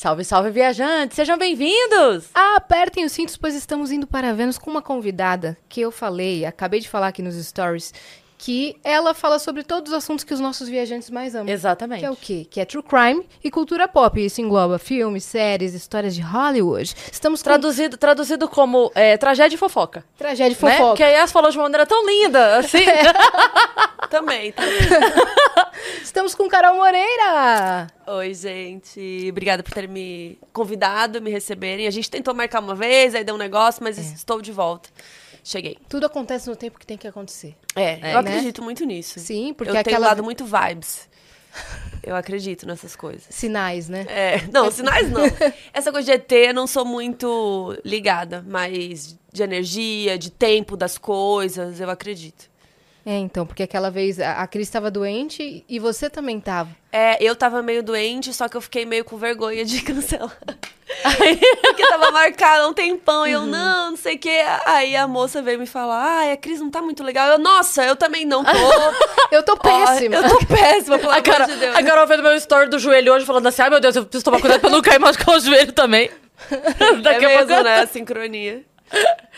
Salve, salve, viajantes! Sejam bem-vindos! Apertem os cintos, pois estamos indo para Vênus com uma convidada que eu falei, acabei de falar aqui nos stories, que ela fala sobre todos os assuntos que os nossos viajantes mais amam. Exatamente. Que é o quê? Que é true crime e cultura pop. Isso engloba filmes, séries, histórias de Hollywood. Estamos com Traduzido, traduzido como é, tragédia e fofoca. tragédia e Né? fofoca. Que a Yas falou de uma maneira tão linda, assim. Também, também. Estamos com Carol Moreira. Oi, gente. Obrigada por terem me convidado, me receberem. A gente tentou marcar uma vez, aí deu um negócio, mas estou de volta. Cheguei. Tudo acontece no tempo que tem que acontecer. É, É, eu né? acredito muito nisso. Sim, porque eu tenho aquela um lado muito vibes. Eu acredito nessas coisas. sinais, né? É, não, sinais não. Essa coisa de ET eu não sou muito ligada, mas de energia, de tempo das coisas, eu acredito. É, então, porque aquela vez a, a Cris estava doente e você também estava. É, eu tava meio doente, só que eu fiquei meio com vergonha de cancelar. Porque tava marcado há um tempão e eu, não, não sei o quê. Aí a moça veio me falar, ah, a Cris não tá muito legal. Eu, nossa, eu também não tô. Eu tô péssima. Ó, eu tô péssima, pelo A, amor Carol, de Deus. a Carol fez meu story do joelho hoje falando assim: ai meu Deus, eu preciso tomar cuidado pra não cair e machucar o joelho também. É Daqui a mesmo, pouco. né? A sincronia.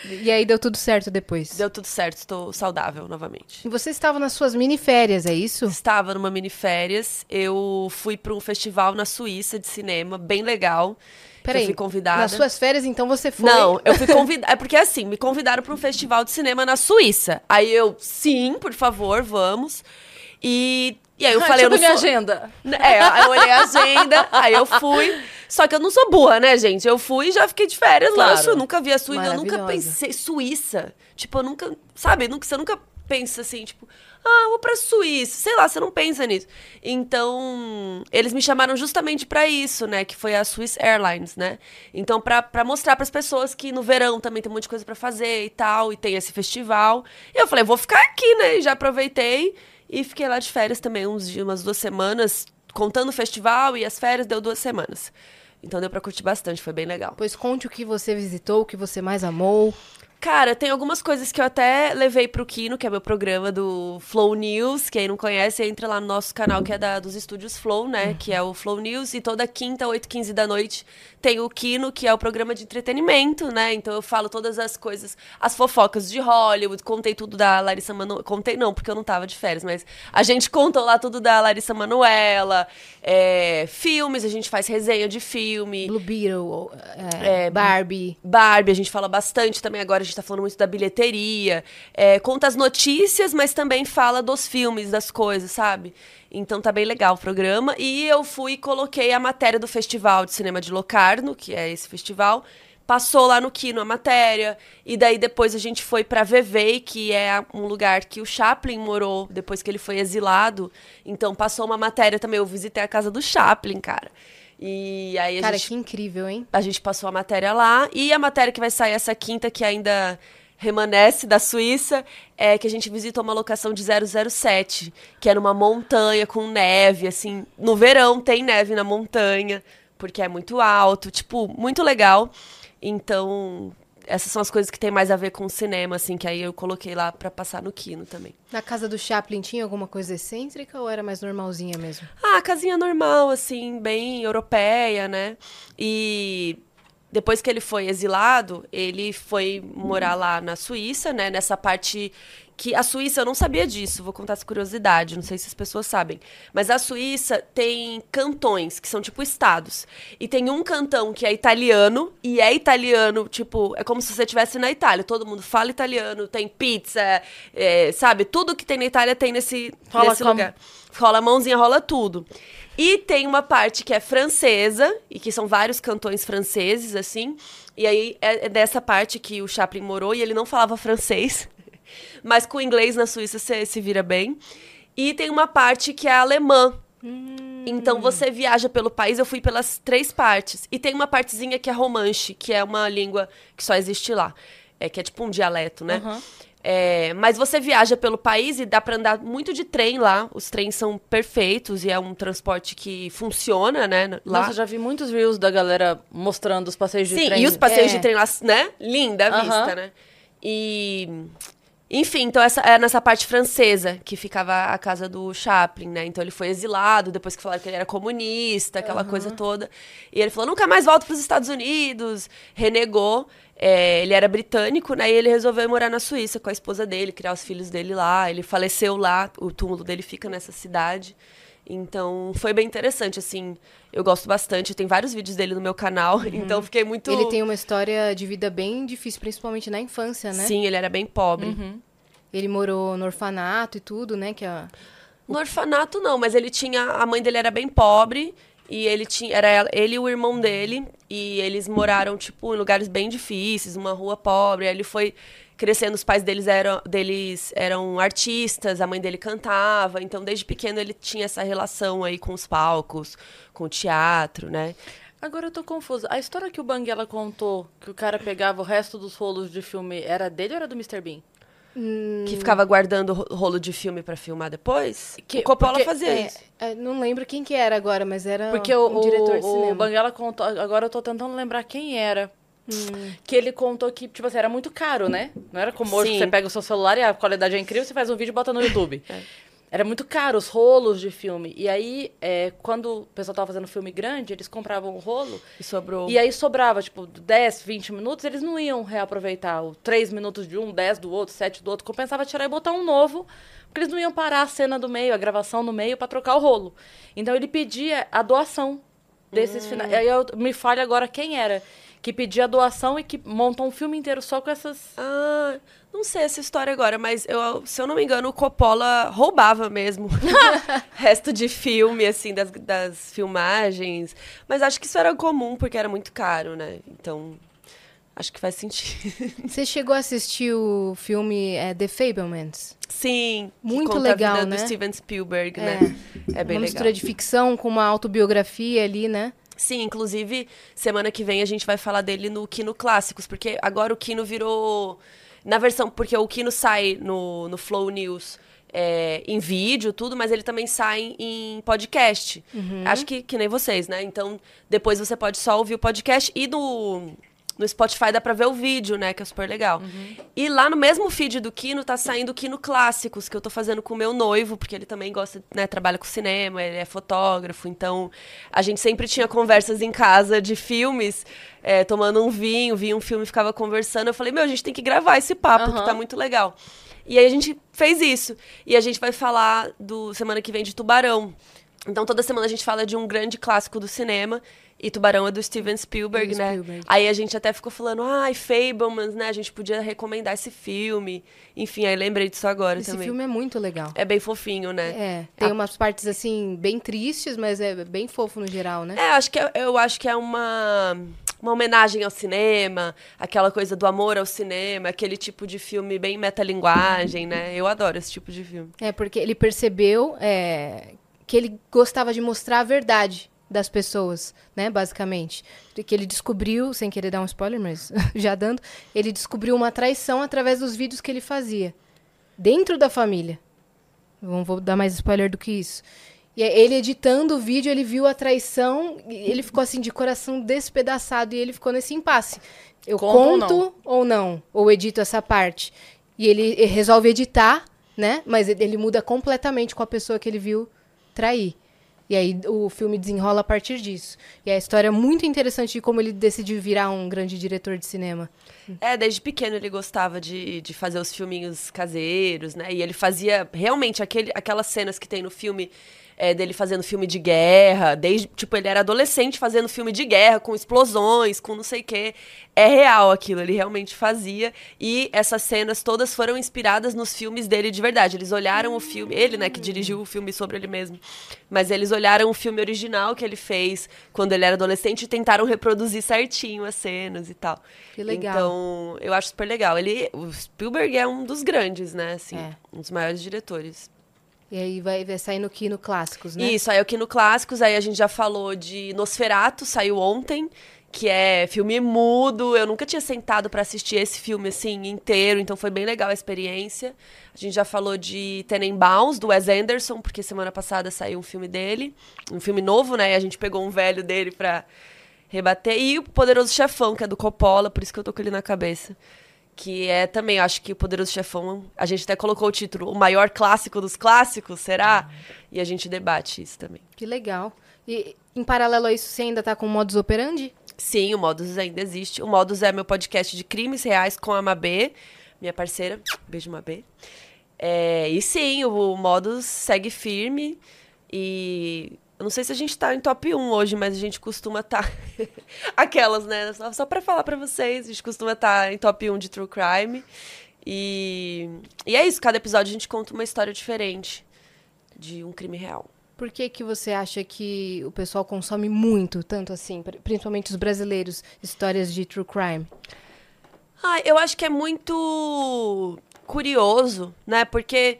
E aí deu tudo certo depois. Deu tudo certo, estou saudável novamente. E você estava nas suas mini férias, é isso? Estava numa mini férias. Eu fui para um festival na Suíça de cinema, bem legal. Peraí, eu fui convidada. nas suas férias, então você foi... Não, eu fui convidada. É porque assim, me convidaram para um festival de cinema na Suíça. Aí eu, sim, por favor, vamos. E, e aí eu Ai, falei, eu deixa não eu ver minha sou... agenda. É, aí eu olhei a agenda, aí eu fui. Só que eu não sou burra, né, gente? Eu fui e já fiquei de férias lá. Claro. Eu nunca vi a Suíça, eu nunca pensei. Suíça. Tipo, eu nunca. Sabe? Nunca, você nunca pensa assim, tipo, ah, vou pra Suíça. Sei lá, você não pensa nisso. Então, eles me chamaram justamente pra isso, né? Que foi a Swiss Airlines, né? Então, pra, pra mostrar pras pessoas que no verão também tem um monte de coisa pra fazer e tal, e tem esse festival. E eu falei, vou ficar aqui, né? E já aproveitei e fiquei lá de férias também, uns dias, umas duas semanas, contando o festival e as férias, deu duas semanas. Então deu pra curtir bastante, foi bem legal. Pois conte o que você visitou, o que você mais amou. Cara, tem algumas coisas que eu até levei pro Kino, que é meu programa do Flow News. Quem não conhece, entra lá no nosso canal, que é da, dos estúdios Flow, né? Que é o Flow News. E toda quinta, 8h15 da noite, tem o Kino, que é o programa de entretenimento, né? Então eu falo todas as coisas, as fofocas de Hollywood. Contei tudo da Larissa Manoela. Contei não, porque eu não tava de férias, mas a gente contou lá tudo da Larissa Manoela. é, filmes, a gente faz resenha de filme. Blue Beetle, é, É, Barbie. Barbie, a gente fala bastante também agora, a gente tá falando muito da bilheteria. É, conta as notícias, mas também fala dos filmes, das coisas, sabe? Então tá bem legal o programa. E eu fui e coloquei a matéria do Festival de Cinema de Locarno, que é esse festival. Passou lá no Kino a matéria. E daí depois a gente foi pra Vevey, que é um lugar que o Chaplin morou depois que ele foi exilado. Então passou uma matéria também. Eu visitei a casa do Chaplin, cara. E aí a Cara, gente que incrível, hein? a gente passou a matéria lá. E a matéria que vai sair essa quinta, que ainda remanesce da Suíça, é que a gente visitou uma locação de 007, que é numa montanha com neve, assim. No verão tem neve na montanha, porque é muito alto. Tipo, muito legal. Então, essas são as coisas que tem mais a ver com o cinema, assim, que aí eu coloquei lá pra passar no Kino também. Na casa do Chaplin tinha alguma coisa excêntrica ou era mais normalzinha mesmo? Ah, casinha normal, assim, bem europeia, né? E depois que ele foi exilado, ele foi morar lá na Suíça, né? Nessa parte que a Suíça, eu não sabia disso, vou contar essa curiosidade, não sei se as pessoas sabem. Mas a Suíça tem cantões, que são tipo estados. E tem um cantão que é italiano, e é italiano, tipo, é como se você estivesse na Itália. Todo mundo fala italiano, tem pizza, é, sabe? Tudo que tem na Itália tem nesse, Rola nesse com lugar. Rola a mãozinha, rola tudo. E tem uma parte que é francesa, e que são vários cantões franceses, assim. E aí é, é dessa parte que o Chaplin morou, e ele não falava francês. Mas com inglês na Suíça você se vira bem. E tem uma parte que é alemã. Então você viaja pelo país, eu fui pelas três partes. E tem uma partezinha que é romanche, que é uma língua que só existe lá. É, que é tipo um dialeto, né? Aham. É, mas você viaja pelo país e dá pra andar muito de trem lá. Os trens são perfeitos e é um transporte que funciona, né? Lá. Nossa, eu já vi muitos reels da galera mostrando os passeios de Sim, trem. e os passeios É. de trem lá, né? Linda a Aham. vista, né? E, Enfim, então essa é nessa parte francesa que ficava a casa do Chaplin, né? Então ele foi exilado depois que falaram que ele era comunista, aquela coisa toda. E ele falou: nunca mais volto para os Estados Unidos. Renegou. É, ele era britânico, né? E ele resolveu morar na Suíça com a esposa dele, criar os filhos dele lá. Ele faleceu lá, o túmulo dele fica nessa cidade. Então, foi bem interessante, assim. Eu gosto bastante, tem vários vídeos dele no meu canal, então fiquei muito... Ele tem uma história de vida bem difícil, principalmente na infância, né? Sim, ele era bem pobre. Ele morou no orfanato e tudo, né? Que a... No orfanato, não, mas ele tinha... A mãe dele era bem pobre, e ele tinha... Era ele e o irmão dele, e eles moraram, tipo, em lugares bem difíceis, uma rua pobre. Aí ele foi crescendo, os pais deles eram, deles eram artistas, a mãe dele cantava, então desde pequeno ele tinha essa relação aí com os palcos, com o teatro, né? Agora eu tô confusa. A história que o Banguela contou, que o cara pegava o resto dos rolos de filme, era dele ou era do Mr. Bean? Que ficava guardando ro- rolo de filme pra filmar depois. Que- o Coppola porque- fazia É, isso. é, não lembro quem que era agora, mas era Porque um o, diretor de o, o cinema. Banguela contou. Agora eu tô tentando lembrar quem era. Hum. Que ele contou que, tipo assim, era muito caro, né? Não era como hoje que você pega o seu celular e a qualidade é incrível, você faz um vídeo e bota no YouTube. É. Era muito caro os rolos de filme. E aí, é, quando o pessoal tava fazendo filme grande, eles compravam o rolo E sobrou. e aí sobrava, tipo, 10, 20 minutos, eles não iam reaproveitar o 3 minutos de um, 10 do outro, 7 do outro. Compensava tirar e botar um novo, porque eles não iam parar a cena do meio, a gravação no meio, pra trocar o rolo. Então ele pedia a doação desses finais. Aí eu, me fale agora quem era. Que pedia a doação e que montou um filme inteiro só com essas. Ah, não sei essa história agora, mas eu, se eu não me engano, o Coppola roubava mesmo resto de filme, assim, das, das filmagens. Mas acho que isso era comum, porque era muito caro, né? Então, acho que faz sentido. Você chegou a assistir o filme é, The Fablemans? Sim. que Muito conta legal, a vida né? do Steven Spielberg, É. né? É bem uma legal. mistura de ficção com uma autobiografia ali, né? Sim, inclusive, semana que vem a gente vai falar dele no Kino Clássicos, porque agora o Kino virou. Na versão. Porque o Kino sai no, no Flow News é, em vídeo, tudo, mas ele também sai em podcast. Acho que, que nem vocês, né? Então, depois você pode só ouvir o podcast e no. No Spotify dá pra ver o vídeo, né? Que é super legal. E lá no mesmo feed do Kino tá saindo o Kino Clássicos, que eu tô fazendo com o meu noivo, porque ele também gosta, né? Trabalha com cinema, ele é fotógrafo. Então, a gente sempre tinha conversas em casa de filmes, é, tomando um vinho, via um filme ficava conversando. Eu falei, meu, a gente tem que gravar esse papo, que Aham. tá muito legal. E aí a gente fez isso. E a gente vai falar do semana que vem de Tubarão. Então, toda semana a gente fala de um grande clássico do cinema. E Tubarão é do Steven Spielberg, Do né? Spielberg. Aí a gente até ficou falando, ai, Fablemans, né? A gente podia recomendar esse filme. Enfim, aí lembrei disso agora Esse também. filme é muito legal. É bem fofinho, né? É, tem umas partes assim bem tristes, mas é bem fofo no geral, né? É, acho que é- eu acho que é uma, uma homenagem ao cinema, aquela coisa do amor ao cinema, aquele tipo de filme bem metalinguagem, né? Eu adoro esse tipo de filme. É, porque ele percebeu é, que ele gostava de mostrar a verdade das pessoas, né, basicamente. Que ele descobriu, sem querer dar um spoiler, mas já dando, ele descobriu uma traição através dos vídeos que ele fazia. Dentro da família. Não vou dar mais spoiler do que isso. E ele editando o vídeo, ele viu a traição, e ele ficou assim, de coração despedaçado, e ele ficou nesse impasse. Eu Conta ou conto ou não? Ou edito essa parte? E ele resolve editar, né? Mas ele muda completamente com a pessoa que ele viu trair. E aí o filme desenrola a partir disso. E a história é muito interessante de como ele decidiu virar um grande diretor de cinema. É, desde pequeno ele gostava de, de fazer os filminhos caseiros, né? E ele fazia realmente aquele, aquelas cenas que tem no filme é, dele fazendo filme de guerra, desde, tipo, ele era adolescente fazendo filme de guerra, com explosões, com não sei o quê. É real aquilo, ele realmente fazia. E essas cenas todas foram inspiradas nos filmes dele de verdade. Eles olharam o filme, ele, né, que dirigiu o filme sobre ele mesmo. Mas eles olharam o filme original que ele fez quando ele era adolescente e tentaram reproduzir certinho as cenas e tal. Que legal. Então, eu acho super legal. Ele, o Spielberg é um dos grandes, né? Assim, É. um dos maiores diretores. E aí vai, vai sair no Kino Clássicos, né? Isso, aí aqui no Clássicos, aí a gente já falou de Nosferatu, saiu ontem, que é filme mudo. Eu nunca tinha sentado pra assistir esse filme assim inteiro, então foi bem legal a experiência. A gente já falou de Tenenbaums, do Wes Anderson, porque semana passada saiu um filme dele, um filme novo, né? E a gente pegou um velho dele pra rebater. E o Poderoso Chefão, que é do Coppola, por isso que eu tô com ele na cabeça. que é também, acho que o Poderoso Chefão, a gente até colocou o título, o maior clássico dos clássicos, será? E a gente debate isso também. Que legal. E em paralelo a isso, você ainda tá com o modus operandi? Sim, o Modus ainda existe. O Modus é meu podcast de crimes reais com a Mabê, minha parceira. Beijo, Mabê. É, e sim, o Modus segue firme e eu não sei se a gente tá em top 1 hoje, mas a gente costuma estar. Tá... Aquelas, né? Só, só pra falar pra vocês, a gente costuma estar tá em top 1 de True Crime. E... e é isso, cada episódio a gente conta uma história diferente de um crime real. Por que, que você acha que o pessoal consome muito, tanto assim, principalmente os brasileiros, histórias de true crime? Ah, eu acho que é muito curioso, né? Porque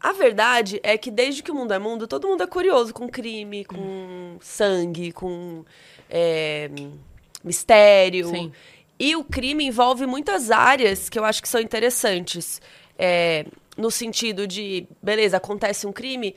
a verdade é que desde que o mundo é mundo, todo mundo é curioso com crime, com sangue, com é, mistério. Sim. E o crime envolve muitas áreas que eu acho que são interessantes. É, no sentido de, beleza, acontece um crime,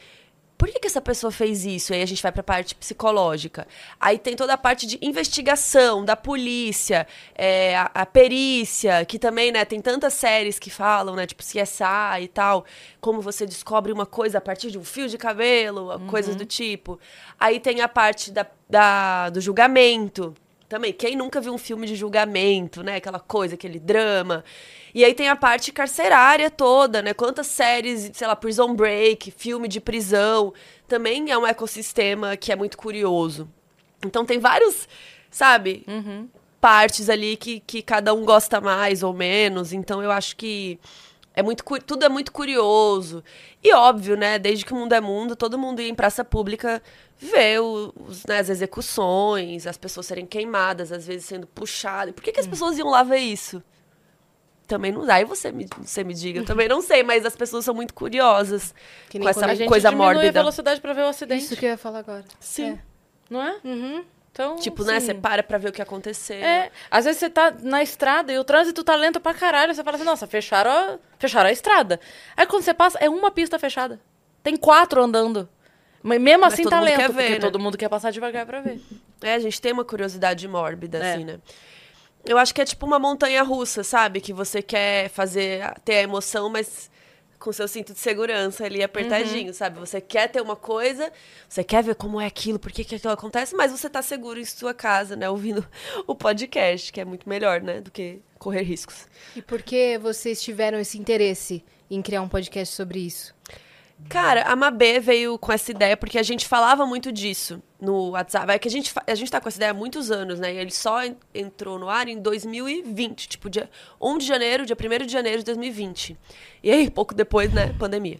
por que, que essa pessoa fez isso? Aí a gente vai para a parte psicológica. Aí tem toda a parte de investigação da polícia, é, a, a, perícia, que também, né, tem tantas séries que falam, né, tipo CSI e tal, como você descobre uma coisa a partir de um fio de cabelo, uhum. coisas do tipo. Aí tem a parte da, da, do julgamento. Também, quem nunca viu um filme de julgamento, né? Aquela coisa, aquele drama. E aí tem a parte carcerária toda, né? Quantas séries, sei lá, Prison Break, filme de prisão, também é um ecossistema que é muito curioso. Então tem vários, sabe, uhum. partes ali que, que cada um gosta mais ou menos. Então eu acho que é muito tudo é muito curioso. E óbvio, né? Desde que o mundo é mundo, todo mundo ia em praça pública ver os, né, as execuções, as pessoas serem queimadas, às vezes sendo puxadas. Por que, que as hum. pessoas iam lá ver isso? Também não dá. Aí você me, você me diga. Eu também não sei, mas as pessoas são muito curiosas que com essa a coisa mórbida. a velocidade para ver o acidente. Isso que eu ia falar agora. Sim. É. Não é? Uhum. Então, tipo, sim. né? Você para pra ver o que aconteceu. É. Às vezes você tá na estrada e o trânsito tá lento pra caralho. Você fala assim, nossa, fecharam a, fecharam a estrada. Aí quando você passa, é uma pista fechada. Tem quatro andando. Mas mesmo Mas assim tá lento, ver, porque né? todo mundo quer passar devagar pra ver. É, a gente tem uma curiosidade mórbida, é. assim, né? Eu acho que é tipo uma montanha russa, sabe? Que você quer fazer, ter a emoção, mas com seu cinto de segurança ali apertadinho, uhum. sabe? Você quer ter uma coisa, você quer ver como é aquilo, por que, que aquilo acontece, mas você tá seguro em sua casa, né? Ouvindo o podcast, que é muito melhor, né? Do que correr riscos. E por que vocês tiveram esse interesse em criar um podcast sobre isso? Cara, a Mabê veio com essa ideia porque a gente falava muito disso no WhatsApp. É que a gente, a gente tá com essa ideia há muitos anos, né? E ele só entrou no ar em 2020, tipo, dia 1 de janeiro, dia 1 de janeiro de 2020. E aí, pouco depois, né, pandemia.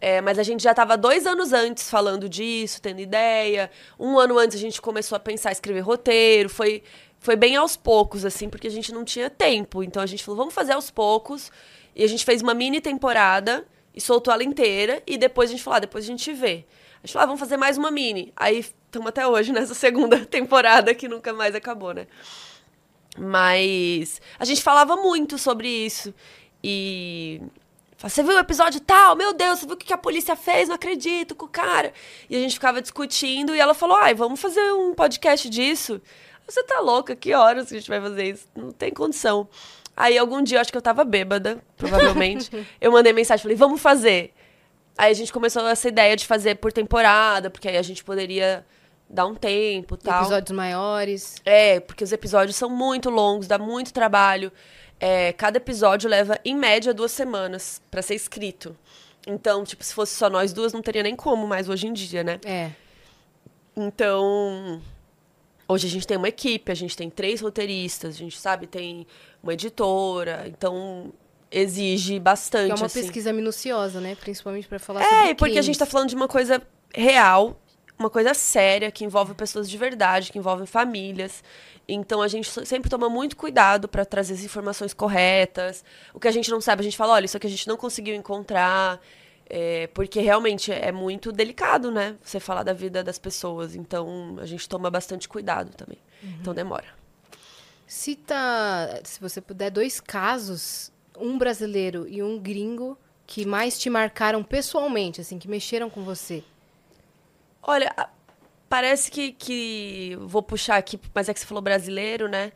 É, mas a gente já estava dois anos antes falando disso, tendo ideia. Um ano antes a gente começou a pensar, escrever roteiro. Foi, foi bem aos poucos, assim, porque a gente não tinha tempo. Então a gente falou, vamos fazer aos poucos. E a gente fez uma mini temporada e soltou ela inteira. E depois a gente falou, ah, depois a gente vê. A gente falou, ah, vamos fazer mais uma mini. Aí estamos até hoje nessa segunda temporada que nunca mais acabou, né? Mas a gente falava muito sobre isso. E. Você viu o episódio tal? Meu Deus, você viu o que a polícia fez? Não acredito com o cara. E a gente ficava discutindo e ela falou: ai, vamos fazer um podcast disso. Você tá louca? Que horas que a gente vai fazer isso? Não tem condição. Aí algum dia, eu acho que eu tava bêbada, provavelmente. eu mandei mensagem, falei, vamos fazer. Aí a gente começou essa ideia de fazer por temporada, porque aí a gente poderia dar um tempo tal. Episódios maiores. É, porque os episódios são muito longos, dá muito trabalho. É, cada episódio leva, em média, duas semanas para ser escrito. Então, tipo, se fosse só nós duas, não teria nem como mais hoje em dia, né? É. Então, hoje a gente tem uma equipe, a gente tem três roteiristas, a gente sabe, tem uma editora, então exige bastante. Que é uma assim. pesquisa minuciosa, né? Principalmente para falar é, sobre. É, porque a gente está falando de uma coisa real, uma coisa séria, que envolve pessoas de verdade, que envolve famílias. Então a gente sempre toma muito cuidado para trazer as informações corretas. O que a gente não sabe, a gente fala, olha, isso aqui a gente não conseguiu encontrar. É, porque realmente é muito delicado, né? Você falar da vida das pessoas. Então a gente toma bastante cuidado também. Uhum. Então demora. Cita, se você puder, dois casos, um brasileiro e um gringo, que mais te marcaram pessoalmente, assim, que mexeram com você. Olha, parece que, que vou puxar aqui, mas é que você falou brasileiro, né?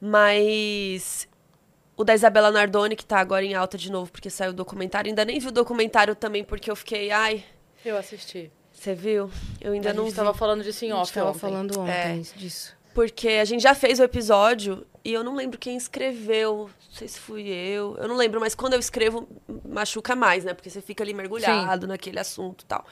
Mas o da Isabela Nardoni, que tá agora em alta de novo, porque saiu o documentário. Ainda nem vi o documentário também, porque eu fiquei, ai, Eu assisti. você viu? Eu ainda a não gente vi. tava falando disso em A gente off tava ontem. falando ontem É. disso. Porque a gente já fez o episódio e eu não lembro quem escreveu. Não sei se fui eu. Eu não lembro, mas quando eu escrevo, machuca mais, né? Porque você fica ali mergulhado naquele assunto e tal.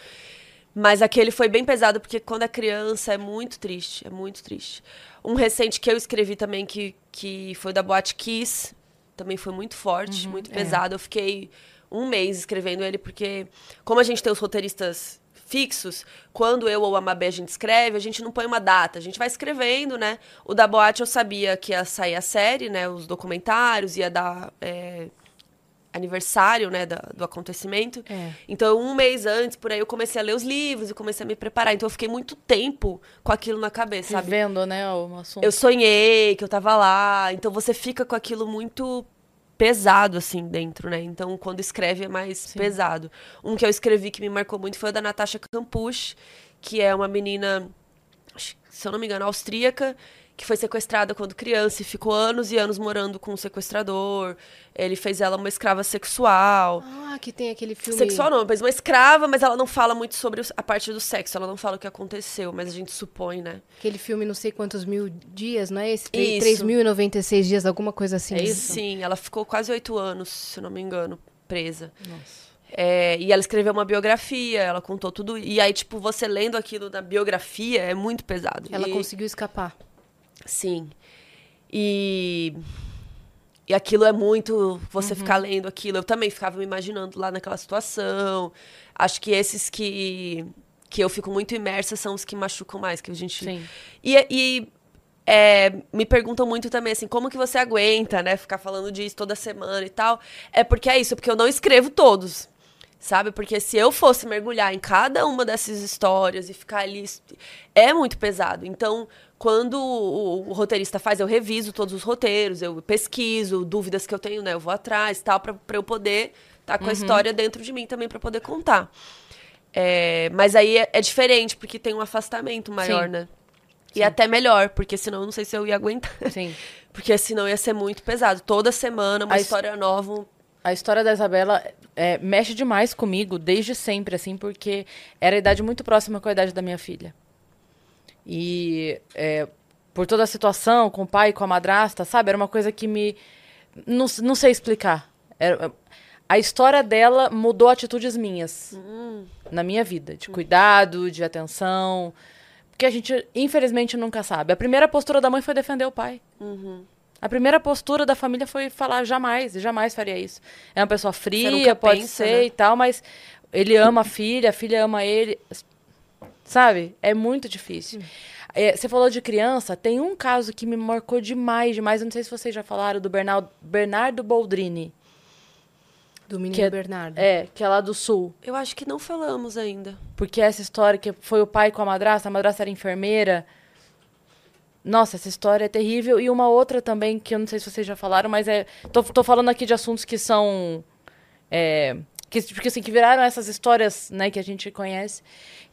Mas aquele foi bem pesado, porque quando é criança é muito triste. É muito triste. Um recente que eu escrevi também, que, que foi da Boate Kiss, também foi muito forte, muito pesado. Eu fiquei um mês escrevendo ele, porque como a gente tem os roteiristas fixos, quando eu ou a Mabé a gente escreve, a gente não põe uma data, a gente vai escrevendo, né? O da Boate eu sabia que ia sair a série, né? Os documentários, ia dar é, aniversário, né? da- do acontecimento. É. Então, um mês antes, por aí, eu comecei a ler os livros e comecei a me preparar. Então, eu fiquei muito tempo com aquilo na cabeça, sabe? Vivendo, né, o assunto. Eu sonhei que eu tava lá. Então você fica com aquilo muito pesado, assim, dentro, né? Então, quando escreve é mais pesado. Um que eu escrevi que me marcou muito foi o da Natasha Campusch, que é uma menina, se eu não me engano, austríaca, que foi sequestrada quando criança e ficou anos e anos morando com um sequestrador. Ele fez ela uma escrava sexual. Ah, que tem aquele filme. Sexual não, mas uma escrava, mas ela não fala muito sobre a parte do sexo, ela não fala o que aconteceu, mas a gente supõe, né? Aquele filme, não sei quantos mil dias, não é esse? Isso. 3.096 dias, alguma coisa assim. É isso? Sim, ela ficou quase oito anos, se eu não me engano, presa. Nossa. É, e ela escreveu uma biografia, ela contou tudo. E aí, tipo, você lendo aquilo da biografia é muito pesado. Ela e, conseguiu escapar. Sim. E. E aquilo é muito. Você ficar lendo aquilo. Eu também ficava me imaginando lá naquela situação. Acho que esses que. Que eu fico muito imersa são os que machucam mais, que a gente. Sim. E, e é, me perguntam muito também assim, como que você aguenta, né? Ficar falando disso toda semana e tal. É porque é isso, porque eu não escrevo todos. Sabe? Porque se eu fosse mergulhar em cada uma dessas histórias e ficar ali. É muito pesado. Então, quando o, o roteirista faz, eu reviso todos os roteiros, eu pesquiso, dúvidas que eu tenho, né? Eu vou atrás e tal, pra, pra eu poder estar com a história dentro de mim também, pra poder contar. É, mas aí é, é diferente, porque tem um afastamento maior, Sim. né? E até melhor, porque senão eu não sei se eu ia aguentar. Sim. Porque senão ia ser muito pesado. Toda semana, uma A his- história nova. A história da Isabela é, mexe demais comigo desde sempre, assim, porque era a idade muito próxima com a idade da minha filha. E é, por toda a situação com o pai e com a madrasta, sabe? Era uma coisa que me. Não, não sei explicar. Era- a história dela mudou atitudes minhas na minha vida, de cuidado, de atenção. Porque a gente, infelizmente, nunca sabe. A primeira postura da mãe foi defender o pai. A primeira postura da família foi falar jamais, jamais faria isso. É uma pessoa fria, pode pensa, ser né? e tal, mas ele ama a filha, a filha ama ele. Sabe? É muito difícil. É, você falou de criança, tem um caso que me marcou demais, demais. Eu não sei se vocês já falaram do Bernardo, Bernardo Boldrini. Do menino Que é- Bernardo. É, que é lá do sul. Eu acho que não falamos ainda. Porque essa história que foi o pai com a madrasta, a madrasta era enfermeira. Nossa, essa história é terrível. E uma outra também, que eu não sei se vocês já falaram, mas é. Tô, tô falando aqui de assuntos que são. É, que, porque, assim, que viraram essas histórias né, que a gente conhece.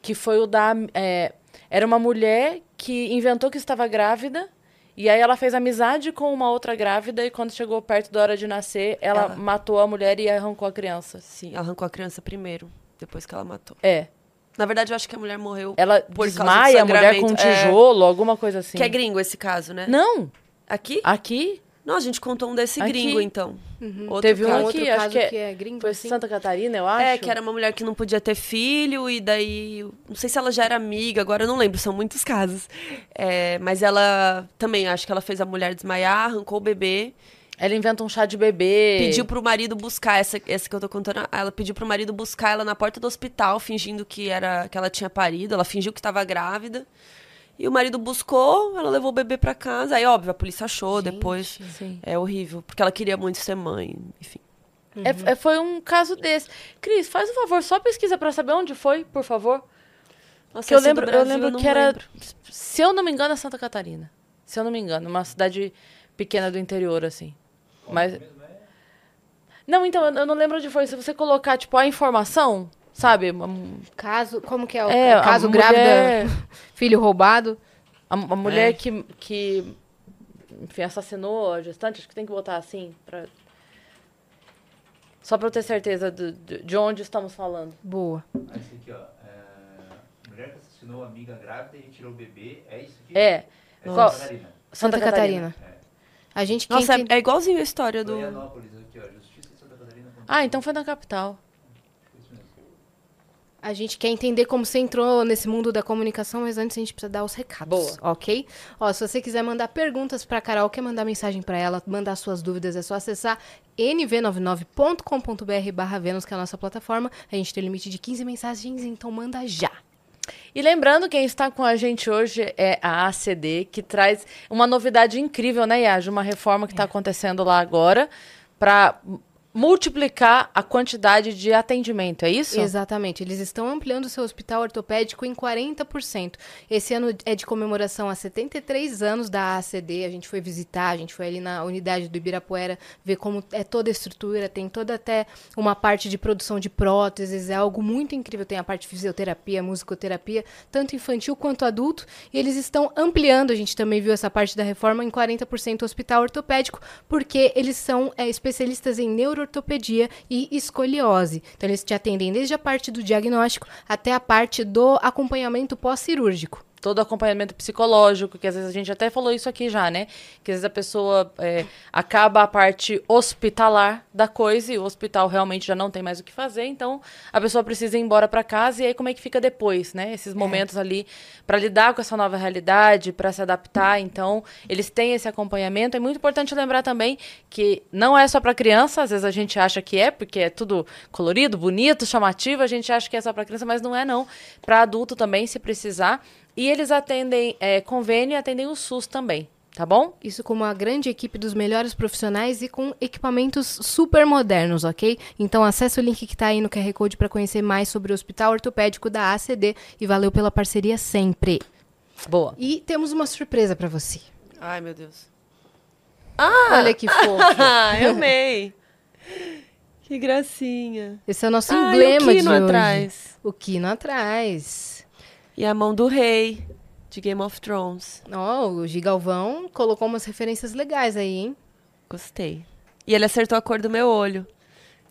Que foi o da. é, era uma mulher que inventou que estava grávida. E aí ela fez amizade com uma outra grávida. E quando chegou perto da hora de nascer, ela, Ela- matou a mulher e arrancou a criança. Sim, ela arrancou a criança primeiro, depois que ela matou. É. Na verdade, eu acho que a mulher morreu. Ela por desmaia a mulher com um. É. tijolo, alguma coisa assim. Que é gringo esse caso, né? Não, Aqui? aqui Não, a gente contou um desse Aqui. gringo, então. Outro Teve um caso. Um outro aqui, acho caso que que é- é, gringo, foi assim. Santa Catarina, eu acho. É, que era uma mulher que não podia ter filho, e daí. Não sei se ela já era amiga, agora eu não lembro, são muitos casos. É, mas ela também, acho que ela fez a mulher desmaiar, arrancou o bebê, Ela inventa um chá de bebê. pediu pro marido buscar, essa, essa que eu tô contando, ela pediu pro marido buscar ela na porta do hospital, fingindo que, era, que ela tinha parido, ela fingiu que estava grávida. E o marido buscou, ela levou o bebê pra casa. Aí, óbvio, a polícia achou depois. Sim. É horrível, porque ela queria muito ser mãe, enfim. É- é- foi um caso desse. Cris, faz um favor, só pesquisa pra saber onde foi, por favor. Nossa, Que eu lembro, eu Brasil lembro não que era, lembro. se eu não me engano, é Santa Catarina. Se eu não me engano, uma cidade pequena do interior, assim. Mas. Não, então, eu eu não lembro onde foi. Se você colocar, tipo, a informação, sabe? Caso, como que é o É, a caso mulher- grávida, filho roubado? A, a mulher É. que, que enfim, assassinou a gestante, acho que tem que botar assim, pra... Só pra eu ter certeza de, de onde estamos falando. Boa. Ah, esse aqui, ó. É... Mulher que assassinou a amiga grávida e retirou o bebê. É isso aqui? É, É Santa Catarina. Santa, Catarina. É. A gente quem Nossa, é, é igualzinho a história do. Aqui, ó. Justiça de Santa Catarina. Ah, então foi na capital. A gente quer entender como você entrou nesse mundo da comunicação, mas antes a gente precisa dar os recados. Boa. Ok? Ó, se você quiser mandar perguntas pra Carol, quer mandar mensagem pra ela, mandar suas dúvidas, é só acessar nv99.com.br barra Vênus, que é a nossa plataforma. A gente tem limite de 15 mensagens, então manda já. E lembrando, quem está com a gente hoje é a ACD, que traz uma novidade incrível, né, Yaj? Uma reforma que está acontecendo lá agora para multiplicar a quantidade de atendimento, é isso? Exatamente. Eles estão ampliando o seu hospital ortopédico em 40%. Esse ano é de comemoração a 73 anos da ACD. A gente foi visitar, a gente foi ali na unidade do Ibirapuera ver como é toda a estrutura, tem toda até uma parte de produção de próteses, é algo muito incrível. Tem a parte de fisioterapia, musicoterapia, tanto infantil quanto adulto. E eles estão ampliando, a gente também viu essa parte da reforma, em 40% o hospital ortopédico, porque eles são é, especialistas em neuroortopedia e escoliose. Então, eles te atendem desde a parte do diagnóstico até a parte do acompanhamento pós-cirúrgico. Todo acompanhamento psicológico, que às vezes a gente até falou isso aqui já, né? Que às vezes a pessoa é, acaba a parte hospitalar da coisa e o hospital realmente já não tem mais o que fazer, então a pessoa precisa ir embora para casa e aí como é que fica depois, né? Esses momentos ali para lidar com essa nova realidade, para se adaptar, então eles têm esse acompanhamento. É muito importante lembrar também que não é só para criança, às vezes a gente acha que é, porque é tudo colorido, bonito, chamativo, a gente acha que é só para criança, mas não é não. Para adulto também, se precisar. E eles atendem é, convênio e atendem o SUS também, tá bom? Isso com uma grande equipe dos melhores profissionais e com equipamentos super modernos, ok? Então acesse o link que está aí no QR Code para conhecer mais sobre o Hospital Ortopédico da ACD e valeu pela parceria sempre. Boa. E temos uma surpresa para você. Ai, meu Deus. Olha que fofo. Ah, eu amei. Que gracinha. Esse é o nosso Ah, e o emblema de Kino hoje. atrás. O Kino atrás. E a mão do rei de Game of Thrones. Ó, o Gigalvão colocou umas referências legais aí, hein? Gostei. E ele acertou a cor do meu olho,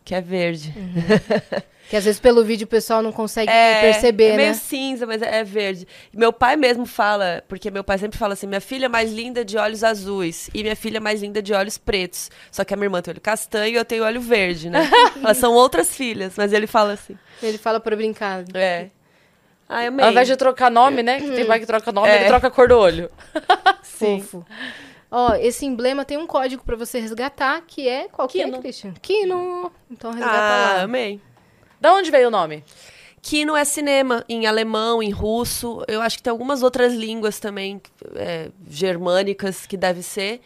que é verde. Que às vezes pelo vídeo o pessoal não consegue É, perceber, é meio né? cinza, mas é verde. Meu pai mesmo fala, porque meu pai sempre fala assim: minha filha é mais linda de olhos azuis e minha filha é mais linda de olhos pretos. Só que a minha irmã tem olho castanho e eu tenho olho verde, né? Elas são outras filhas, mas ele fala assim. Ele fala pra brincar. É. Ah, eu amei. Ao invés de trocar nome, né? Que tem pai que troca nome, É. ele troca a cor do olho. Sim. Fofo. Ó, esse emblema tem um código pra você resgatar, que é qual que é, Kino. Christian? Kino. Então resgata Ah, lá. amei. Da onde veio o nome? Kino é cinema, em alemão, em russo. Eu acho que tem algumas outras línguas também, é, germânicas, que deve ser.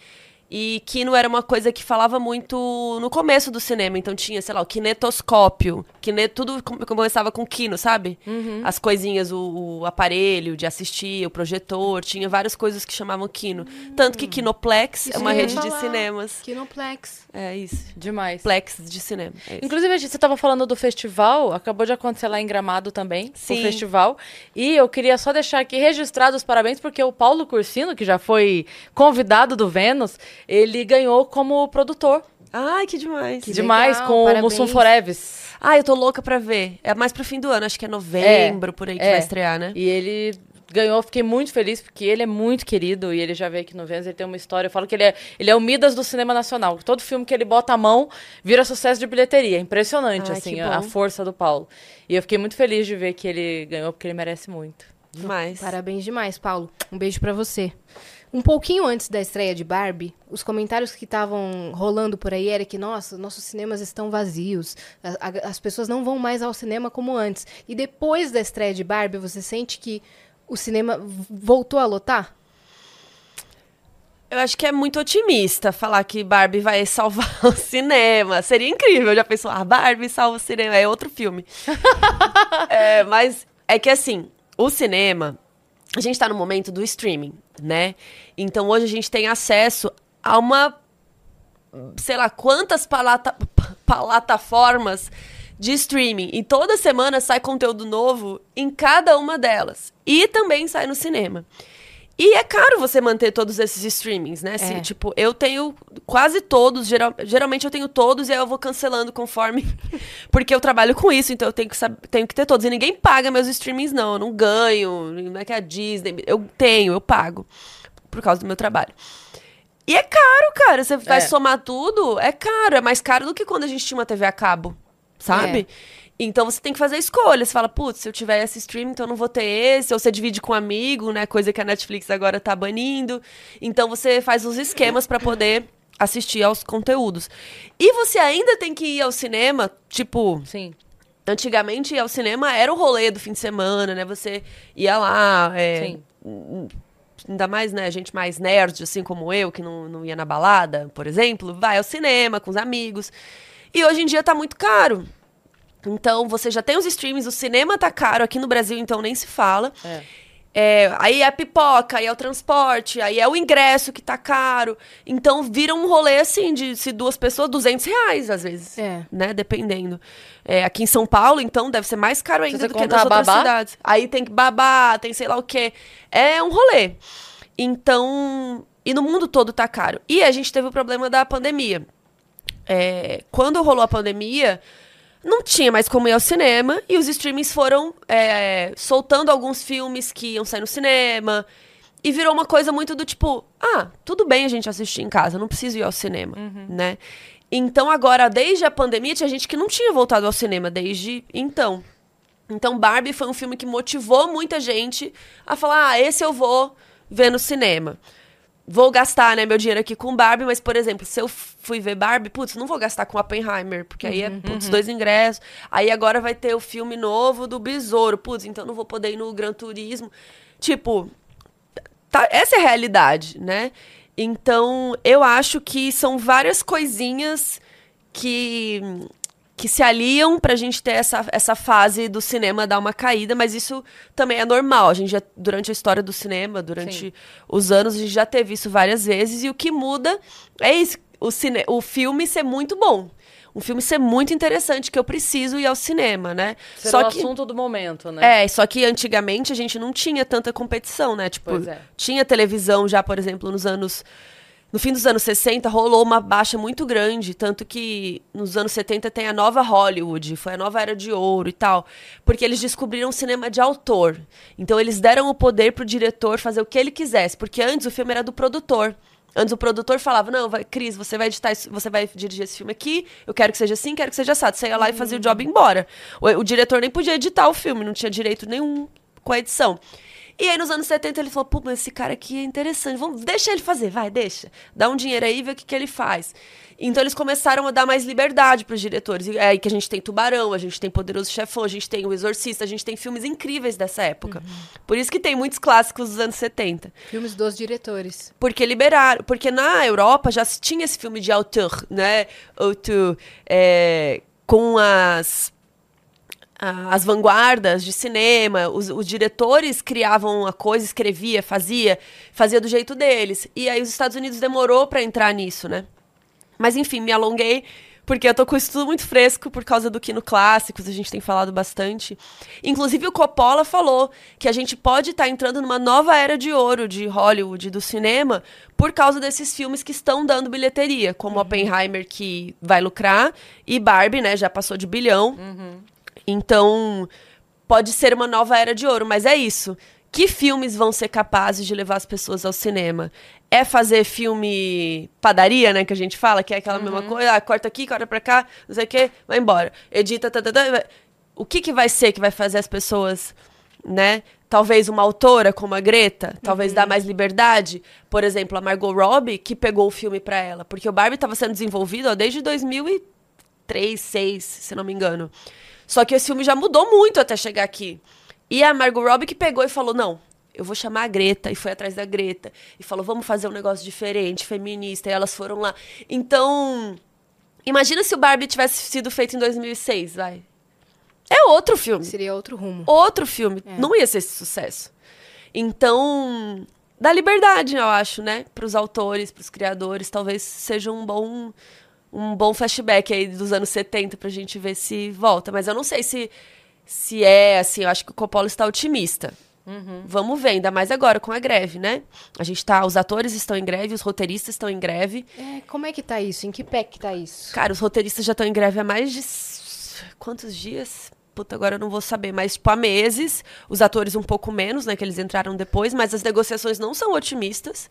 E Kino era uma coisa que falava muito no começo do cinema. Então tinha, sei lá, o kinetoscópio. Kine, tudo com- começava com Kino, sabe? As coisinhas, o, o aparelho de assistir, o projetor. Tinha várias coisas que chamavam Kino. Tanto que Kinoplex Isso é uma rede de falar. cinemas. Kinoplex. É isso. Demais. Plex de cinema. É. Inclusive, a gente- você estava falando do festival, acabou de acontecer lá em Gramado também, Sim. o festival. E eu queria só deixar aqui registrado os parabéns, porque o Paulo Cursino, que já foi convidado do Vênus, ele ganhou como produtor. Ai, que demais. Que Demais, legal, com parabéns. o Mussum Foreves. Ah, eu tô louca pra ver. É mais pro fim do ano, acho que é novembro, por aí que é. vai estrear, né? E ele ganhou, fiquei muito feliz, porque ele é muito querido e ele já veio aqui no Vênus, ele tem uma história. Eu falo que ele é, ele é o Midas do cinema nacional. Todo filme que ele bota a mão vira sucesso de bilheteria. Impressionante, Ai, assim, a, a força do Paulo. E eu fiquei muito feliz de ver que ele ganhou, porque ele merece muito. Demais. Parabéns demais, Paulo. Um beijo pra você. Um pouquinho antes da estreia de Barbie, os comentários que estavam rolando por aí era que, nossa, nossos cinemas estão vazios, a- a- as pessoas não vão mais ao cinema como antes. E depois da estreia de Barbie, você sente que o cinema voltou a lotar? Eu acho que é muito otimista falar que Barbie vai salvar o cinema. Seria incrível. Já pensou, ah, Barbie salva o cinema. É outro filme. É, mas é que assim, o cinema, a gente tá no momento do streaming, né? Então hoje a gente tem acesso a uma, sei lá, quantas palata, plataformas de streaming. E toda semana sai conteúdo novo em cada uma delas. E também sai no cinema. E é caro você manter todos esses streamings, né? Assim, É. Tipo, eu tenho quase todos, geral- geralmente eu tenho todos e aí eu vou cancelando conforme. Porque eu trabalho com isso, então eu tenho que, tenho que ter todos. E ninguém paga meus streamings, não. Eu não ganho, não é que a Disney. Eu tenho, eu pago. Por causa do meu trabalho. E é caro, cara. Você vai É. somar tudo, é caro. É mais caro do que quando a gente tinha uma TV a cabo, sabe? Então você tem que fazer escolha. Você fala, putz, se eu tiver esse stream, então eu não vou ter esse. Ou você divide com um amigo, né? Coisa que a Netflix agora tá banindo. Então você faz os esquemas pra poder assistir aos conteúdos. E você ainda tem que ir ao cinema, tipo, Sim. antigamente ir ao cinema era o rolê do fim de semana, né? Você ia lá, é, Sim. ainda mais, né, gente mais nerd, assim como eu, que não, não ia na balada, por exemplo, vai ao cinema com os amigos. E hoje em dia tá muito caro. Então, você já tem os streams, o cinema tá caro aqui no Brasil, então nem se fala. É. É, aí é a pipoca, aí é o transporte, aí é o ingresso que tá caro. Então vira um rolê assim de se duas pessoas, 200 reais às vezes. É. Né? Dependendo. É, aqui em São Paulo, então, deve ser mais caro ainda do que nas outras babá? cidades. Aí tem que babar, tem sei lá o quê. É um rolê. Então. E no mundo todo tá caro. E a gente teve o problema da pandemia. É, quando rolou a pandemia, não tinha mais como ir ao cinema e os streamings foram é, soltando alguns filmes que iam sair no cinema. E virou uma coisa muito do tipo, ah, tudo bem a gente assistir em casa, não preciso ir ao cinema, né? Então agora, desde a pandemia, tinha gente que não tinha voltado ao cinema desde então. Então Barbie foi um filme que motivou muita gente a falar, ah, esse eu vou ver no cinema vou gastar, né, meu dinheiro aqui com Barbie, mas, por exemplo, se eu fui ver Barbie, putz, não vou gastar com Oppenheimer, porque aí é, putz, dois ingressos. Aí agora vai ter o filme novo do Besouro, putz, então não vou poder ir no Gran Turismo. Tipo, tá- essa é a realidade, né? Então, eu acho que são várias coisinhas que que se aliam pra gente ter essa, essa fase do cinema dar uma caída, mas isso também é normal. A gente já, durante a história do cinema, durante Sim. os anos, a gente já teve isso várias vezes, e o que muda é isso, o, cine, o filme ser muito bom. Um filme ser muito interessante, que eu preciso ir ao cinema, né? Ser só o que, assunto do momento, né? é, só que antigamente a gente não tinha tanta competição, né? Tipo, é. tinha televisão já, por exemplo, nos anos. No fim dos anos 60, rolou uma baixa muito grande. Tanto que nos anos 70 tem a nova Hollywood, foi a nova era de ouro e tal. Porque eles descobriram o cinema de autor. Então eles deram o poder pro diretor fazer o que ele quisesse. Porque antes o filme era do produtor. Antes o produtor falava, não, vai, Cris, você vai editar isso, você vai dirigir esse filme aqui, eu quero que seja assim, quero que seja assado. Você ia lá e fazia o job e embora. O, o diretor nem podia editar o filme, não tinha direito nenhum com a edição. E aí, nos anos 70, ele falou, pô, mas esse cara aqui é interessante, vamos, deixa ele fazer, vai, deixa. Dá um dinheiro aí e vê o que, que ele faz. Então, eles começaram a dar mais liberdade para os diretores. E é aí que a gente tem Tubarão, a gente tem Poderoso Chefão, a gente tem O Exorcista, a gente tem filmes incríveis dessa época. Por isso que tem muitos clássicos dos anos 70. Filmes dos diretores. Porque liberaram. Porque na Europa já se tinha esse filme de autor, né? Autor, é, com as as vanguardas de cinema, os, os diretores criavam a coisa, escrevia, fazia, fazia do jeito deles. E aí os Estados Unidos demorou pra entrar nisso, né? Mas enfim, me alonguei porque eu tô com isso tudo muito fresco por causa do Kino Clássicos, a gente tem falado bastante. Inclusive o Coppola falou que a gente pode estar entrando numa nova era de ouro de Hollywood, do cinema, por causa desses filmes que estão dando bilheteria, como Oppenheimer que vai lucrar e Barbie, né, já passou de bilhão. Então, pode ser uma nova era de ouro, mas é isso. Que filmes vão ser capazes de levar as pessoas ao cinema? É fazer filme padaria, né, que a gente fala, que é aquela mesma coisa, ah, corta aqui, corta pra cá, não sei o quê, vai embora. Edita, tá, tá, tá, o que que vai ser que vai fazer as pessoas, né? Talvez uma autora como a Greta, talvez dar mais liberdade. Por exemplo, a Margot Robbie, que pegou o filme pra ela. Porque o Barbie estava sendo desenvolvido ó, desde 2003, 2006, se não me engano. Só que esse filme já mudou muito até chegar aqui. E a Margot Robbie que pegou e falou: não, eu vou chamar a Greta. E foi atrás da Greta. E falou: vamos fazer um negócio diferente, feminista. E elas foram lá. Então, imagina se o Barbie tivesse sido feito em 2006, vai. É outro filme. Seria outro rumo. Outro filme. Não ia ser esse sucesso. Então, dá liberdade, eu acho, né? Para os autores, para os criadores. Talvez seja um bom um bom flashback aí dos anos 70 pra gente ver se volta. Mas eu não sei se, se é assim. Eu acho que o Coppola está otimista. Vamos ver, ainda mais agora com a greve, né? A gente tá, os atores estão em greve, os roteiristas estão em greve. É, como é que tá isso? Em que pé que tá isso? Cara, os roteiristas já estão em greve há mais de quantos dias? Puta, agora eu não vou saber, mas tipo há meses, os atores um pouco menos, né, que eles entraram depois, mas as negociações não são otimistas.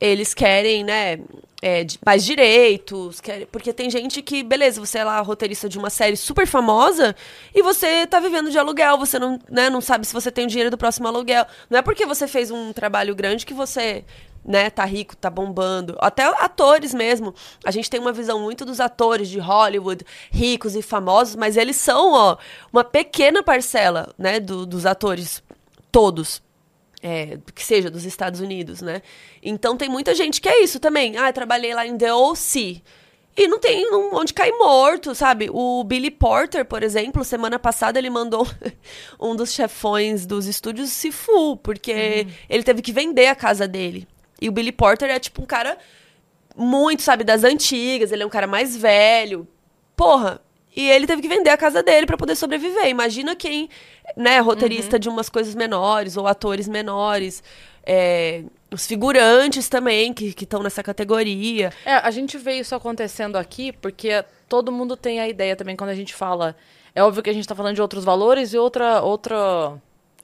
Eles querem, né, é, mais direitos, querem, porque tem gente que, beleza, você é lá roteirista de uma série super famosa e você tá vivendo de aluguel, você não, né, não sabe se você tem o dinheiro do próximo aluguel. Não é porque você fez um trabalho grande que você, né, tá rico, tá bombando. Até atores mesmo. A gente tem uma visão muito dos atores de Hollywood, ricos e famosos, mas eles são, ó, uma pequena parcela, né, do- dos atores todos é, que seja dos Estados Unidos, né? Então tem muita gente que é isso também. Ah, trabalhei lá em The O.C. E não tem um- onde cair morto, sabe? O Billy Porter, por exemplo, semana passada ele mandou um dos chefões dos estúdios se fu, porque ele teve que vender a casa dele. E o Billy Porter é tipo um cara muito, sabe, das antigas, ele é um cara mais velho. Porra, e ele teve que vender a casa dele pra poder sobreviver. Imagina quem, né, é roteirista de umas coisas menores ou atores menores, é, os figurantes também que estão nessa categoria. É, a gente vê isso acontecendo aqui porque todo mundo tem a ideia também quando a gente fala. É óbvio que a gente tá falando de outros valores e outra, outra,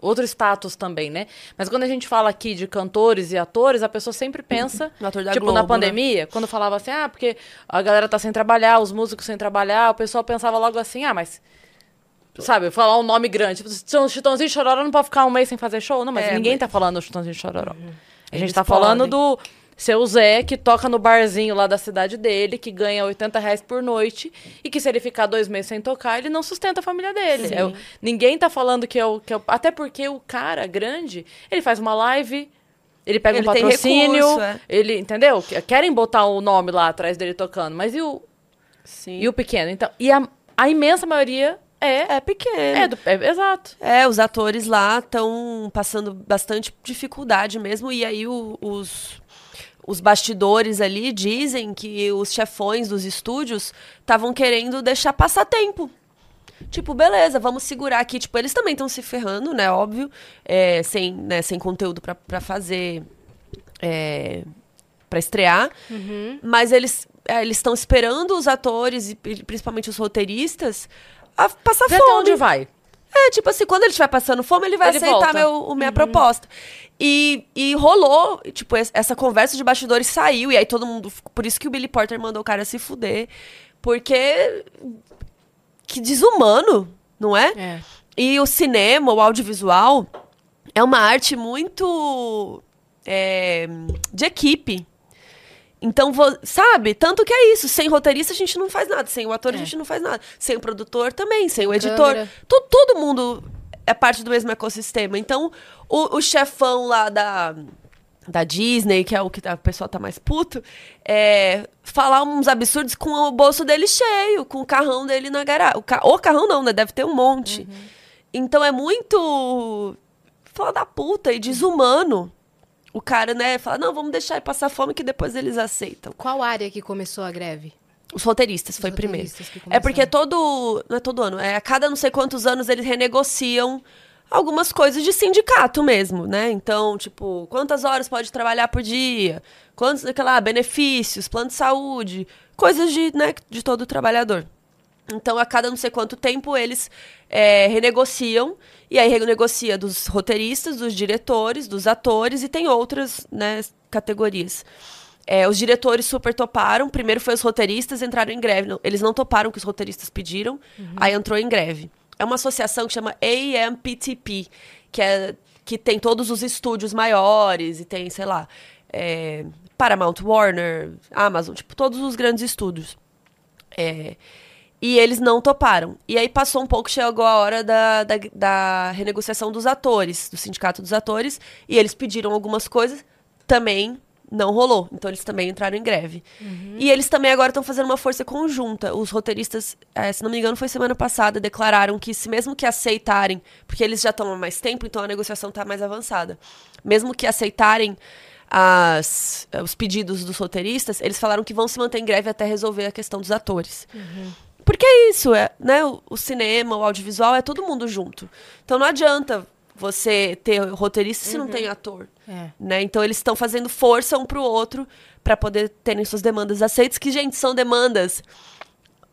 outro status também, né? Mas quando a gente fala aqui de cantores e atores, a pessoa sempre pensa. Tipo, Globo, na né? pandemia, quando falava assim, ah, porque a galera tá sem trabalhar, os músicos sem trabalhar, o pessoal pensava logo assim, ah, mas. Sabe, falar um nome grande. Tipo, Chitão- Chitãozinho Chororó não pode ficar um mês sem fazer show. Não, mas É, ninguém mas- tá falando Chitãozinho Chororó. A gente Eles tá falando podem. do seu Zé, que toca no barzinho lá da cidade dele, que ganha 80 reais por noite, e que se ele ficar dois meses sem tocar, ele não sustenta a família dele. Sim. É ninguém tá falando que é, o, que é o- Até porque o cara grande, ele faz uma live. Ele pega Ele um patrocínio, recurso, é. ele, entendeu? Que- Querem botar o nome lá atrás dele tocando, mas e o, Sim. e o pequeno? Então, e a, a imensa maioria é, É pequeno. é, do- é- exato. É, os atores lá estão passando bastante dificuldade mesmo, e aí o- os, os bastidores ali dizem que os chefões dos estúdios estavam querendo deixar passar tempo. Tipo, beleza, vamos segurar aqui. Tipo, eles também estão se ferrando, né? Óbvio. é, sem, né, sem conteúdo pra, pra fazer. É, pra estrear. Mas eles é, eles estão esperando os atores, e pri- principalmente os roteiristas, a passar Vê até fome. onde vai. É, tipo assim, quando ele estiver passando fome, ele vai Ele aceitar volta. meu, minha proposta. E, e rolou, tipo, es- essa conversa de bastidores saiu, e aí todo mundo. Por isso que o Billy Porter mandou o cara se fuder. Porque. Que desumano, não é? É. E o cinema, o audiovisual, é uma arte muito. é, de equipe. Então, vo- sabe? Tanto que é isso. Sem roteirista a gente não faz nada. Sem o ator a É. gente não faz nada. Sem o produtor também. Sem o editor. To- todo mundo é parte do mesmo ecossistema. Então, o, o chefão lá da, da Disney, que é o que o pessoal tá mais puto, é, falar uns absurdos com o bolso dele cheio, com o carrão dele na garagem. O, ca o carrão não, né? Deve ter um monte. Então é muito. Fala da puta e desumano. O cara, né, fala, não, vamos deixar ele passar fome que depois eles aceitam. Qual área que começou a greve? Os roteiristas, foi Os primeiro. roteiristas que É porque todo. Não é todo ano, é a cada não sei quantos anos eles renegociam algumas coisas de sindicato mesmo, né? Então, tipo, quantas horas pode trabalhar por dia? Quantos, aquela, benefícios, plano de saúde, coisas de, né, de todo trabalhador. Então, a cada não sei quanto tempo, eles é, renegociam. E aí, renegocia dos roteiristas, dos diretores, dos atores e tem outras né, categorias. É, os diretores super toparam. Primeiro foi os roteiristas, entraram em greve. Não, eles não toparam o que os roteiristas pediram. Aí entrou em greve. É uma associação que chama AMPTP, que, é, que tem todos os estúdios maiores e tem, sei lá, é, Paramount, Warner, Amazon, tipo, todos os grandes estúdios. É, e eles não toparam. E aí passou um pouco, chegou a hora da, da, da renegociação dos atores, do sindicato dos atores, e eles pediram algumas coisas, também não rolou. Então eles também entraram em greve. E eles também agora estão fazendo uma força conjunta. Os roteiristas, eh, se não me engano, foi semana passada, declararam que se mesmo que aceitarem, porque eles já estão há mais tempo, então a negociação está mais avançada. Mesmo que aceitarem as, os pedidos dos roteiristas, eles falaram que vão se manter em greve até resolver a questão dos atores. Porque é isso, é, né? O, o cinema, o audiovisual é todo mundo junto. Então não adianta você ter roteirista se não tem ator. É. Né? Então eles estão fazendo força um pro outro para poder terem suas demandas aceitas, que, gente, são demandas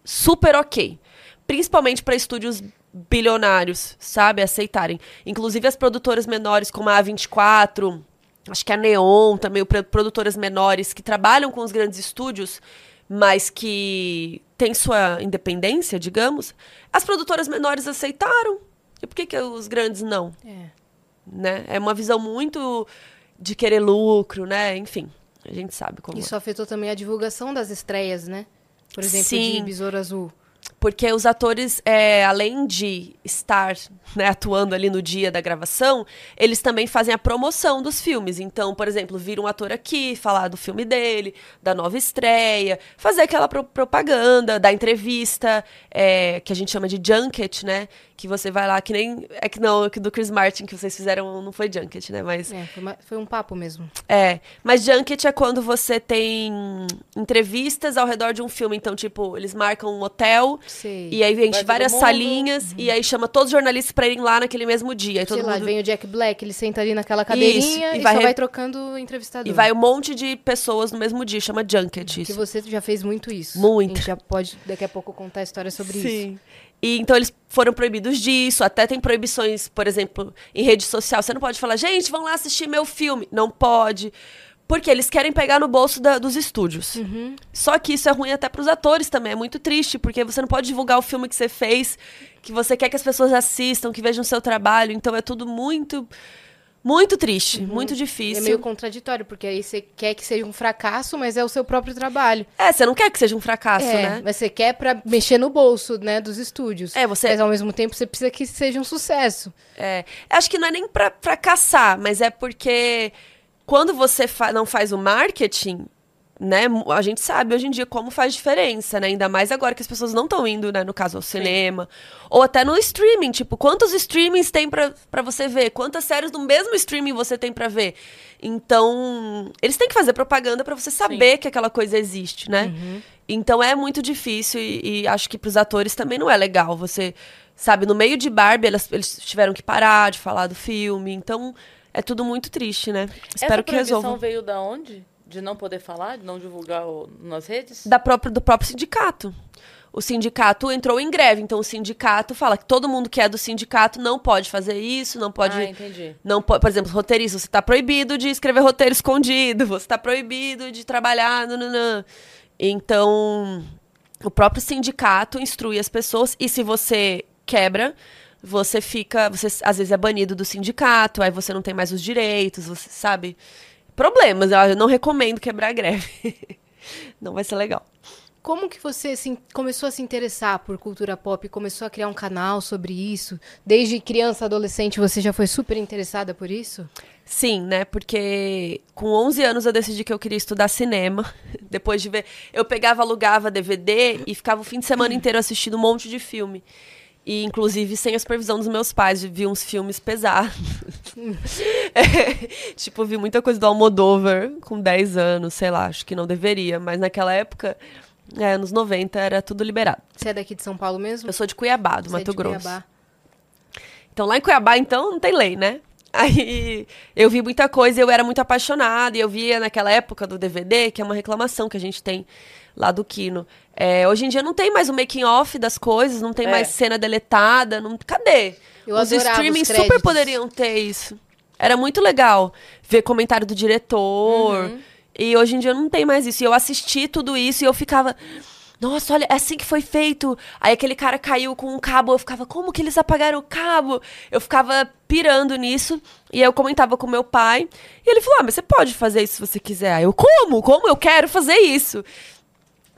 super ok. Principalmente para estúdios bilionários, sabe, aceitarem. Inclusive as produtoras menores, como a A24, acho que a Neon também, produtoras menores que trabalham com os grandes estúdios, mas que têm sua independência, digamos, as produtoras menores aceitaram. E por que, que os grandes não? É. Né? É uma visão muito de querer lucro, né? Enfim, a gente sabe como é. Isso afetou também a divulgação das estreias, né? Por exemplo, Sim. de Besouro Azul. Porque os atores, é, além de estar né, atuando ali no dia da gravação, eles também fazem a promoção dos filmes. Então, por exemplo, vir um ator aqui, falar do filme dele, da nova estreia, fazer aquela pro- propaganda, da entrevista, é, que a gente chama de junket, né? Que você vai lá, que nem. É que não, que do Chris Martin que vocês fizeram não foi junket, né? Mas É, foi, uma- foi um papo mesmo. é, mas junket é quando você tem entrevistas ao redor de um filme. Então, tipo, eles marcam um hotel Sei. e aí enche Vai todo várias salinhas e aí chama todos os jornalistas pra irem lá naquele mesmo dia. E, todo Sei lá, mundo... vem o Jack Black, ele senta ali naquela cadeirinha e e, vai re- vai trocando entrevistador. e vai um monte de pessoas no mesmo dia, chama junket Que isso. você já fez muito isso. Muito. A gente já pode, daqui a pouco, contar a história sobre isso. Sim. E então eles foram proibidos disso, até tem proibições, por exemplo, em rede social. Você não pode falar, gente, vão lá assistir meu filme. Não pode. Porque eles querem pegar no bolso da- dos estúdios. Uhum. Só que isso é ruim até pros atores também. É muito triste, porque você não pode divulgar o filme que você fez, que você quer que as pessoas assistam, que vejam o seu trabalho. Então é tudo muito, muito triste, muito É difícil. meio contraditório, porque aí você quer que seja um fracasso, mas é o seu próprio trabalho. É, você não quer que seja um fracasso, é, né? mas você quer pra mexer no bolso, né, dos estúdios. É, você- Mas ao mesmo tempo você precisa que seja um sucesso. É, acho que não é nem pra, caçar, mas é porque quando você fa- não faz o marketing, né? A gente sabe hoje em dia como faz diferença, né? Ainda mais agora que as pessoas não estão indo, né? No caso, ao cinema. Ou até no streaming. Tipo, quantos streamings tem pra, pra você ver? Quantas séries no mesmo streaming você tem pra ver? Então, eles têm que fazer propaganda pra você saber que aquela coisa existe, né? Então é muito difícil e, e acho que pros atores também não é legal. Você, sabe, no meio de Barbie, elas- eles tiveram que parar de falar do filme. Então é tudo muito triste, né? Espero Essa que proibição resolvam. veio da onde? De não poder falar, de não divulgar o- nas redes? Da própria, do próprio sindicato. O sindicato entrou em greve, então o sindicato fala que todo mundo que é do sindicato não pode fazer isso, não pode. Ah, entendi. Não pode, por exemplo, roteirista, você está proibido de escrever roteiro escondido, você está proibido de trabalhar. Nananã. Então, o próprio sindicato instrui as pessoas, e se você quebra, você fica. Você às vezes é banido do sindicato, aí você não tem mais os direitos, você sabe? Problemas, eu não recomendo quebrar a greve. não vai ser legal. Como que você se começou a se interessar por cultura pop? Começou a criar um canal sobre isso? Desde criança, adolescente, você já foi super interessada por isso? Sim, né? Porque com 11 anos eu decidi que eu queria estudar cinema. Depois de ver. Eu pegava, alugava DVD e ficava o fim de semana inteiro assistindo um monte de filme. E, inclusive, sem a supervisão dos meus pais, vi uns filmes pesados. É, tipo, vi muita coisa do Almodóvar com 10 anos, sei lá, acho que não deveria. Mas naquela época, é, anos 90, era tudo liberado. Você é daqui de São Paulo mesmo? Eu sou de Cuiabá, do Você é Mato de Grosso. Cuiabá. Então, lá em Cuiabá, então, não tem lei, né? Aí eu vi muita coisa eu era muito apaixonada. E eu via naquela época do DVD, que é uma reclamação que a gente tem lá do Kino. É, hoje em dia não tem mais o making off das coisas, não tem É. mais cena deletada. Não, cadê? Eu os adorava os streamings super poderiam ter isso. Era muito legal ver comentário do diretor. Uhum. E hoje em dia não tem mais isso. E eu assisti tudo isso e eu ficava. Nossa, olha, é assim que foi feito. Aí aquele cara caiu com um cabo, eu ficava, como que eles apagaram o cabo? Eu ficava pirando nisso. E aí eu comentava com meu pai. E ele falou: Ah, mas você pode fazer isso se você quiser. Aí eu, como? Como eu quero fazer isso?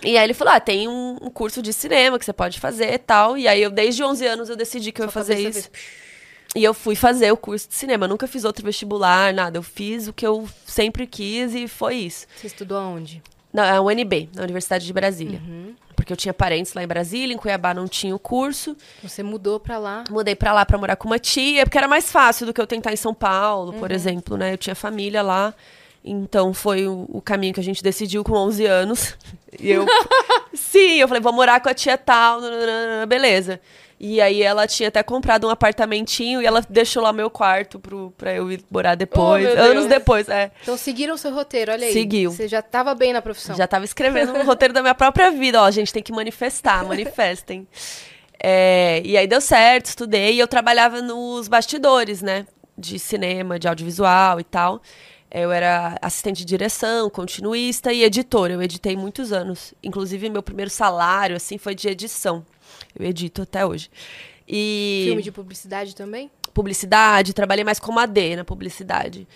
E aí ele falou: Ah, tem um, um curso de cinema que você pode fazer e tal. E aí eu, desde 11 anos, eu decidi que eu ia Só fazer isso. E eu fui fazer o curso de cinema. Eu nunca fiz outro vestibular, nada. Eu fiz o que eu sempre quis e foi isso. Você estudou aonde? Na UNB, na Universidade de Brasília. Uhum. Porque eu tinha parentes lá em Brasília, em Cuiabá não tinha o curso. Você mudou pra lá. Mudei pra lá pra morar com uma tia, porque era mais fácil do que eu tentar em São Paulo, por Uhum. exemplo, né? Eu tinha família lá. Então foi o, caminho que a gente decidiu com 11 anos. E eu, sim, eu falei, vou morar com a tia tal, beleza. E aí ela tinha até comprado um apartamentinho e ela deixou lá meu quarto pro, pra eu ir morar depois. Oh, anos depois, é. Então seguiram o seu roteiro, olha aí. Seguiu. Você já tava bem na profissão. Já tava escrevendo um roteiro da minha própria vida. Ó, a gente tem que manifestar, manifestem. É, e aí deu certo, estudei. E eu trabalhava nos bastidores, né? De cinema, de audiovisual e tal. Eu era assistente de direção, continuista e editora. Eu editei muitos anos. Inclusive, meu primeiro salário, assim, foi de edição. Eu edito até hoje. E Filme de publicidade também? publicidade, trabalhei mais como AD na publicidade.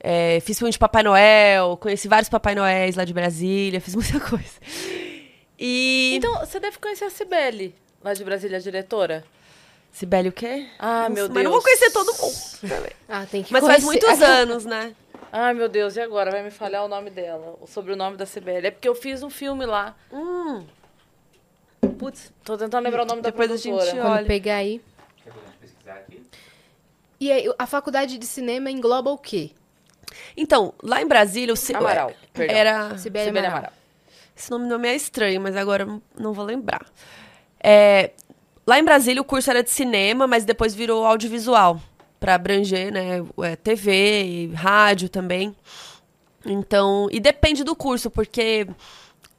É, fiz filme de Papai Noel, conheci vários Papai Noéis lá de Brasília, fiz muita coisa. E. Então, você deve conhecer a Cibele, lá de Brasília, a diretora. Sibeli o quê? Ah, meu Mas Deus. não vou conhecer todo mundo. Ah, tem que Mas faz conhecer. muitos anos, né? Ai, meu Deus, e agora? Vai me falhar o nome dela, o sobrenome da Cibele. É porque eu fiz um filme lá. Hum. Putz, tô tentando lembrar o nome Depois da a gente produtora. olha. Quando pegar aí. Quer pesquisar aqui? E aí, a faculdade de cinema engloba o quê? Então, lá em Brasília, o ci- Amaral, perdão. era. Sibeli Cibele Amaral. Amaral. Esse nome não me é estranho, mas agora não vou lembrar. É, lá em Brasília, o curso era de cinema, mas depois virou audiovisual, para abranger, né, é, TV e rádio também. Então, e depende do curso, porque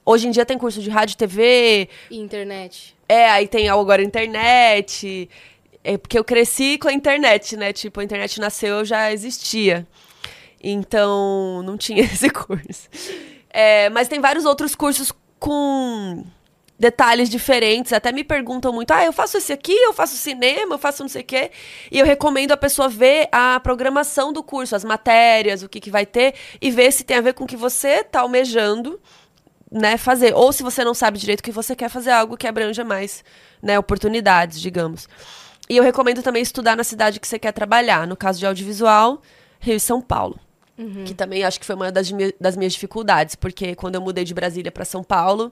hoje em dia tem curso de rádio e TV, E internet. é, aí tem agora internet. É porque eu cresci com a internet, né? Tipo, a internet nasceu, já existia. Então, não tinha esse curso. É, mas tem vários outros cursos com detalhes diferentes. Até me perguntam muito: ah, eu faço esse aqui, eu faço cinema, eu faço não sei o quê. E eu recomendo a pessoa ver a programação do curso, as matérias, o que, que vai ter, e ver se tem a ver com o que você tá almejando né, fazer. Ou se você não sabe direito o que você quer fazer algo que abranja mais, né, oportunidades, digamos. E eu recomendo também estudar na cidade que você quer trabalhar. No caso de audiovisual, Rio e São Paulo. Que também acho que foi uma das, das minhas dificuldades, porque quando eu mudei de Brasília para São Paulo,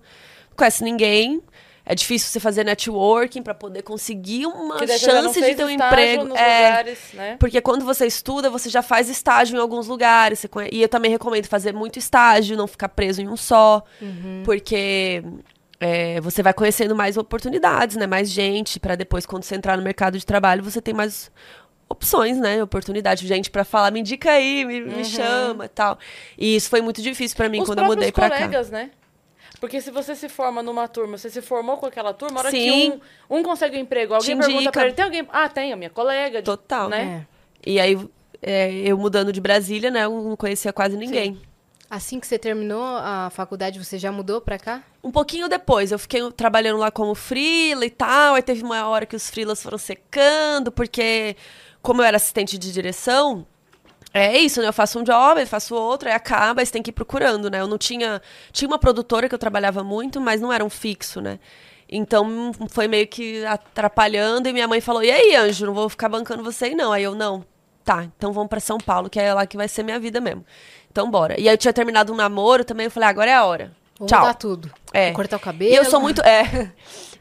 conhece ninguém. É difícil você fazer networking para poder conseguir uma chance de ter um emprego. É, lugares, né? porque quando você estuda, você já faz estágio em alguns lugares. conhe- E eu também recomendo fazer muito estágio, não ficar preso em um só. Porque é, você vai conhecendo mais oportunidades, né? Mais gente, para depois, quando você entrar no mercado de trabalho, você tem mais opções, né? Oportunidade, gente para falar, me indica aí, me, me chama e tal. E isso foi muito difícil para mim Os quando eu mudei pra cá. colegas, né? Porque se você se forma numa turma, você se formou com aquela turma, a hora Sim. que um, um consegue um emprego, alguém Te pergunta indica. pra ele, tem alguém... Ah, tem, a minha colega. de- Total. Né? É. E aí, é, eu mudando de Brasília, né? Eu não conhecia quase ninguém. Assim que você terminou a faculdade, você já mudou pra cá? Um pouquinho depois, eu fiquei trabalhando lá como freela e tal, aí teve uma hora que os freelas foram secando, porque como eu era assistente de direção, é isso, né? Eu faço um job, eu faço outro, aí acaba, aí você tem que ir procurando, né? Eu não tinha... Tinha uma produtora que eu trabalhava muito, mas não era um fixo, né? Então, foi meio que atrapalhando, e minha mãe falou, e aí, Anjo, não vou ficar bancando você aí não. Aí eu, não, tá, então vamos pra São Paulo, que é lá que vai ser minha vida mesmo. Então, bora. E aí eu tinha terminado um namoro também, eu falei, ah, agora é a hora. Vou Tchau. mudar tudo. É. Vou cortar o cabelo. E eu sou muito. É.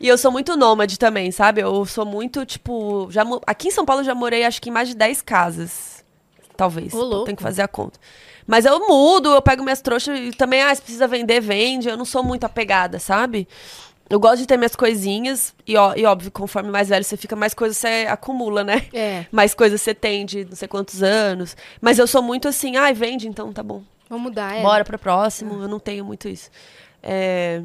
E eu sou muito nômade também, sabe? Eu sou muito, tipo. Já, aqui em São Paulo eu já morei, acho que em mais de 10 casas. Talvez. Ô, louco. Tenho que fazer a conta. Mas eu mudo, eu pego minhas trouxas e também, ah, se precisa vender, vende. Eu não sou muito apegada, sabe? Eu gosto de ter minhas coisinhas. E, ó, e óbvio, conforme mais velho você fica, mais coisas você acumula, né? É, Mais coisas você tem de não sei quantos anos. Mas eu sou muito assim, ai, vende, então tá bom. vamos mudar, é. Bora pro próximo. Eu não tenho muito isso. É,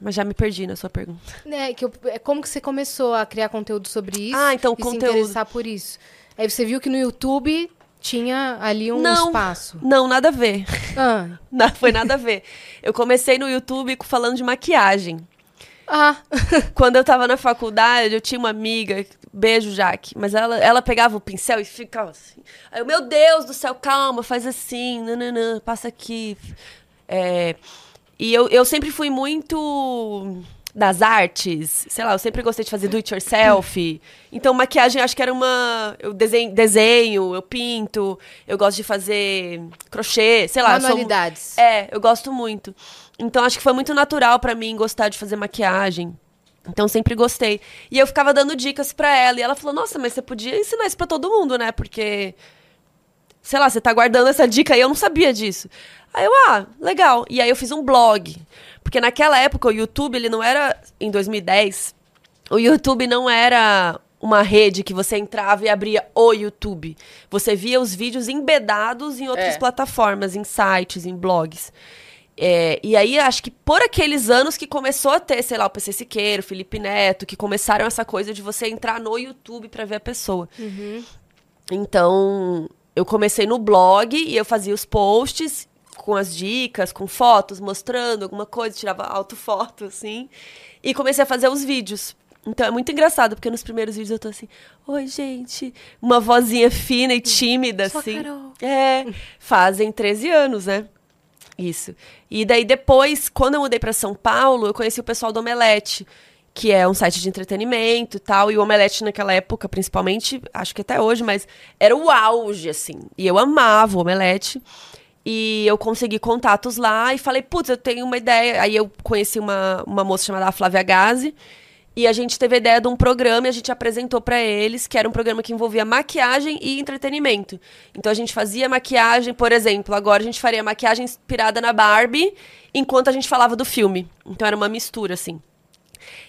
Mas já me perdi na sua pergunta. É, que eu- é como que você começou a criar conteúdo sobre isso? Ah, então, e conteúdo. se interessar por isso? Aí você viu que no YouTube tinha ali um Não. espaço. Não, nada a ver. Ah, Não, foi nada a ver. Eu comecei no YouTube falando de maquiagem. ah. Quando eu tava na faculdade, eu tinha uma amiga, beijo, Jaque, mas ela, ela pegava o pincel e ficava assim. Aí eu, meu Deus do céu, calma, faz assim, nananã, passa aqui. É, e eu, eu sempre fui muito das artes, sei lá, eu sempre gostei de fazer do it yourself. Então, maquiagem acho que era uma. Eu desenho, desenho eu pinto, eu gosto de fazer crochê, sei lá. eu sou- Manualidades. é, eu gosto muito. Então acho que foi muito natural pra mim gostar de fazer maquiagem. Então sempre gostei. E eu ficava dando dicas pra ela e ela falou: "Nossa, mas você podia ensinar isso pra todo mundo, né? Porque sei lá, você tá guardando essa dica aí, eu não sabia disso. Aí eu, ah, legal. E aí eu fiz um blog. Porque naquela época o YouTube, ele não era, em 2010, o YouTube não era uma rede que você entrava e abria o YouTube. Você via os vídeos embedados em outras É. plataformas, em sites, em blogs. É, e aí, acho que por aqueles anos que começou a ter, sei lá, o PC Siqueiro, o Felipe Neto, que começaram essa coisa de você entrar no YouTube pra ver a pessoa. Então, eu comecei no blog e eu fazia os posts com as dicas, com fotos, mostrando alguma coisa, tirava autofoto, assim. E comecei a fazer os vídeos. Então é muito engraçado, porque nos primeiros vídeos eu tô assim, oi, gente, uma vozinha fina e tímida, a assim. Carol. É, fazem 13 anos, né? Isso. E daí depois, quando eu mudei pra São Paulo, eu conheci o pessoal do Omelete, que é um site de entretenimento e tal. E o Omelete naquela época, principalmente, acho que até hoje, mas era o auge, assim. E eu amava o Omelete. E eu consegui contatos lá e falei, putz, eu tenho uma ideia. Aí eu conheci uma, uma moça chamada Flávia Gazi. E a gente teve a ideia de um programa e a gente apresentou pra eles, que era um programa que envolvia maquiagem e entretenimento. Então a gente fazia maquiagem, por exemplo, agora a gente faria maquiagem inspirada na Barbie, enquanto a gente falava do filme. Então era uma mistura, assim.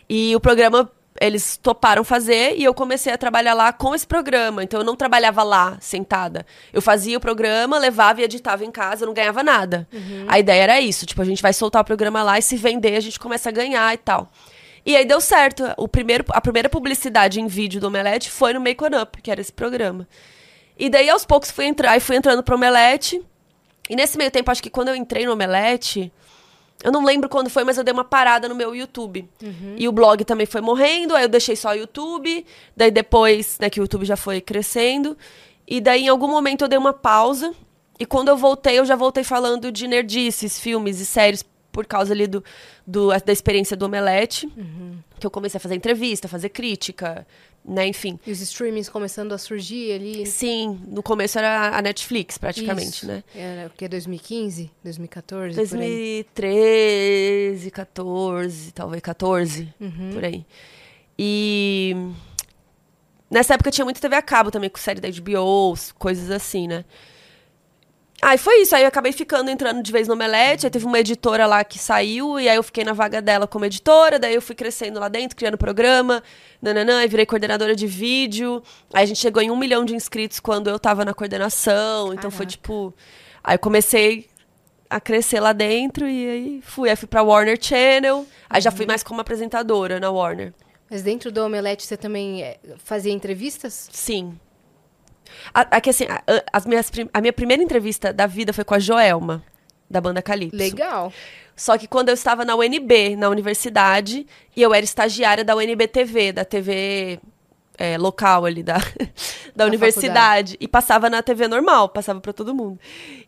E o programa eles toparam fazer e eu comecei a trabalhar lá com esse programa. Então eu não trabalhava lá, sentada. Eu fazia o programa, levava e editava em casa, eu não ganhava nada. A ideia era isso, tipo, a gente vai soltar o programa lá e se vender, a gente começa a ganhar e tal. E aí deu certo. O primeiro, a primeira publicidade em vídeo do Omelete foi no Make On Up, que era esse programa. E daí aos poucos fui entrar, e fui entrando pro Omelete. E nesse meio tempo, acho que quando eu entrei no Omelete, eu não lembro quando foi, mas eu dei uma parada no meu YouTube. E o blog também foi morrendo, aí eu deixei só o YouTube. Daí depois, né, que o YouTube já foi crescendo. E daí em algum momento eu dei uma pausa. E quando eu voltei, eu já voltei falando de nerdices, filmes e séries por causa ali do, do- da experiência do Omelete. Que eu comecei a fazer entrevista, fazer crítica, né, enfim. E os streamings começando a surgir ali. Sim, no começo era a Netflix, praticamente, Isso. né? Era o que? 2015? 2014? por aí. 2013, 14, talvez 14, por aí. E nessa época tinha muito TV a cabo também, com série da HBO, coisas assim, né? Aí foi isso, aí eu acabei ficando, entrando de vez no Omelete, aí teve uma editora lá que saiu, e aí eu fiquei na vaga dela como editora, daí eu fui crescendo lá dentro, criando programa, nananã, aí virei coordenadora de vídeo, aí a gente chegou em um milhão de inscritos quando eu tava na coordenação, então foi Caraca. tipo... Aí eu comecei a crescer lá dentro, e aí fui, aí fui pra Warner Channel, aí já fui mais como apresentadora na Warner. Mas dentro do Omelete você também eh, fazia entrevistas? Sim. A, a, que, assim, a, as minhas, a minha primeira entrevista da vida foi com a Joelma, da banda Calypso. Legal. Só que quando eu estava na UNB, na universidade, e eu era estagiária da UNB TV, da TV é, local ali da, da universidade. E passava na TV normal, passava pra todo mundo.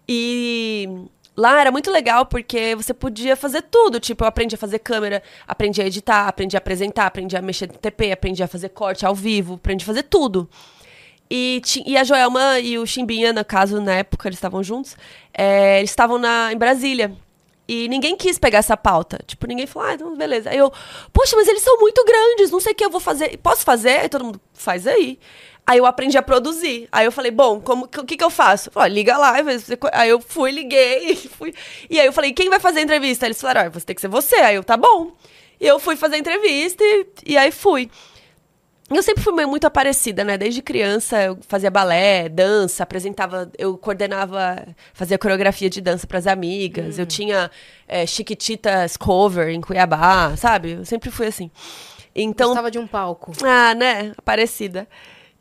E lá era muito legal porque você podia fazer tudo. Tipo, eu aprendi a fazer câmera, aprendi a editar, aprendi a apresentar, aprendi a mexer no TP, aprendi a fazer corte ao vivo, aprendi a fazer tudo. E, e a Joelma e o Chimbinha, no caso, na época, eles estavam juntos, é, eles estavam na, em Brasília. E ninguém quis pegar essa pauta. Tipo, ninguém falou, ah, então beleza. Aí eu, poxa, mas eles são muito grandes, não sei o que eu vou fazer. Posso fazer? Aí todo mundo, faz aí. Aí eu aprendi a produzir. Aí eu falei, bom, como, o que, que eu faço? "Ah, liga lá. e vê se você co-" Aí eu fui, liguei. Fui. E aí eu falei, quem vai fazer a entrevista? Aí eles falaram, ah, você tem que ser você. Aí eu, tá bom. E eu fui fazer a entrevista e, e aí fui. Eu sempre fui muito aparecida, né? Desde criança eu fazia balé, dança, apresentava, eu coordenava, fazia coreografia de dança pras amigas. Eu tinha é, Chiquititas cover em Cuiabá, sabe? Eu sempre fui assim. Então, Gostava de um palco. ah, né? Aparecida.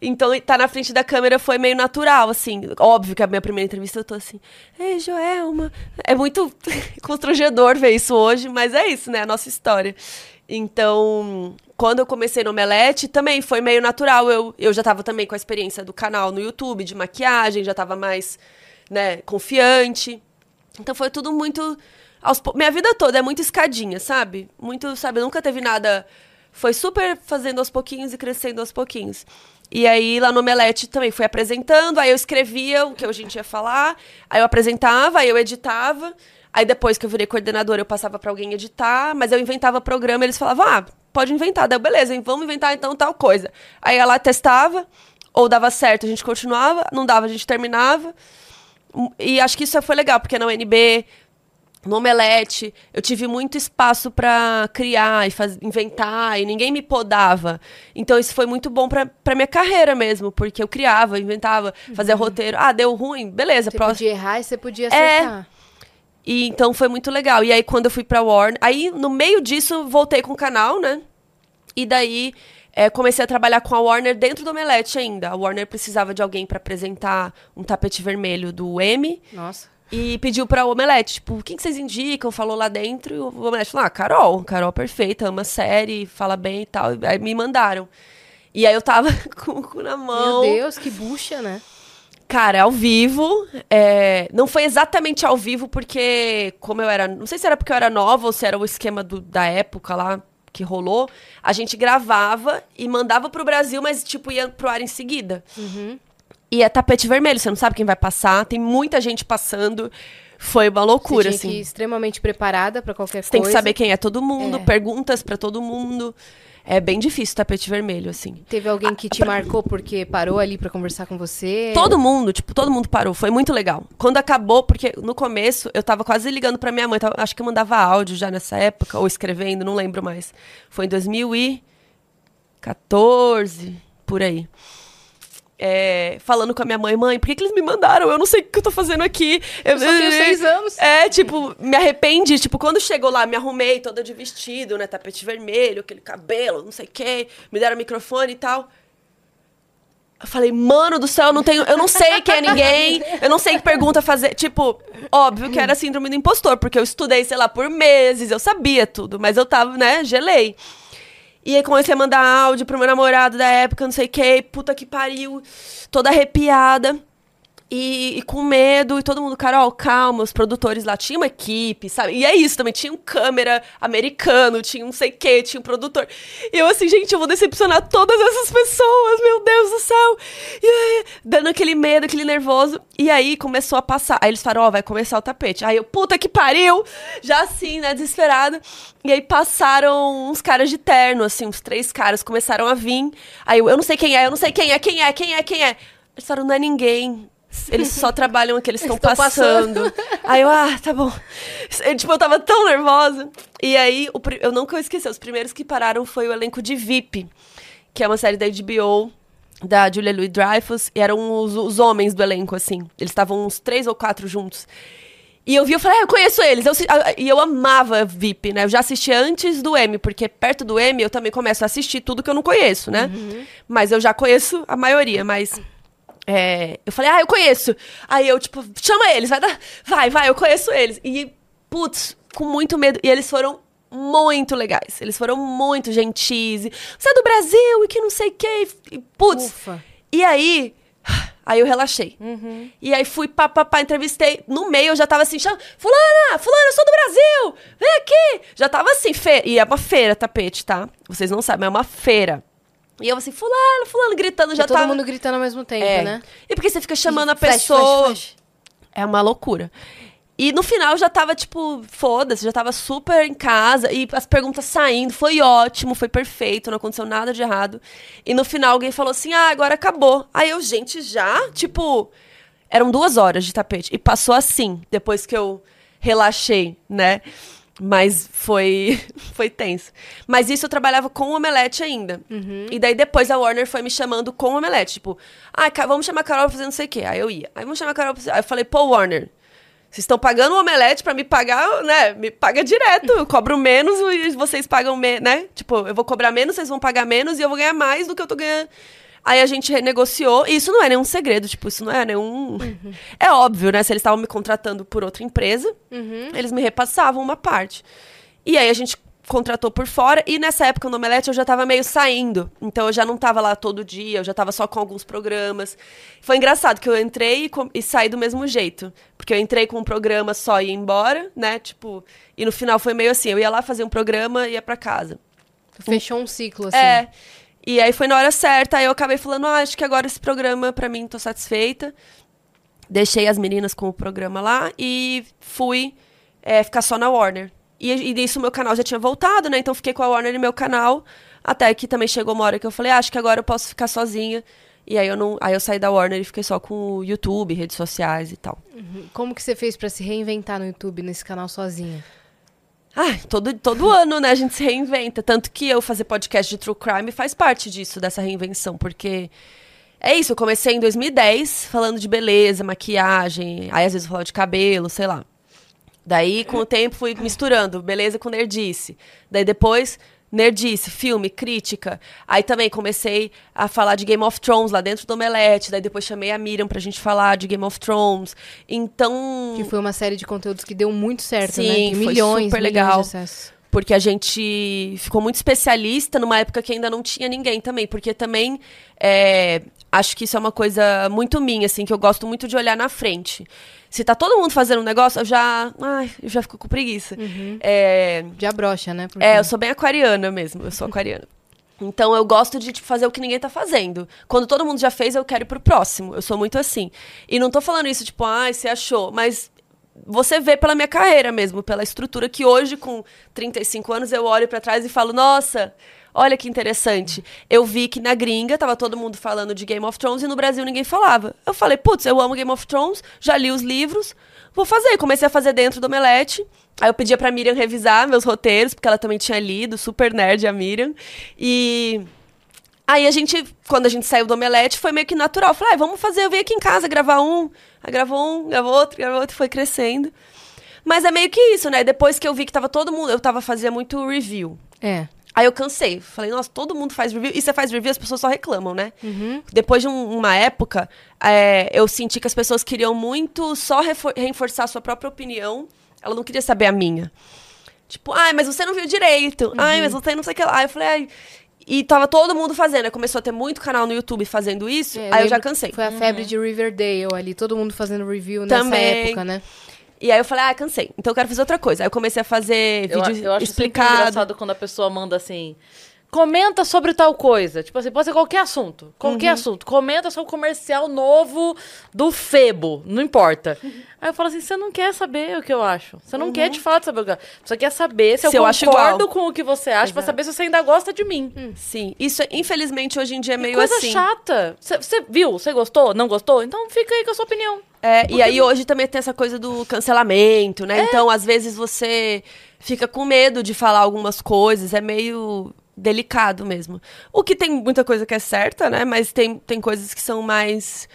Então, tá na frente da câmera foi meio natural, assim. Óbvio que a minha primeira entrevista eu tô assim, ei, Joelma. É muito constrangedor ver isso hoje, mas é isso, né? A nossa história. Então, quando eu comecei no Omelete, também foi meio natural. Eu, eu já tava também com a experiência do canal no YouTube, de maquiagem, já tava mais, né, confiante. Então foi tudo muito. aos Minha vida toda é muito escadinha, sabe? Muito, sabe? Nunca teve nada. Foi super fazendo aos pouquinhos e crescendo aos pouquinhos. E aí, lá no Omelete também fui apresentando, aí eu escrevia o que a gente ia falar, aí eu apresentava, aí eu editava. Aí depois que eu virei coordenadora, eu passava pra alguém editar, mas eu inventava programa, eles falavam, ah, pode inventar. Daí beleza, vamos inventar então tal coisa. Aí ela testava, Ou dava certo, a gente continuava, não dava, a gente terminava. Hum, E acho que isso foi legal, porque na UNB, no Omelete, eu tive muito espaço pra criar e faz- inventar, e ninguém me podava. Então isso foi muito bom pra pra minha carreira mesmo, porque eu criava, inventava, fazia roteiro. Ah, deu ruim, beleza, Você próximo. podia errar e você podia É. E então foi muito legal. E aí, quando eu fui pra Warner. Aí, no meio disso, voltei com o canal, né? E daí é, comecei a trabalhar com a Warner dentro do Omelete ainda. A Warner precisava de alguém pra apresentar um tapete vermelho do M. Nossa. E pediu pra Omelete, tipo, quem que vocês indicam? Falou lá dentro. E o Omelete falou, ah, Carol. Carol perfeita, ama a série, fala bem e tal. Aí me mandaram. E aí eu tava com o cu na mão. Meu Deus, que bucha, né? Cara, ao vivo. é, Não foi exatamente ao vivo, porque, como eu era. Não sei se era porque eu era nova ou se era o esquema do- da época lá que rolou. A gente gravava e mandava pro Brasil, mas, tipo, ia pro ar em seguida. E é tapete vermelho, você não sabe quem vai passar. Tem muita gente passando. Foi uma loucura, você tinha que assim. ir extremamente preparada pra qualquer Você tem coisa. que saber quem é todo mundo, É. perguntas pra todo mundo. É bem difícil tapete vermelho, assim. Teve alguém que te marcou porque parou ali pra conversar com você? Todo mundo, tipo, todo mundo parou. Foi muito legal. Quando acabou, porque no começo eu tava quase ligando pra minha mãe. tava- acho que eu mandava áudio já nessa época, ou escrevendo, não lembro mais. Foi em 2014, por aí. É, falando com a minha mãe, mãe, por que, que eles me mandaram? Eu não sei o que eu tô fazendo aqui. Eu só tenho seis anos. É, tipo, me arrependi. Tipo, quando chegou lá, me arrumei toda de vestido, né? Tapete vermelho, aquele cabelo, não sei o quê. Me deram microfone e tal. Eu falei, mano do céu, eu não tenho. Eu não sei quem é ninguém. Eu não sei que pergunta fazer. Tipo, óbvio que era síndrome do impostor, porque eu estudei, sei lá, por meses, eu sabia tudo, mas eu tava, né, gelei. E aí comecei a mandar áudio pro meu namorado da época, não sei o que, puta que pariu, toda arrepiada. E, e com medo, e todo mundo, Carol, calma, os produtores lá tinham uma equipe, sabe? E é isso também, tinha um câmera americano, tinha um sei o quê, tinha um produtor. E eu assim, gente, eu vou decepcionar todas essas pessoas, meu Deus do céu! E aí, dando aquele medo, aquele nervoso. E aí começou a passar. Aí eles falaram, ó, vai começar o tapete. Aí eu, puta que pariu! Já assim, né, desesperada. E aí passaram uns caras de terno, assim, uns três caras começaram a vir. Aí eu, eu não sei quem é, eu não sei quem é, quem é, quem é, quem é. Eles falaram, não é ninguém. Eles só trabalham aqui, eles estão Estão passando. Aí eu, ah, tá bom. Eu, tipo, eu tava tão nervosa. E aí, o eu nunca vou esquecer, os primeiros que pararam foi o elenco de VIP, que é uma série da HBO, da Julia Louis-Dreyfus, e eram os, os homens do elenco, assim. Eles estavam uns três ou quatro juntos. E eu vi, eu falei, ah, eu conheço eles. Eu, e eu amava VIP, né? Eu já assistia antes do M, porque perto do M eu também começo a assistir tudo que eu não conheço, né? Mas eu já conheço a maioria, mas. É, eu falei, ah, eu conheço. Aí eu, tipo, chama eles, vai dar. Vai, vai, eu conheço eles. E, putz, com muito medo. E eles foram muito legais. Eles foram muito gentis. e, Você é do Brasil e que não sei o quê. E, putz. Ufa. E aí. Aí eu relaxei. E aí fui, pá, pá, pá, entrevistei. No meio eu já tava assim, chama, fulana, fulana, eu sou do Brasil, vem aqui. Já tava assim, feira. E é uma feira, tapete, tá? Vocês não sabem, é uma feira. E eu assim, fulano, fulano, gritando, já Já todo tava... mundo gritando ao mesmo tempo, É. né? E porque você fica chamando a Flash, pessoa... flash, flash. É uma loucura. E no final já tava, tipo, foda-se, já tava super em casa e as perguntas saindo. Foi ótimo, foi perfeito, não aconteceu nada de errado. E no final alguém falou assim: ah, agora acabou. Aí eu, gente, já? Tipo, eram duas horas de tapete. E passou assim, depois que eu relaxei, né? Mas foi, foi tenso. Mas isso eu trabalhava com o Omelete ainda. E daí depois a Warner foi me chamando com o Omelete. Tipo, ah, vamos chamar a Carol pra fazer não sei o quê. Aí eu ia. Aí vamos chamar a Carol pra fazer... Aí eu falei, pô, Warner, vocês estão pagando o Omelete pra me pagar, né? Me paga direto. Eu cobro menos e vocês pagam, me né? Tipo, eu vou cobrar menos, vocês vão pagar menos e eu vou ganhar mais do que eu tô ganhando. Aí a gente renegociou, e isso não é nenhum segredo, tipo, isso não é nenhum. É óbvio, né? Se eles estavam me contratando por outra empresa, eles me repassavam uma parte. E aí a gente contratou por fora, e nessa época no Omelete eu já tava meio saindo. Então eu já não tava lá todo dia, eu já tava só com alguns programas. Foi engraçado que eu entrei e, e saí do mesmo jeito. Porque eu entrei com um programa só e ia embora, né? Tipo, e no final foi meio assim, eu ia lá fazer um programa e ia pra casa. Fechou um ciclo, assim. É. E aí foi na hora certa, aí eu acabei falando, ah, acho que agora esse programa, pra mim, tô satisfeita. Deixei as meninas com o programa lá e fui é, ficar só na Warner. E, e nisso meu canal já tinha voltado, né? Então fiquei com a Warner no meu canal. Até que também chegou uma hora que eu falei, ah, acho que agora eu posso ficar sozinha. E aí eu não, aí eu saí da Warner e fiquei só com o YouTube, redes sociais e tal. Como que você fez pra se reinventar no YouTube, nesse canal sozinha? Ah, todo, todo ano, né, a gente se reinventa. Tanto que eu fazer podcast de true crime faz parte disso, dessa reinvenção, porque é isso, eu comecei em 2010 falando de beleza, maquiagem, aí às vezes eu falava de cabelo, sei lá. Daí, com o tempo, fui misturando beleza com nerdice. Daí depois, nerdice, filme, crítica. Aí também comecei a falar de Game of Thrones lá dentro do Omelete. Daí depois chamei a Miriam pra gente falar de Game of Thrones. Então. Que foi uma série de conteúdos que deu muito certo, Sim, né? Tem foi milhões, super milhões legal. de acessos. Porque a gente ficou muito especialista numa época que ainda não tinha ninguém também. Porque também é, acho que isso é uma coisa muito minha, assim, que eu gosto muito de olhar na frente. Se tá todo mundo fazendo um negócio, eu já. Ai, eu já fico com preguiça. É, Já brocha, né? Porque- é, eu sou bem aquariana mesmo. Eu sou aquariana. Então eu gosto de tipo, fazer o que ninguém tá fazendo. Quando todo mundo já fez, eu quero ir pro próximo. Eu sou muito assim. E não tô falando isso, tipo, ai, você achou. Mas você vê pela minha carreira mesmo, pela estrutura que hoje, com 35 anos, eu olho pra trás e falo, nossa, olha que interessante. Eu vi que na gringa tava todo mundo falando de Game of Thrones e no Brasil ninguém falava. Eu falei, putz, eu amo Game of Thrones, já li os livros, vou fazer. Comecei a fazer dentro do Omelete. Aí eu pedia pra Miriam revisar meus roteiros, porque ela também tinha lido, super nerd a Miriam. E Aí a gente, quando a gente saiu do Omelete, foi meio que natural. Eu Falei, ah, vamos fazer, eu venho aqui em casa gravar um. Aí gravou um, gravou outro, gravou outro, foi crescendo. Mas é meio que isso, né? Depois que eu vi que tava todo mundo, eu tava fazendo muito review. É. Aí eu cansei. Falei, nossa, todo mundo faz review. E você faz review, as pessoas só reclamam, né? Depois de um- uma época, é, eu senti que as pessoas queriam muito só refor- reforçar a sua própria opinião. Ela não queria saber a minha. Tipo, ai, mas você não viu direito. Ai, mas você não sei o que lá. Aí eu falei, ai. E tava todo mundo fazendo. Aí começou a ter muito canal no YouTube fazendo isso. É, aí eu já cansei. Foi a febre de Riverdale ali, todo mundo fazendo review nessa Também. época, né? E aí eu falei, ah, cansei. Então eu quero fazer outra coisa. Aí eu comecei a fazer vídeo eu acho explicado. engraçado quando a pessoa manda assim. Comenta sobre tal coisa. Tipo assim, pode ser qualquer assunto. Qualquer Uhum. assunto. Comenta sobre o comercial novo do Febo. Não importa. Aí eu falo assim: você não quer saber o que eu acho. Você não quer de fato saber o que eu acho. Você quer saber se, Uhum. Se eu eu concordo com o que você acha, pra saber se você ainda gosta de mim. Sim. Isso, é- infelizmente, hoje em dia é meio coisa assim. chata. Você- Você viu? Você gostou? Não gostou? Então fica aí com a sua opinião. É, e aí hoje também tem essa coisa do cancelamento, né? Então, às vezes você fica com medo de falar algumas coisas, é meio delicado mesmo. O que tem muita coisa que é certa, né? Mas tem, tem coisas que são mais.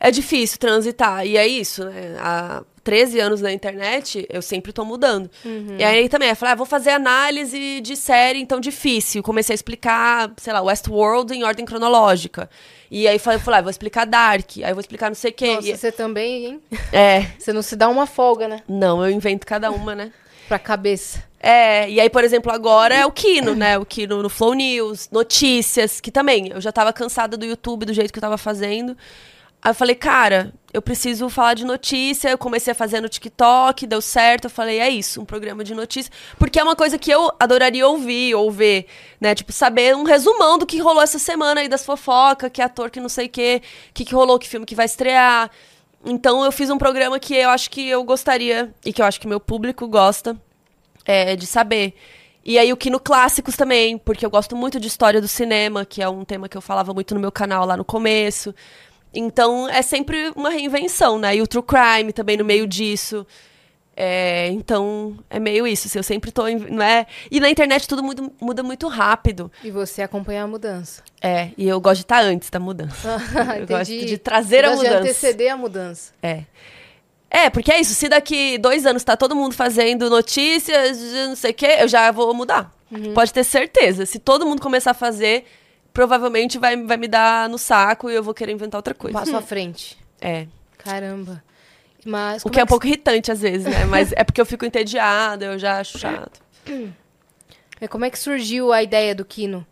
É difícil transitar. E é isso, né? Há 13 anos na internet, eu sempre tô mudando. E aí também, eu falei, ah, vou fazer análise de série, então difícil. Comecei a explicar, sei lá, Westworld em ordem cronológica. E aí falei, falei ah, vou explicar Dark, aí eu vou explicar não sei o quê. Nossa, E- você também, hein? é, Você não se dá uma folga, né? não, eu invento cada uma, né? Pra cabeça. É, e aí, por exemplo, agora é o Kino, né? O Kino no Flow News, notícias, que também, eu já tava cansada do YouTube, do jeito que eu tava fazendo. Aí eu falei, cara, eu preciso falar de notícia. Eu comecei a fazer no TikTok, deu certo. Eu falei, é isso, um programa de notícia. Porque é uma coisa que eu adoraria ouvir ou ver, né? Tipo, saber um resumão do que rolou essa semana aí das fofocas, que ator que não sei o quê, que, que rolou, que filme que vai estrear. Então eu fiz um programa que eu acho que eu gostaria e que eu acho que meu público gosta é, de saber. E aí o Kino Clássicos também, porque eu gosto muito de história do cinema, que é um tema que eu falava muito no meu canal lá no começo. Então é sempre uma reinvenção, né? E o True Crime também no meio disso. É, então é meio isso. assim, eu sempre tô. em- Não é? E na internet tudo muda, muda muito rápido. E você acompanha a mudança. É, e eu gosto de estar antes da mudança. eu gosto de trazer a Você gosta mudança. de anteceder a mudança. É. É, porque é isso. Se daqui dois anos tá todo mundo fazendo notícias, não sei o quê, eu já vou mudar. Uhum. Pode ter certeza. Se todo mundo começar a fazer, provavelmente vai, vai me dar no saco e eu vou querer inventar outra coisa. Passo à frente. É. Caramba. Mas O como que é um que pouco irritante às vezes, né? Mas é porque eu fico entediada, eu já acho chato. É, Como é que surgiu a ideia do Kino?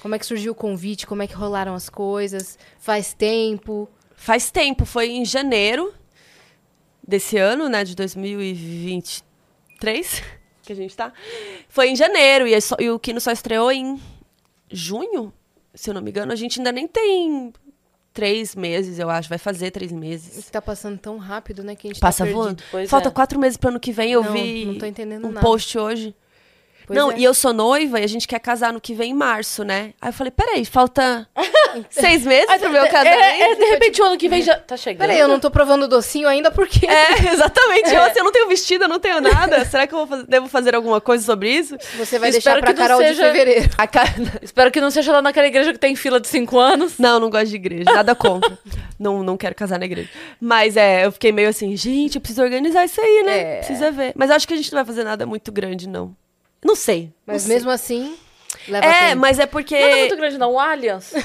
Como é que surgiu o convite? Como é que rolaram as coisas? Faz tempo? Faz tempo, foi em janeiro desse ano, né, de 2023, que a gente tá. Foi em janeiro e, é só- e o Kino só estreou em junho, se eu não me engano. A gente ainda nem tem três meses, eu acho. Vai fazer três meses. Que tá passando tão rápido, né? Que a gente Passa tá voando. Pois Falta é. quatro meses pro ano que vem. Eu Não, vi não tô entendendo um nada. post hoje. Pois não, é. e eu sou noiva e a gente quer casar no que vem em março, né? Aí eu falei, peraí, falta seis meses pro meu casamento? É, é, de repente o ano que vem já tá chegando. Peraí, eu não tô provando o docinho ainda porque. É, exatamente. Eu, assim, eu não tenho vestido, eu não tenho nada. Será que eu vou fazer- devo fazer alguma coisa sobre isso? Você vai Eu deixar pra Carol de seja- fevereiro. A cara... Espero que não seja lá naquela igreja que tem fila de cinco anos. Não, não gosto de igreja, nada contra. não, não quero casar na igreja. Mas é, eu fiquei meio assim, gente, eu preciso organizar isso aí, né? É. Precisa ver. Mas acho que a gente não vai fazer nada muito grande, não. Não sei. Mas não sei. mesmo assim, leva É, tempo. mas é porque. Não é muito grande, não. O Allianz.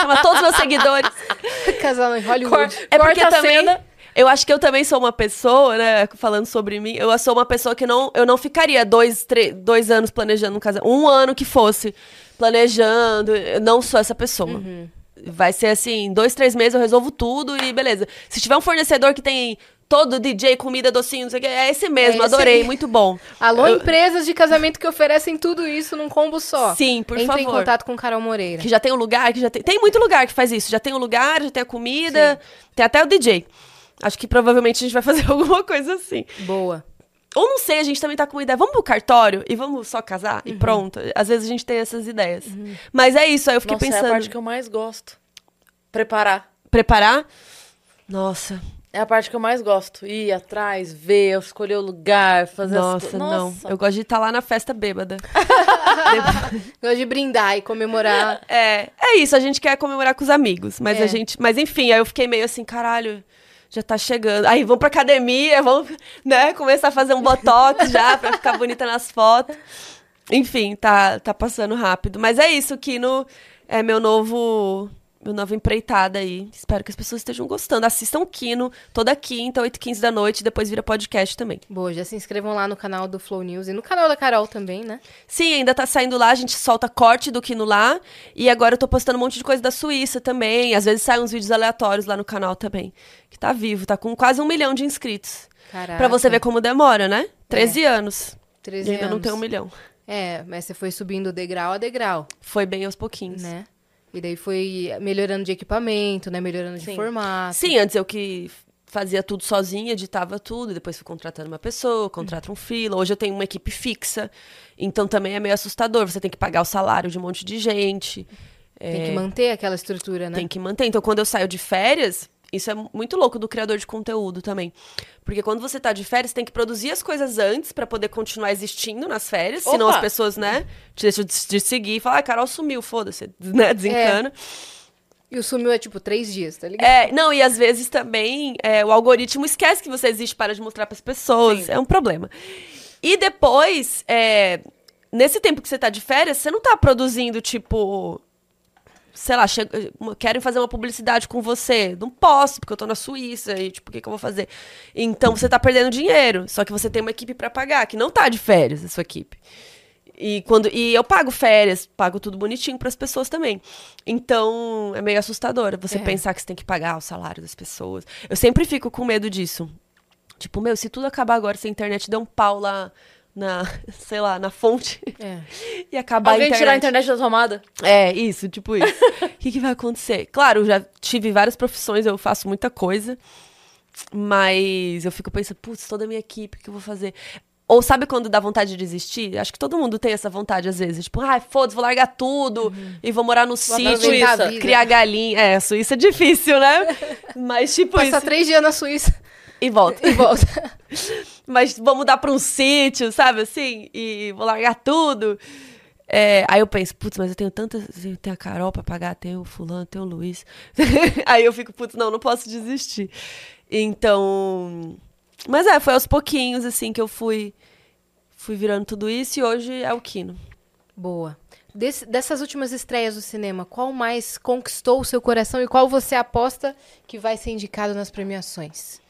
Chama todos os meus seguidores. Casal em Hollywood. É porque Corta a também. cena. Eu acho que eu também sou uma pessoa, né? Falando sobre mim, eu sou uma pessoa que não, eu não ficaria dois, três, dois anos planejando um casamento. Um ano que fosse planejando. Eu não sou essa pessoa. Uhum. Vai ser assim, dois, três meses eu resolvo tudo e beleza. Se tiver um fornecedor que tem todo DJ, comida, docinho, não sei o que, é esse mesmo, É esse adorei, aí. muito bom. Alô, Eu- empresas de casamento que oferecem tudo isso num combo só. Sim, por Entre em favor. contato com Carol Moreira. Que já tem um lugar, que já tem. Tem muito lugar que faz isso. Já tem o lugar, já tem a comida, tem até o DJ. Acho que provavelmente a gente vai fazer alguma coisa assim. Boa. Ou não sei, a gente também tá com uma ideia. Vamos pro cartório e vamos só casar Uhum. e pronto. Às vezes a gente tem essas ideias. Mas é isso, aí eu fiquei Nossa, pensando. é a parte que eu mais gosto. Preparar. Preparar? Nossa, É a parte que eu mais gosto. Ir atrás, ver, escolher o lugar, fazer as nossa, coisas. não. Eu gosto de estar lá na festa bêbada. Gosto de brindar e comemorar. É, é isso, a gente quer comemorar com os amigos, mas É. a gente, mas enfim, aí eu fiquei meio assim, caralho, já tá chegando. Aí vamos pra academia, vamos, né, começar a fazer um botox já pra ficar bonita nas fotos. Enfim, tá tá passando rápido, mas é isso, Kino é meu novo meu novo empreitada aí. Espero que as pessoas estejam gostando. Assistam o Kino toda quinta, 8h15 da noite, depois vira podcast também. Boa, já se inscrevam lá no canal do Flow News e no canal da Carol também, né? Sim, ainda tá saindo lá, a gente solta corte do Kino lá. E agora eu tô postando um monte de coisa da Suíça também. Às vezes saem uns vídeos aleatórios lá no canal também. Que tá vivo, tá com quase um milhão de inscritos. Caraca. Pra você ver como demora, né? 13 anos. 13 E ainda não anos. tem um milhão. É, mas você foi subindo degrau a degrau, Foi bem aos pouquinhos. né? E daí foi melhorando de equipamento, né? Melhorando de Sim. formato. Sim, antes eu que fazia tudo sozinha, editava tudo, depois fui contratando uma pessoa, contrato um freela. Hoje eu tenho uma equipe fixa, então também é meio assustador. Você tem que pagar o salário de um monte de gente. Tem que manter aquela estrutura, né? Tem que manter. Então, quando eu saio de férias, isso é muito louco do criador de conteúdo também. Porque quando você tá de férias, tem que produzir as coisas antes pra poder continuar existindo nas férias. Senão Opa! as pessoas, né, te deixam de, de seguir e falam, ah, Carol sumiu, foda-se, né, desencana. E o sumiu é tipo três dias, tá ligado? É, não, e às vezes também é, o algoritmo esquece que você existe para de mostrar pras pessoas. É um problema. E depois, é, nesse tempo que você tá de férias, você não tá produzindo, tipo. Sei lá, querem fazer uma publicidade com você. Não posso, porque eu tô na Suíça e, tipo, o que, que eu vou fazer? Então você tá perdendo dinheiro. Só que você tem uma equipe pra pagar, que não tá de férias, a sua equipe. E, quando, e eu pago férias, pago tudo bonitinho pras pessoas também. Então, é meio assustador você É. pensar que você tem que pagar o salário das pessoas. Eu sempre fico com medo disso. Tipo, meu, se tudo acabar agora, se a internet der um pau lá na, sei lá, na fonte É. e acabar Alguém a internet. tirar a internet da tomada? É, isso, tipo isso. O que, que vai acontecer? Claro, já tive várias profissões, eu faço muita coisa, mas eu fico pensando, putz, toda a minha equipe, o que eu vou fazer? Ou sabe quando dá vontade de desistir? Acho que todo mundo tem essa vontade às vezes. Tipo, ai, foda-se, vou largar tudo e vou morar no sítio, a vida. criar galinha. É, a Suíça é difícil, né? Mas, tipo, Passar isso. três dias na Suíça E volta. e volta. Mas vou mudar pra um sítio, sabe assim? E vou largar tudo. É, aí eu penso, putz, mas eu tenho tantas. Eu tenho a Carol pra pagar, tenho o Fulano, tenho o Luiz. aí eu fico, putz, não, não posso desistir. Então. Mas é, foi aos pouquinhos, assim, que eu fui, fui virando tudo isso e hoje é o Kino. Boa. Desse- dessas últimas estreias do cinema, qual mais conquistou o seu coração e qual você aposta que vai ser indicado nas premiações?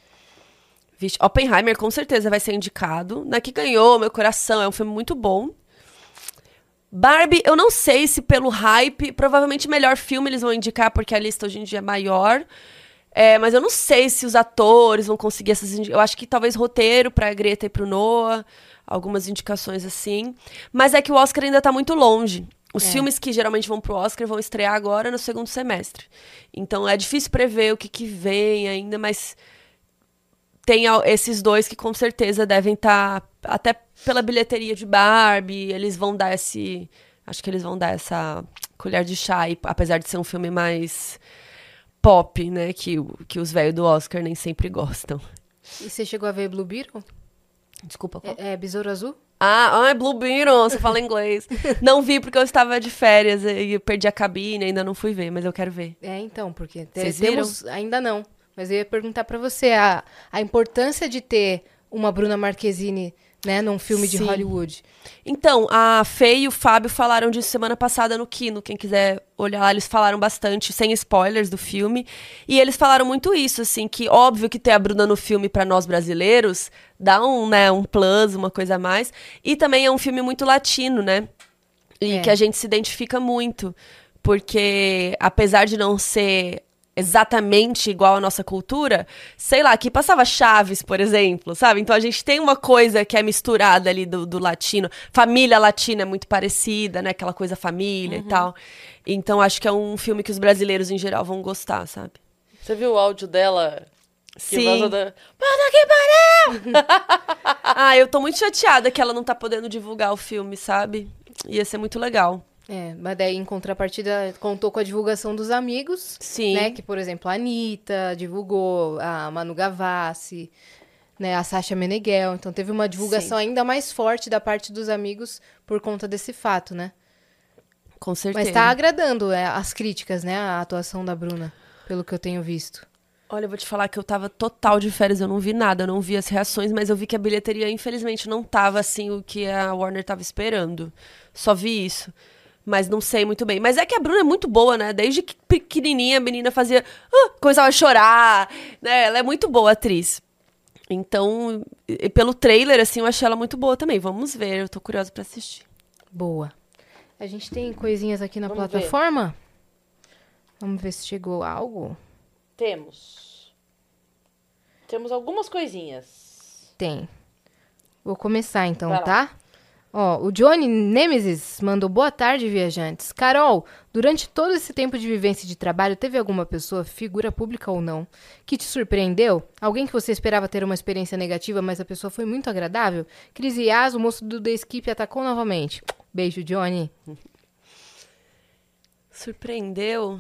Vixe, Oppenheimer com certeza vai ser indicado. Na que ganhou, meu coração, é um filme muito bom. Barbie, eu não sei se pelo hype, provavelmente melhor filme eles vão indicar, porque a lista hoje em dia é maior. É, mas eu não sei se os atores vão conseguir essas indi- Eu acho que talvez roteiro pra Greta e pro Noah, algumas indicações assim. Mas é que o Oscar ainda tá muito longe. Os É. filmes que geralmente vão pro Oscar vão estrear agora no segundo semestre. Então é difícil prever o que, que vem ainda, mas tem esses dois que com certeza devem estar, até pela bilheteria de Barbie, eles vão dar esse. Acho que eles vão dar essa colher de chá, e, apesar de ser um filme mais pop, né? Que, que os velhos do Oscar nem sempre gostam. E você chegou a ver Blue Beetle? Desculpa, qual? É, é Besouro Azul? Ah, ah, é Blue Beetle, você fala inglês. não vi porque eu estava de férias e perdi a cabine, ainda não fui ver, mas eu quero ver. É, então, porque te- Vocês viram? temos. Ainda não. Mas eu ia perguntar pra você a, a importância de ter uma Bruna Marquezine, né, num filme de Sim. Hollywood. Então, a Fê e o Fábio falaram disso semana passada no Kino. Quem quiser olhar lá, eles falaram bastante, sem spoilers do filme. E eles falaram muito isso, assim, que óbvio que ter a Bruna no filme pra nós brasileiros dá um, né, um plus, uma coisa a mais. E também é um filme muito latino, né? E É. que a gente se identifica muito. Porque, apesar de não ser exatamente igual à nossa cultura, sei lá, aqui passava Chaves, por exemplo, sabe? Então a gente tem uma coisa que é misturada ali do, do latino. Família latina é muito parecida, né? Aquela coisa família e tal. Então acho que é um filme que os brasileiros em geral vão gostar, sabe? Você viu o áudio dela? Que Sim. Puta que pariu! ah, eu tô muito chateada que ela não tá podendo divulgar o filme, sabe? Ia ser muito legal. É, mas daí em contrapartida contou com a divulgação dos amigos, Sim. né? Que, por exemplo, a Anitta divulgou, a Manu Gavassi, né? A Sasha Meneghel. Então teve uma divulgação ainda mais forte da parte dos amigos por conta desse fato, né? Com certeza. Mas tá agradando é, as críticas, né? A atuação da Bruna, pelo que eu tenho visto. Olha, eu vou te falar que eu tava total de férias, eu não vi nada, eu não vi as reações, mas eu vi que a bilheteria, infelizmente, não tava assim o que a Warner tava esperando. Só vi isso. Mas não sei muito bem. Mas é que a Bruna é muito boa, né? Desde que pequenininha a menina fazia. ah, começava a chorar, né? Ela é muito boa atriz. Então, e- pelo trailer, assim, eu achei ela muito boa também. Vamos ver, eu tô curiosa pra assistir. Boa. A gente tem coisinhas aqui na Vamos ver. plataforma? Vamos ver se chegou algo. Temos. Temos algumas coisinhas. Tem. Vou começar então, tá? Ó, o Johnny Nemesis mandou boa tarde, viajantes. Carol, durante todo esse tempo de vivência e de trabalho, teve alguma pessoa, figura pública ou não, que te surpreendeu? Alguém que você esperava ter uma experiência negativa, mas a pessoa foi muito agradável? Cris Yas, o moço do The Skip, atacou novamente. Beijo, Johnny. Surpreendeu?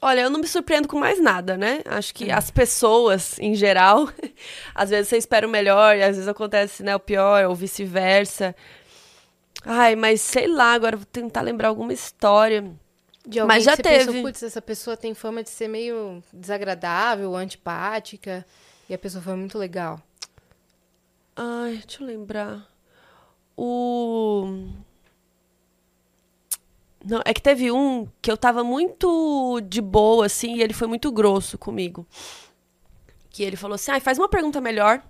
Olha, eu não me surpreendo com mais nada, né? Acho que as pessoas, em geral, às vezes você espera o melhor e às vezes acontece né, o pior, ou vice-versa. Ai, mas sei lá, agora vou tentar lembrar alguma história. De alguém Mas já que você pensou, teve. putz, essa pessoa tem fama de ser meio desagradável, antipática, e a pessoa foi muito legal. Ai, deixa eu lembrar. O. Não, é que teve um que eu tava muito de boa, assim, e ele foi muito grosso comigo. Que ele falou assim: ai, faz uma pergunta melhor.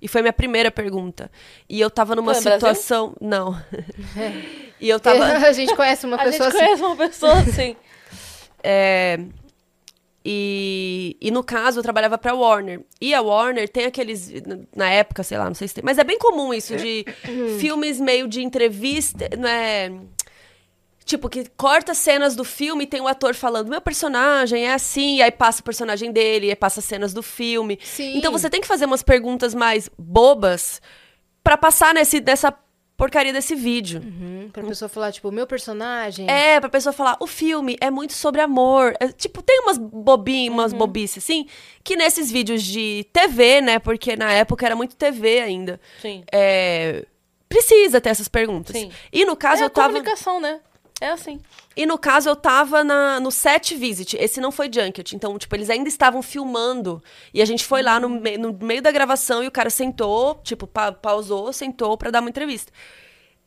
E foi minha primeira pergunta. E eu tava numa Foi Brasil? situação. Não. e eu tava. a gente conhece uma a pessoa gente assim. conhece uma pessoa assim. É, e, e no caso, eu trabalhava pra Warner. E a Warner tem aqueles. Na época, sei lá, não sei se tem. Mas é bem comum isso de filmes meio de entrevista. Né? Tipo, que corta cenas do filme e tem o ator falando: meu personagem é assim, e aí passa o personagem dele, e aí passa cenas do filme. Sim. Então você tem que fazer umas perguntas mais bobas pra passar nesse, nessa porcaria desse vídeo. Uhum, pra pessoa falar, tipo, meu personagem. É, pra pessoa falar, o filme é muito sobre amor. É, tipo, tem umas bobinhas, umas bobices, assim, que nesses vídeos de TV, né? Porque na época era muito TV ainda. Sim. É, precisa ter essas perguntas. Sim. E no caso é eu tava. comunicação, né? É assim. E no caso eu tava na, no set visit. Esse não foi junket. Então, tipo, eles ainda estavam filmando. E a gente foi lá no, me- no meio da gravação e o cara sentou, tipo, pa- pausou, sentou pra dar uma entrevista.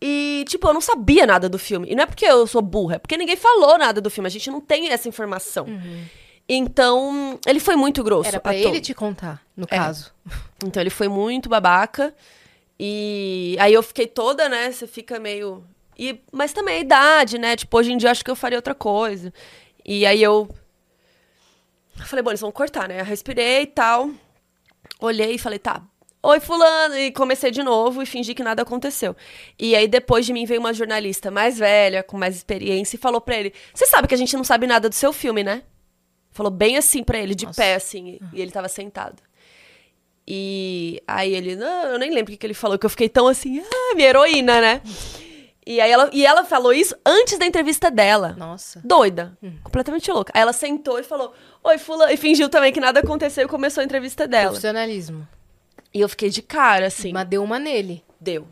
E, tipo, eu não sabia nada do filme. E não é porque eu sou burra, é porque ninguém falou nada do filme. A gente não tem essa informação. Então, ele foi muito grosso. Era pra ele te contar, no É. caso. Então ele foi muito babaca. E aí eu fiquei toda, né? Você fica meio. E, mas também a idade, né? Tipo, hoje em dia eu acho que eu faria outra coisa. E aí eu. falei, bom, eles vão cortar, né? Eu respirei e tal. Olhei e falei, tá. Oi, fulano. E comecei de novo e fingi que nada aconteceu. E aí, depois de mim, veio uma jornalista mais velha, com mais experiência, e falou pra ele: Você sabe que a gente não sabe nada do seu filme, né? Falou bem assim pra ele, de Nossa. pé, assim. E ele tava sentado. E aí ele, não, eu nem lembro o que, que ele falou, que eu fiquei tão assim, ah, minha heroína, né? E aí ela, e ela falou isso antes da entrevista dela. Nossa. Doida. Completamente louca. Aí ela sentou e falou, oi, fulano. E fingiu também que nada aconteceu e começou a entrevista dela. Profissionalismo. E eu fiquei de cara, assim. Mas deu uma nele. Deu.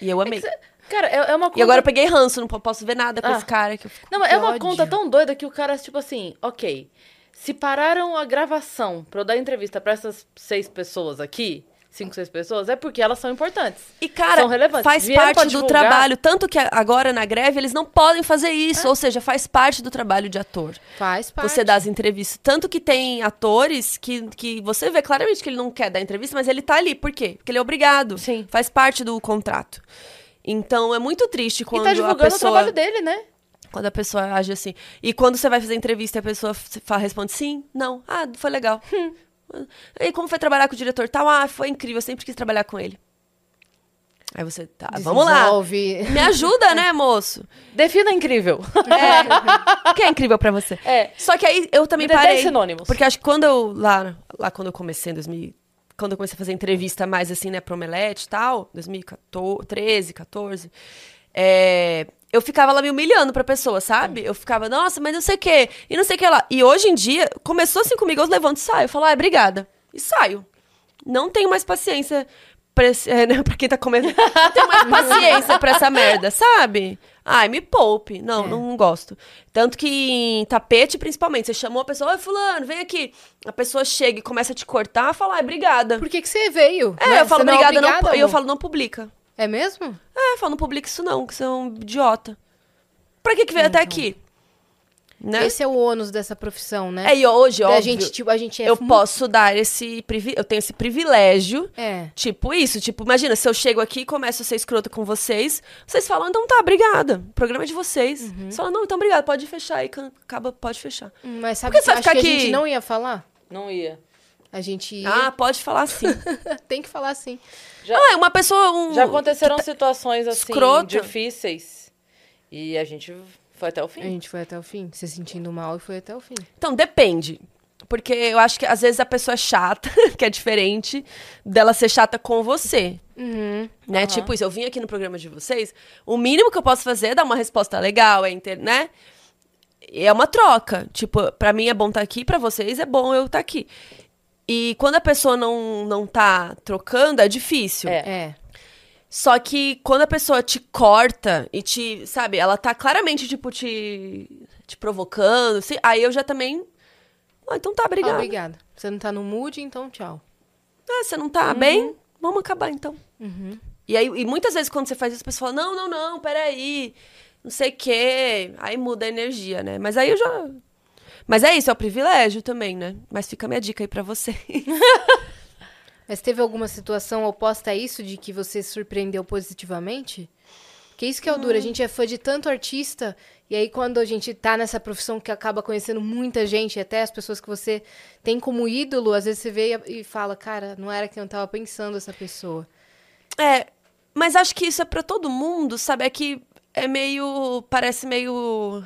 E eu amei. Cara, é, é uma conta... E agora eu peguei ranço, não po- posso ver nada com Ah. esse cara. Que eu fico... Não, é uma ódio. conta tão doida que o cara, tipo assim, ok. Se pararam a gravação pra eu dar entrevista pra essas seis pessoas aqui, cinco, seis pessoas, é porque elas são importantes. E, cara, São relevantes. faz Vieram parte do trabalho. Tanto que a- agora na greve eles não podem fazer isso. Ou seja, faz parte do trabalho de ator. Faz parte. Você dá as entrevistas. Tanto que tem atores que, que você vê claramente que ele não quer dar entrevista, mas ele tá ali. Por quê? Porque ele é obrigado. Sim. Faz parte do contrato. Então é muito triste quando e tá a divulgando pessoa. o trabalho dele, né? Quando a pessoa age assim. E quando você vai fazer entrevista e a pessoa responde sim, não. Ah, foi legal. E como foi trabalhar com o diretor tal? Ah, foi incrível, eu sempre quis trabalhar com ele. Aí você, tá, vamos lá. Me ajuda, né, moço? Defina incrível. É. O que é incrível pra você? É. Só que aí eu também Me parei. 10 sinônimos. Porque acho que quando eu, lá, lá quando eu comecei em 2000, quando eu comecei a fazer entrevista mais assim, né, pro Omelete e tal, 2013, 14, é, eu ficava lá me humilhando pra pessoa, sabe? Eu ficava, nossa, mas não sei o quê, e não sei o que lá. E hoje em dia, começou assim comigo, eu levanto e saio. Eu falo, ah, obrigada. E saio. Não tenho mais paciência pra, esse, é, né, pra quem tá comendo. Não tenho mais paciência pra essa merda, sabe? Ai, me poupe. Não, É. não gosto. Tanto que em tapete, principalmente, você chamou a pessoa, oi, fulano, vem aqui. A pessoa chega e começa a te cortar, fala, ai, obrigada. Por que, que você veio? É, Né? eu falo, não é obrigada, não, e eu falo, não publica. É mesmo? É, eu falo, não publica isso não, que você é um idiota. Pra que que veio até aqui? Né? Esse é o ônus dessa profissão, né? É, e hoje, óbvio, gente, tipo, a gente é eu mu- posso dar esse privilégio, eu tenho esse privilégio É. Tipo isso, tipo, imagina, se eu chego aqui e começo a ser escrota com vocês, vocês falam, então tá, obrigada. O programa é de vocês. Uhum. Vocês falam, não, então obrigada, pode fechar aí, acaba, pode fechar. Mas sabe Por que que você vai que a gente não ia falar? Não ia. A gente. Ah, pode falar assim. Tem que falar assim. Já, ah, é uma pessoa, um... já aconteceram situações assim, escrota. difíceis. E a gente foi até o A fim. gente foi até o fim, se sentindo mal e foi até o fim. Então, depende. Porque eu acho que às vezes a pessoa é chata, que é diferente dela ser chata com você. Uhum. Né? Tipo isso, eu vim aqui no programa de vocês, o mínimo que eu posso fazer é dar uma resposta legal, é inter... né? E É uma troca. Tipo, pra mim é bom estar aqui, pra vocês é bom eu estar aqui. E quando a pessoa não, não tá trocando, é difícil. É. É. Só que quando a pessoa te corta e te, sabe, ela tá claramente, tipo, te, te provocando, assim, aí eu já também. Ah, então tá, Ah, obrigada. Obrigada. Você não tá no mood, então tchau. Ah, você não tá bem? Vamos acabar então. Uhum. E aí, e muitas vezes quando você faz isso, a pessoa fala, não, não, não, peraí, não sei o quê. Aí muda a energia, né? Mas aí eu já. Mas é isso, é o privilégio também, né? Mas fica a minha dica aí pra você. Mas teve alguma situação oposta a isso de que você se surpreendeu positivamente? Que isso que é o duro. A gente é fã de tanto artista, e aí quando a gente tá nessa profissão que acaba conhecendo muita gente, até as pessoas que você tem como ídolo, às vezes você vê e e fala, cara, não era quem eu tava pensando essa pessoa. É, mas acho que isso é pra todo mundo, sabe? É que é meio. Parece meio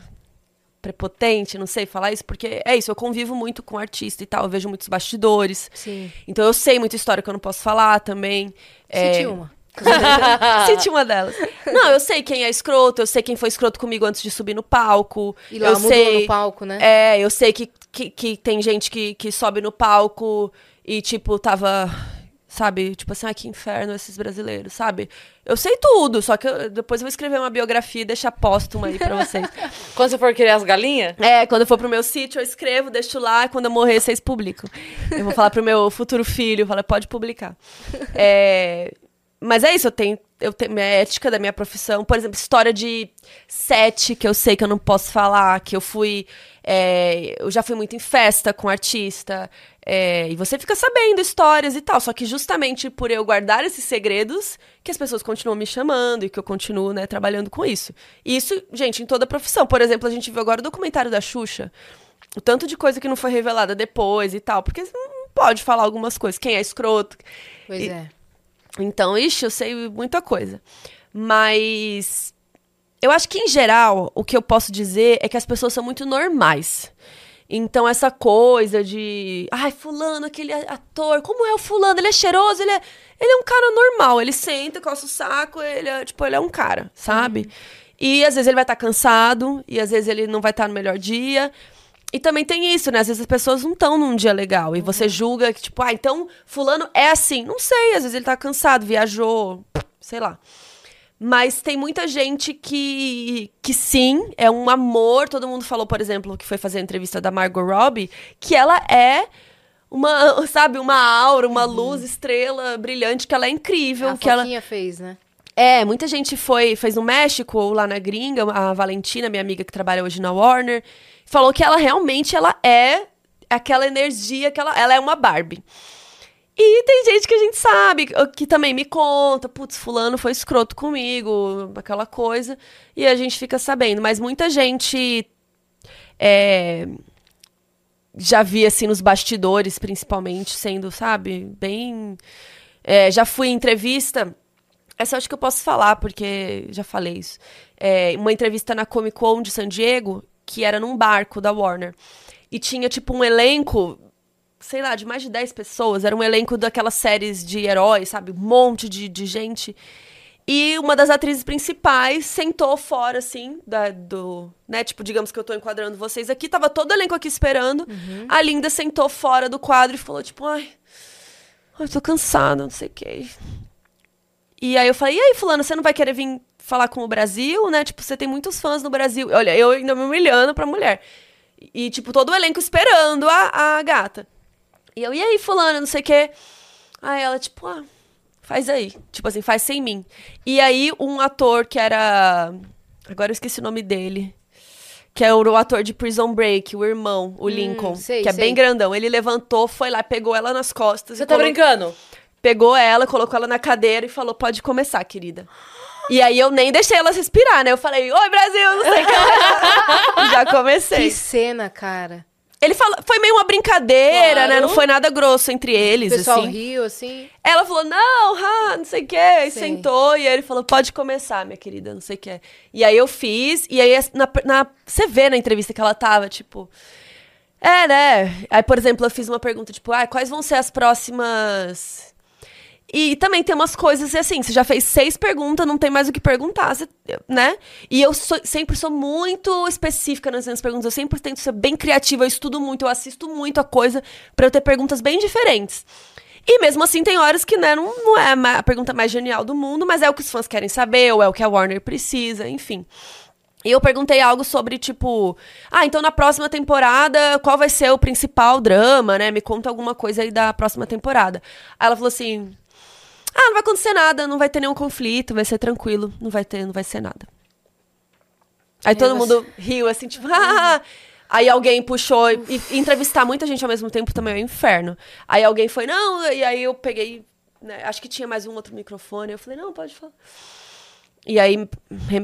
prepotente, não sei falar isso, porque é isso, eu convivo muito com artista e tal, eu vejo muitos bastidores. Sim. Então eu sei muita história que eu não posso falar também. É, Senti uma. Senti uma delas. Não, eu sei quem é escroto, eu sei quem foi escroto comigo antes de subir no palco. E lá eu sei, no palco, né? É, eu sei que, que, que tem gente que, que sobe no palco e, tipo, tava. Sabe, tipo assim, ai que inferno esses brasileiros, sabe? Eu sei tudo, só que eu- depois eu vou escrever uma biografia e deixar póstuma aí pra vocês. Quando você for criar as galinhas, É, quando eu for pro meu sítio, eu escrevo, deixo lá, e quando eu morrer, vocês publicam. Eu vou falar pro meu futuro filho, falar, pode publicar. É, mas é isso, eu tenho, eu tenho minha ética da minha profissão. Por exemplo, história de sete, que eu sei que eu não posso falar, que eu fui. é, eu já fui muito em festa com artista. É, e você fica sabendo histórias e tal. Só que justamente por eu guardar esses segredos, que as pessoas continuam me chamando e que eu continuo, né, trabalhando com isso. E isso, gente, em toda a profissão. Por exemplo, a gente viu agora o documentário da Xuxa. O tanto de coisa que não foi revelada depois e tal. Porque você não pode falar algumas coisas. Quem é escroto. Pois E- é. Então, ixi, eu sei muita coisa. Mas eu acho que, em geral, o que eu posso dizer é que as pessoas são muito normais. Então, essa coisa de. Ai, fulano, aquele ator, como é o fulano? Ele é cheiroso, ele é. Ele é um cara normal. Ele senta, coça o saco, ele é, tipo, ele é um cara, sabe? Uhum. E às vezes ele vai estar tá cansado, e às vezes ele não vai estar tá no melhor dia. E também tem isso, né? Às vezes as pessoas não estão num dia legal. E você uhum. julga que, tipo, ah, então fulano é assim. Não sei, às vezes ele tá cansado, viajou, sei lá. Mas tem muita gente que, que sim, é um amor. Todo mundo falou, por exemplo, que foi fazer a entrevista da Margot Robbie, que ela é uma, sabe, uma aura, uma uhum. luz, estrela brilhante, que ela é incrível. A que ela fez, né? É, muita gente foi, fez no México ou lá na gringa, a Valentina, minha amiga que trabalha hoje na Warner, falou que ela realmente ela é aquela energia que ela, ela é uma Barbie. E tem gente que a gente sabe, que também me conta, putz, fulano foi escroto comigo, aquela coisa, e a gente fica sabendo. Mas muita gente é, já vi, assim, nos bastidores, principalmente, sendo, sabe, bem... É, já fui em entrevista essa acho que eu posso falar, porque já falei isso. É, uma entrevista na Comic Con de San Diego, que era num barco da Warner. E tinha, tipo, um elenco, sei lá, de mais de 10 pessoas. Era um elenco daquelas séries de heróis, sabe? Um monte de, de gente. E uma das atrizes principais sentou fora, assim, da, do. Né? Tipo, digamos que eu tô enquadrando vocês aqui. Tava todo o elenco aqui esperando. Uhum. A Linda sentou fora do quadro e falou, tipo, ai. Ai, tô cansada, não sei o quê. E aí eu falei, e aí, fulano, você não vai querer vir falar com o Brasil, né? Tipo, você tem muitos fãs no Brasil. Olha, eu ainda me humilhando pra mulher. E, tipo, todo o elenco esperando a, a gata. E eu, e aí, fulano, não sei o quê. Aí ela, tipo, ah, faz aí. Tipo assim, faz sem mim. E aí, um ator que era. Agora eu esqueci o nome dele. Que é o ator de Prison Break, o irmão, o hum, Lincoln. Sei, que é sei. bem grandão. Ele levantou, foi lá, pegou ela nas costas. Você tá colocou... brincando? pegou ela, colocou ela na cadeira e falou: pode começar, querida. E aí eu nem deixei ela respirar, né? Eu falei, oi, Brasil, não sei o que. Já comecei. Que cena, cara. Ele falou, foi meio uma brincadeira, claro. né? Não foi nada grosso entre eles, o pessoal assim. riu, assim. Ela falou, não, ha, não sei o que. E sentou, e aí ele falou, pode começar, minha querida, não sei o que. E aí eu fiz, e aí na, na, você vê na entrevista que ela tava, tipo... É, né? Aí, por exemplo, eu fiz uma pergunta, tipo, ah, quais vão ser as próximas e também tem umas coisas assim, você já fez seis perguntas, não tem mais o que perguntar, você, né? E eu sou, sempre sou muito específica nas minhas perguntas, eu sempre tento ser bem criativa, eu estudo muito, eu assisto muito a coisa para eu ter perguntas bem diferentes. E mesmo assim, tem horas que né, não, não é a pergunta mais genial do mundo, mas é o que os fãs querem saber, ou é o que a Warner precisa, enfim. E eu perguntei algo sobre, tipo, ah, então na próxima temporada, qual vai ser o principal drama, né? Me conta alguma coisa aí da próxima temporada. Aí ela falou assim: ah, não vai acontecer nada, não vai ter nenhum conflito, vai ser tranquilo, não vai ter, não vai ser nada. Aí todo mundo riu assim, tipo, ah! Aí alguém puxou e, entrevistar muita gente ao mesmo tempo também é um inferno. Aí alguém foi, não, e aí eu peguei, né, acho que tinha mais um outro microfone, eu falei, não, pode falar. E aí,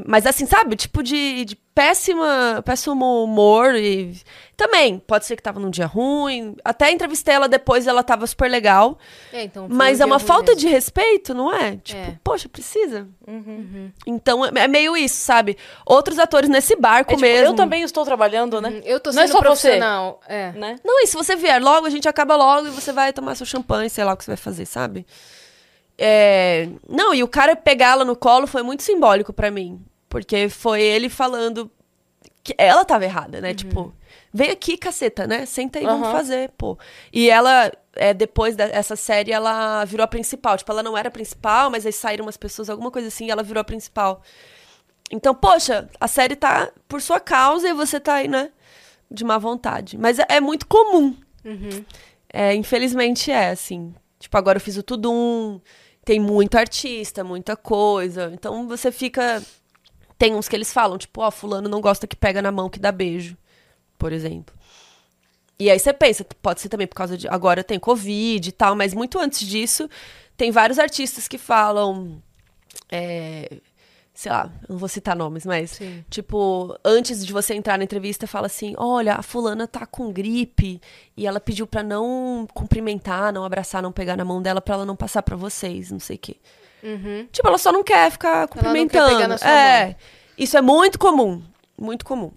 mas assim, sabe? Tipo de, de péssima, péssimo humor e também, pode ser que tava num dia ruim. Até entrevistei ela depois e ela tava super legal. É, então mas um é uma falta mesmo. de respeito, não é? Tipo, é. poxa, precisa. Uhum. Uhum. Então é, é meio isso, sabe? Outros atores nesse barco é, tipo, mesmo. Eu também estou trabalhando, né? Uhum. Eu tô sendo não é só profissional. Você. É. Né? Não, e se você vier logo, a gente acaba logo e você vai tomar seu champanhe, sei lá o que você vai fazer, sabe? É... Não, e o cara pegá-la no colo foi muito simbólico para mim. Porque foi ele falando que ela tava errada, né? Uhum. Tipo, vem aqui, caceta, né? Senta aí, uhum. vamos fazer, pô. E ela, é, depois dessa série, ela virou a principal. Tipo, ela não era a principal, mas aí saíram umas pessoas, alguma coisa assim, e ela virou a principal. Então, poxa, a série tá por sua causa e você tá aí, né? De má vontade. Mas é, é muito comum. Uhum. É, infelizmente é, assim. Tipo, agora eu fiz o Tudum tem muito artista, muita coisa. Então você fica. Tem uns que eles falam, tipo, ó, oh, fulano não gosta que pega na mão que dá beijo, por exemplo. E aí você pensa, pode ser também por causa de. Agora tem Covid e tal, mas muito antes disso, tem vários artistas que falam. É, sei lá, não vou citar nomes, mas Sim. tipo, antes de você entrar na entrevista, fala assim: "Olha, a fulana tá com gripe e ela pediu para não cumprimentar, não abraçar, não pegar na mão dela para ela não passar para vocês, não sei o quê". Uhum. Tipo, ela só não quer ficar cumprimentando. Quer pegar na sua é. Mão. Isso é muito comum, muito comum.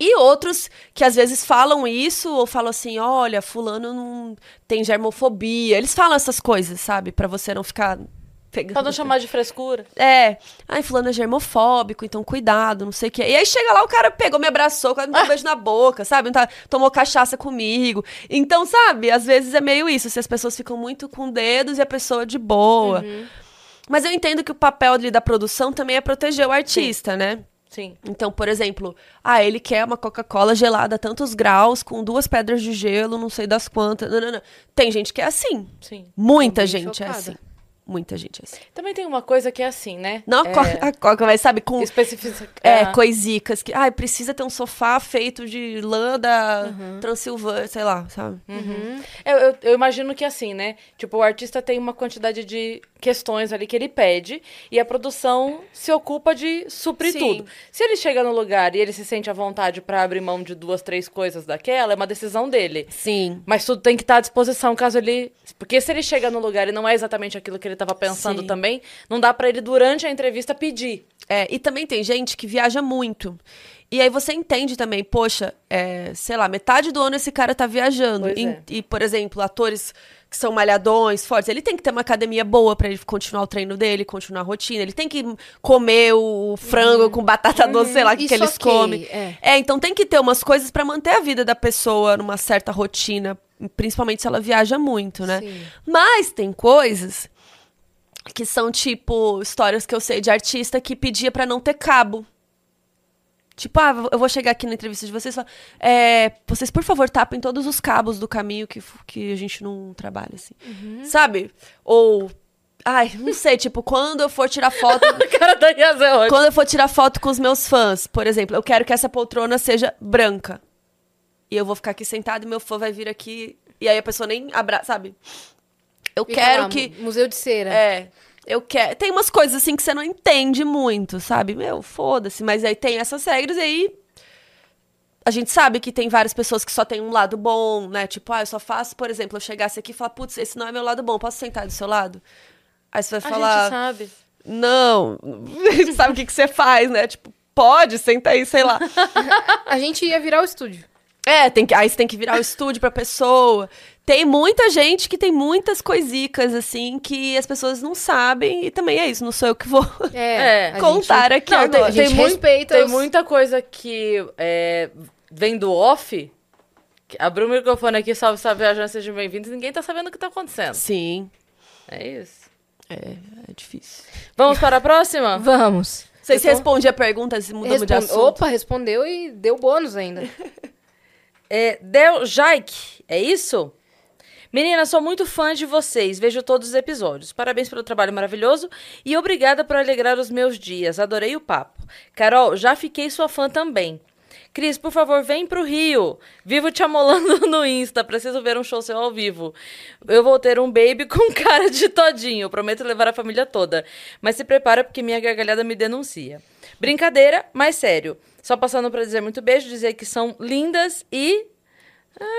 E outros que às vezes falam isso ou falam assim: olha, fulano não tem germofobia. Eles falam essas coisas, sabe? Pra você não ficar pegando. Pra não chamar de frescura. É. Ai, fulano é germofóbico, então cuidado, não sei o quê. E aí chega lá, o cara pegou, me abraçou, quase me deu um beijo na boca, sabe? Tá- tomou cachaça comigo. Então, sabe, às vezes é meio isso. Se as pessoas ficam muito com dedos e a pessoa de boa. Uhum. Mas eu entendo que o papel ali da produção também é proteger o artista, né? Sim. Então, por exemplo, ah, ele quer uma Coca-Cola gelada a tantos graus, com duas pedras de gelo, não sei das quantas. Não, não, não. Tem gente que é assim. Sim. Muita gente é chocada. assim. Muita gente é assim. Também tem uma coisa que é assim, né? Não a é, a Coca, mas sabe, com especifica- é, ah, coisicas que. Ai, precisa ter um sofá feito de lã da Uhum. Transilvânia, sei lá, sabe? Eu, eu, eu imagino que assim, né? Tipo, o artista tem uma quantidade de questões ali que ele pede e a produção se ocupa de suprir Sim. tudo. Se ele chega no lugar e ele se sente à vontade pra abrir mão de duas, três coisas daquela, é uma decisão dele. Sim. Mas tudo tem que estar à disposição caso ele. Porque se ele chega no lugar e não é exatamente aquilo que ele estava pensando Sim. também, não dá pra ele, durante a entrevista, pedir. É, e também tem gente que viaja muito. E aí você entende também, poxa, é, sei lá, metade do ano esse cara tá viajando. E, é. e, por exemplo, atores que são malhadões, fortes, ele tem que ter uma academia boa pra ele continuar o treino dele, continuar a rotina. Ele tem que comer o frango com batata doce, sei lá, o que, eles ok, comem. é. É, então tem que ter umas coisas pra manter a vida da pessoa numa certa rotina, principalmente se ela viaja muito, né? Sim. Mas tem coisas que são tipo histórias que eu sei de artista que pedia pra não ter cabo. Tipo, ah, eu vou chegar aqui na entrevista de vocês e falar, é, vocês, por favor, tapem todos os cabos do caminho que, que a gente não trabalha, assim. Sabe? Ou, ai, não sei, tipo, quando eu for tirar foto... Cara da é. Quando eu for tirar foto com os meus fãs, por exemplo, eu quero que essa poltrona seja branca. E eu vou ficar aqui sentada e meu fã vai vir aqui. E aí a pessoa nem abraça, sabe? Eu Fica quero lá, que. mu- Museu de cera. É. Eu quero. Tem umas coisas assim que você não entende muito, sabe? Meu, foda-se. Mas aí tem essas regras e aí. A gente sabe que tem várias pessoas que só tem um lado bom, né? Tipo, ah, eu só faço, por exemplo, eu chegasse aqui e falar, putz, esse não é meu lado bom, posso sentar do seu lado? Aí você vai A falar. gente sabe. Não, sabe o que, que você faz, né? Tipo, pode, senta aí, sei lá. A gente ia virar o estúdio. É, tem que, aí você tem que virar o estúdio pra pessoa. Tem muita gente que tem muitas coisicas, assim, que as pessoas não sabem. E também é isso, não sou eu que vou É, É. a contar aqui Não, agora. gente respeita Tem os- muita coisa que é, vem do off. Abriu o microfone aqui, salve, salve, viajantes, sejam bem-vindos. Ninguém tá sabendo o que tá acontecendo. Sim, É isso. é, é difícil. Vamos para a próxima? Vamos. Não sei se Eu tô- respondi a pergunta, se mudamos de assunto. Opa, respondeu e deu bônus ainda. É, Del Jaik, é isso? Menina, sou muito fã de vocês, vejo todos os episódios. Parabéns pelo trabalho maravilhoso e obrigada por alegrar os meus dias. Adorei o papo. Carol, já fiquei sua fã também. Cris, por favor, vem pro Rio. Vivo te amolando no Insta, preciso ver um show seu ao vivo. Eu vou ter um baby com cara de todinho, prometo levar a família toda. Mas se prepara porque minha gargalhada me denuncia. Brincadeira, mas sério. Só passando pra dizer muito beijo, dizer que são lindas e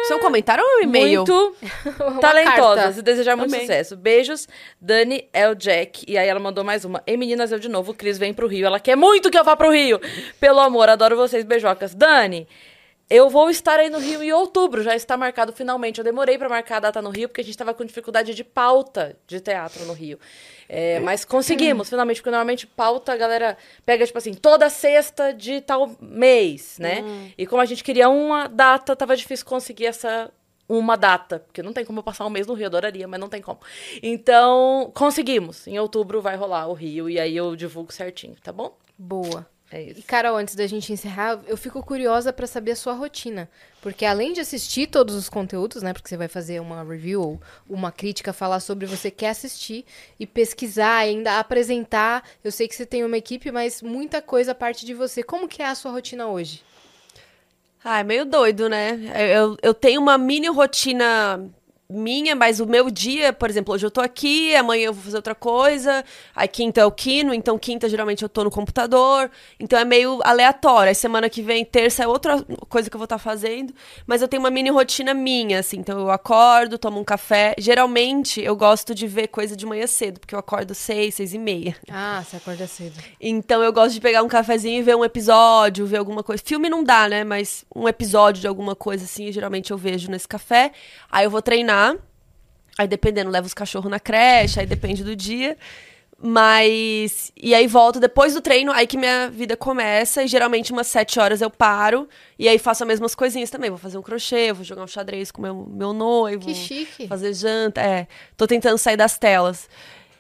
Isso é um comentário ou é um e-mail? muito Uma talentosas carta. e desejar muito Amei. sucesso. Beijos, Dani L. Jack. E aí ela mandou mais uma. Ei, meninas, eu de novo. Cris vem pro Rio. Ela quer muito que eu vá pro Rio. Pelo amor, adoro vocês, beijocas. Dani, eu vou estar aí no Rio em outubro. Já está marcado finalmente. Eu demorei pra marcar a data no Rio porque a gente tava com dificuldade de pauta de teatro no Rio. É, mas conseguimos, finalmente, porque normalmente pauta a galera pega, tipo assim, toda sexta de tal mês, né? E como a gente queria uma data, tava difícil conseguir essa uma data, porque não tem como eu passar um mês no Rio, adoraria, mas não tem como. Então, conseguimos. Em outubro vai rolar o Rio e aí eu divulgo certinho, tá bom? Boa. É E, isso. Carol, antes da gente encerrar, eu fico curiosa pra saber a sua rotina. Porque além de assistir todos os conteúdos, né? Porque você vai fazer uma review ou uma crítica, falar sobre, você quer assistir e pesquisar, ainda apresentar. Eu sei que você tem uma equipe, mas muita coisa parte de você. Como que é a sua rotina hoje? Ah, é meio doido, né? Eu, eu tenho uma mini rotina minha, mas o meu dia, por exemplo, hoje eu tô aqui, amanhã eu vou fazer outra coisa, aí quinta é o quino, então quinta geralmente eu tô no computador, então é meio aleatório. Aí semana que vem, terça é outra coisa que eu vou estar fazendo, mas eu tenho uma mini rotina minha, assim, então eu acordo, tomo um café. Geralmente eu gosto de ver coisa de manhã cedo, porque eu acordo seis, seis e meia. Ah, você acorda cedo. Então eu gosto de pegar um cafezinho e ver um episódio, ver alguma coisa. Filme não dá, né? Mas um episódio de alguma coisa assim, geralmente eu vejo nesse café. Aí eu vou treinar. Aí dependendo, levo os cachorros na creche, aí depende do dia. Mas. E aí volto depois do treino, aí que minha vida começa. E geralmente umas sete horas eu paro. E aí faço as mesmas coisinhas também. Vou fazer um crochê, vou jogar um xadrez com meu, meu noivo. Que chique. Fazer janta. É. Tô tentando sair das telas.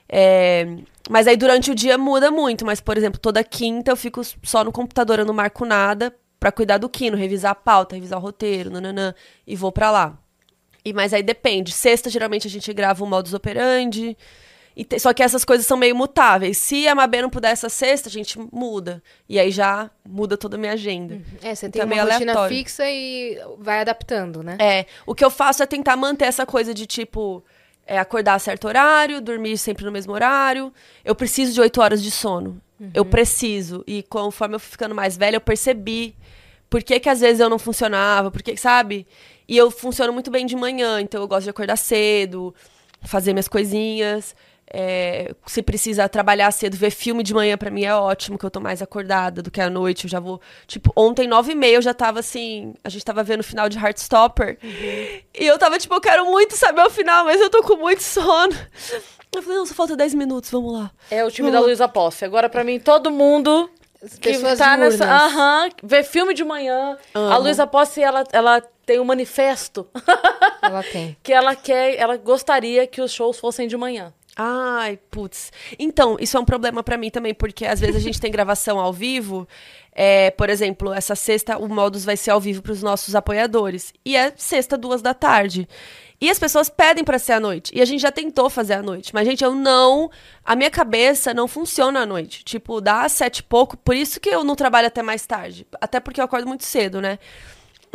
É, mas aí durante o dia muda muito. Mas, por exemplo, toda quinta eu fico só no computador, eu não marco nada. Pra cuidar do quino, revisar a pauta, revisar o roteiro, nananã. E vou pra lá. E, mas aí depende. Sexta, geralmente, a gente grava um modus operandi. E te- só que essas coisas são meio mutáveis. Se a Mabê não puder essa sexta, a gente muda. E aí já muda toda a minha agenda. É, você Então tem é uma rotina aleatório. fixa e vai adaptando, né? É, o que eu faço é tentar manter essa coisa de tipo é, acordar a certo horário, dormir sempre no mesmo horário. Eu preciso de oito horas de sono. Eu preciso. E conforme eu fui ficando mais velha, eu percebi por que, que às vezes eu não funcionava, por que, sabe? E eu funciono muito bem de manhã, então eu gosto de acordar cedo, fazer minhas coisinhas. É, se precisa trabalhar cedo, ver filme de manhã pra mim é ótimo, que eu tô mais acordada do que à noite. Eu já vou. Tipo, ontem, nove e meia, eu já tava assim. A gente tava vendo o final de Heartstopper. E eu tava, tipo, eu quero muito saber o final, mas eu tô com muito sono. Eu falei, não, só falta 10 minutos, vamos lá. É o time da Luísa Posse. Agora, pra mim, todo mundo que tá nessa. Aham, vê filme de manhã. A. Luísa Posse, ela, ela tem um manifesto Ela tem. que ela quer, ela gostaria que os shows fossem de manhã. Ai, putz. Então, isso é um problema pra mim também, porque às vezes a gente tem gravação ao vivo. É, por exemplo, essa sexta o Modus vai ser ao vivo pros nossos apoiadores. E é sexta, duas da tarde. E as pessoas pedem pra ser à noite. E a gente já tentou fazer à noite. Mas, gente, eu não. A minha cabeça não funciona à noite. Tipo, dá às sete e pouco. Por isso que eu não trabalho até mais tarde. Até porque eu acordo muito cedo, né?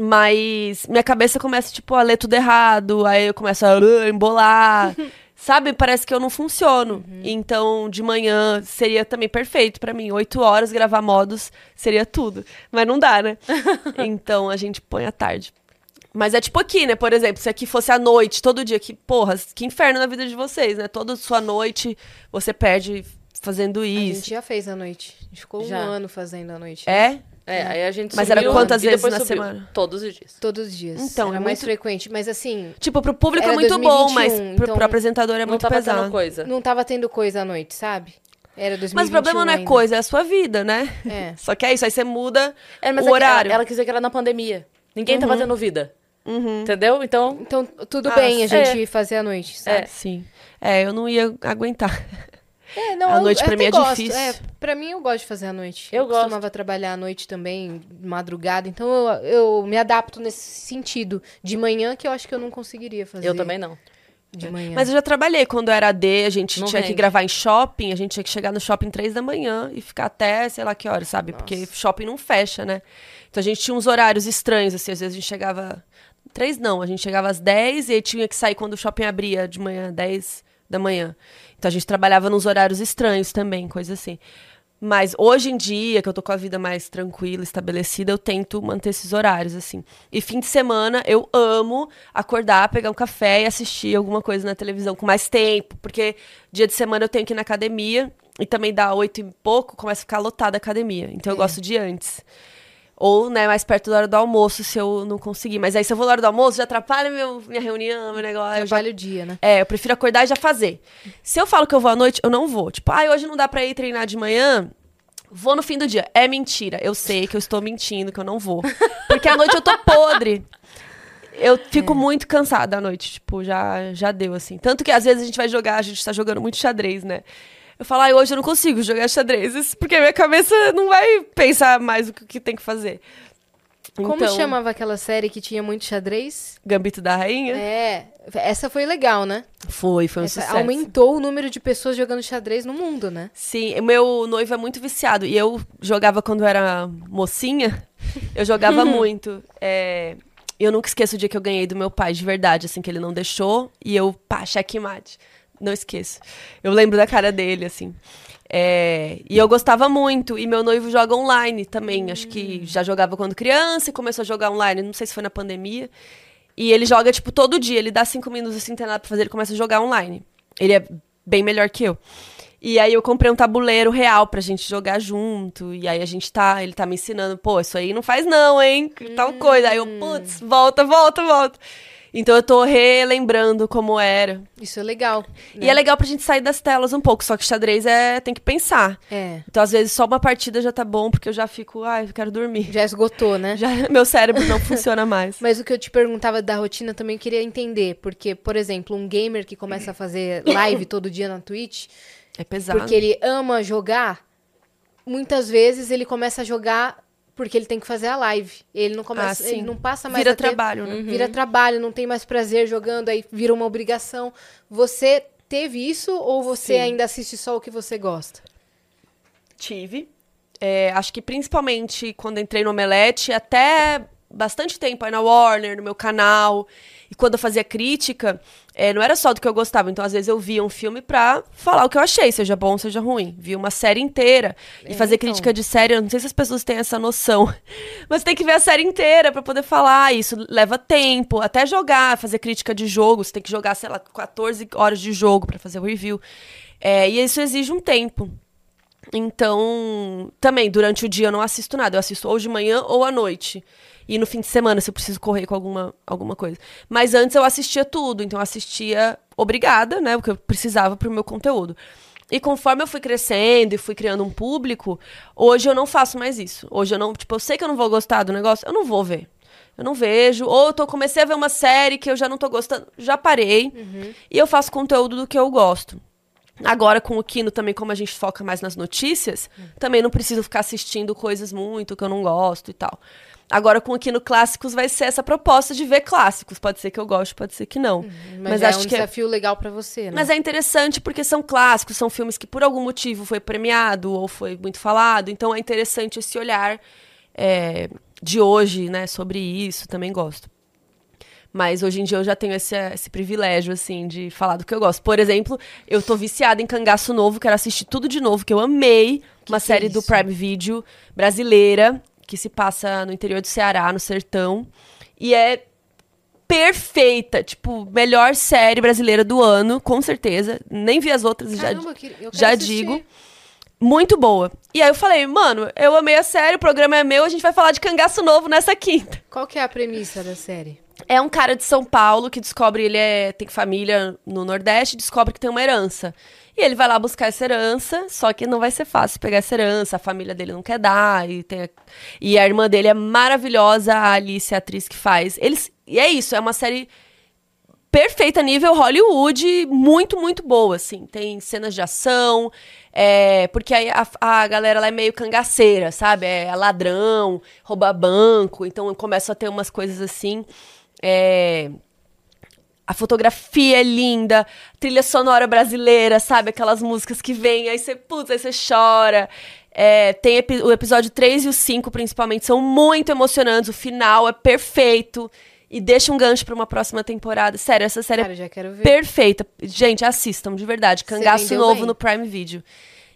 Mas minha cabeça começa, tipo, a ler tudo errado. Aí eu começo a uh, embolar. Sabe? Parece que eu não funciono. Então, de manhã seria também perfeito pra mim. Oito horas gravar modos seria tudo. Mas não dá, né? então a gente põe à tarde. Mas é tipo aqui, né? Por exemplo, se aqui fosse à noite, todo dia, que, porra, que inferno na vida de vocês, né? Toda sua noite você perde fazendo A isso. gente já fez a noite. A gente ficou Já. um ano fazendo a noite. É? É, aí a gente Mas era quantas vezes na subiu. semana? Todos os dias. Todos os dias. Então, Era é mais muito- frequente. Mas assim, Tipo, pro público é muito bom, mas 2021, pro, então pro apresentador é não muito tava pesado. tendo coisa. não tava tendo coisa à noite, sabe? Era 2021 Mas o problema não é ainda. coisa, é a sua vida, né? É. Só que é isso, aí você muda É, mas o é horário. Ela, ela quis dizer que era na pandemia. Ninguém tava tendo vida. Uhum. Entendeu? Então, Então, tudo Ah, bem a é. gente fazer à noite, sabe? É. Sim. É, eu não ia aguentar. É, não, A eu- noite eu pra mim é gosto. difícil. É, pra mim eu gosto de fazer à noite. Eu gosto. costumava trabalhar à noite também, madrugada. Então eu, eu me adapto nesse sentido. De manhã que eu acho que eu não conseguiria fazer. eu também não. De manhã. Mas eu já trabalhei quando era AD, a gente Não tinha que rende. gravar em shopping, a gente tinha que chegar no shopping três da manhã e ficar até sei lá que hora, sabe? Porque shopping não fecha, né? Então a gente tinha uns horários estranhos, assim, às vezes a gente chegava. Três não, a gente chegava às 10 e aí tinha que sair quando o shopping abria de manhã, 10 da manhã. Então a gente trabalhava nos horários estranhos também, coisa assim. Mas hoje em dia, que eu tô com a vida mais tranquila, estabelecida, eu tento manter esses horários, assim. E fim de semana, eu amo acordar, pegar um café e assistir alguma coisa na televisão com mais tempo. Porque dia de semana eu tenho que ir na academia e também dá oito e pouco, começa a ficar lotada a academia. Então eu gosto de antes. Ou, né, mais perto da hora do almoço, se eu não conseguir. Mas aí, se eu vou na hora do almoço, já atrapalha meu, minha reunião, meu negócio. eu já Trabalho o dia, né? é, eu prefiro acordar e já fazer. Se eu falo que eu vou à noite, eu não vou. Tipo, ai, hoje não dá pra ir treinar de manhã. Vou no fim do dia. É mentira. Eu sei que eu estou mentindo, que eu não vou. Porque à noite eu tô podre. Eu fico muito cansada à noite. Tipo, já, já deu, assim. Tanto que às vezes a gente vai jogar, a gente tá jogando muito xadrez, né? Eu falo, ai, hoje eu não consigo jogar xadrez. Porque a minha cabeça não vai pensar mais o que, tem que fazer. Como Então, chamava aquela série que tinha muito xadrez? Gambito da Rainha? É, essa foi legal, né? Foi, foi um Essa sucesso. aumentou o número de pessoas jogando xadrez no mundo, né? Sim, meu noivo é muito viciado. E eu jogava quando era mocinha. Eu jogava muito. É, eu nunca esqueço o dia que eu ganhei do meu pai, de verdade, assim, que ele não deixou. E eu, pá, checkmate. Não esqueço. Eu lembro da cara dele, assim. É, e eu gostava muito. E meu noivo joga online também. Acho que já jogava quando criança e começou a jogar online. Não sei se foi na pandemia. E ele joga, tipo, todo dia. Ele dá cinco minutos assim, tem nada pra fazer, ele começa a jogar online. Ele é bem melhor que eu. E aí eu comprei um tabuleiro real pra gente jogar junto. E aí a gente tá, ele tá me ensinando, pô, isso aí não faz não, hein? Tal coisa. Aí eu, putz, volta, volta, volta. Então eu tô relembrando como era. Isso é legal. E é legal pra gente sair das telas um pouco, só que xadrez é tem que pensar. É. Então às vezes só uma partida já tá bom, porque eu já fico, ai, eu quero dormir. Já esgotou, né? Já meu cérebro não funciona mais. Mas o que eu te perguntava da rotina também eu queria entender. Porque, por exemplo, um gamer que começa a fazer live todo dia na Twitch, É pesado. porque ele ama jogar, muitas vezes ele começa a jogar porque ele tem que fazer a live. Ele não começa, Ah, ele não passa mais Vira a ter- trabalho, né? Vira trabalho, não tem mais prazer jogando, aí vira uma obrigação. Você teve isso ou você Sim. ainda assiste só o que você gosta? Tive. É, acho que principalmente quando entrei no Omelete, até bastante tempo aí na Warner, no meu canal. E quando eu fazia crítica, é, não era só do que eu gostava. Então, às vezes, eu via um filme pra falar o que eu achei, seja bom, seja ruim. Via uma série inteira. E É, fazer então. crítica de série, eu não sei se as pessoas têm essa noção. Mas tem que ver a série inteira pra poder falar. Isso leva tempo. Até jogar, fazer crítica de jogo. Você tem que jogar, sei lá, 14 horas de jogo pra fazer o review. É, e isso exige um tempo. Então, também, durante o dia eu não assisto nada. Eu assisto ou de manhã ou à noite. E no fim de semana, se eu preciso correr com alguma, alguma coisa. Mas antes eu assistia tudo. Então, eu assistia obrigada, né? O que eu precisava pro meu conteúdo. E conforme eu fui crescendo e fui criando um público, hoje eu não faço mais isso. Hoje eu não, tipo, eu sei que eu não vou gostar do negócio, eu não vou ver. Eu não vejo. Ou eu tô, comecei a ver uma série que eu já não tô gostando, já parei. E eu faço conteúdo do que eu gosto. Agora, com o Kino também, como a gente foca mais nas notícias, também não preciso ficar assistindo coisas muito que eu não gosto e tal. Agora, com o Kino Clássicos, vai ser essa proposta de ver clássicos. Pode ser que eu goste, pode ser que não. Mas, é um desafio legal pra você, né? Mas é interessante porque são clássicos, são filmes que por algum motivo foi premiado ou foi muito falado. Então é interessante esse olhar é, de hoje, né, sobre isso. Também gosto. Mas hoje em dia eu já tenho esse, esse privilégio, assim, de falar do que eu gosto. Por exemplo, eu tô viciada em Cangaço Novo, quero assistir tudo de novo, que eu amei. uma que série é do? Prime Video brasileira, que se passa no interior do Ceará, no sertão. E é perfeita, tipo, melhor série brasileira do ano, com certeza. Nem vi as outras, já, Caramba, que- já assistir. digo. Muito boa. E aí eu falei, mano, eu amei a série, o programa é meu, a gente vai falar de cangaço novo nessa quinta. Qual que é a premissa da série? É um cara de São Paulo que descobre, ele é, tem família no Nordeste, descobre que tem uma herança. E ele vai lá buscar essa herança, só que não vai ser fácil pegar essa herança, a família dele não quer dar, e, tem a, e a irmã dele é maravilhosa, a Alice, a atriz que faz. Eles, e é isso, é uma série perfeita nível Hollywood, muito, muito boa, assim. Tem cenas de ação, é, porque aí a, a galera lá é meio cangaceira, sabe? É ladrão, rouba banco, então começa a ter umas coisas assim. É, a fotografia é linda, trilha sonora brasileira, sabe? Aquelas músicas que vêm, aí você, putz, aí você chora. É, tem epi- o episódio 3 e o 5, principalmente, são muito emocionantes. O final é perfeito. E deixa um gancho pra uma próxima temporada. Sério, essa série Cara, é já quero ver. perfeita. Gente, assistam, de verdade. Cangaço novo bem. no Prime Video.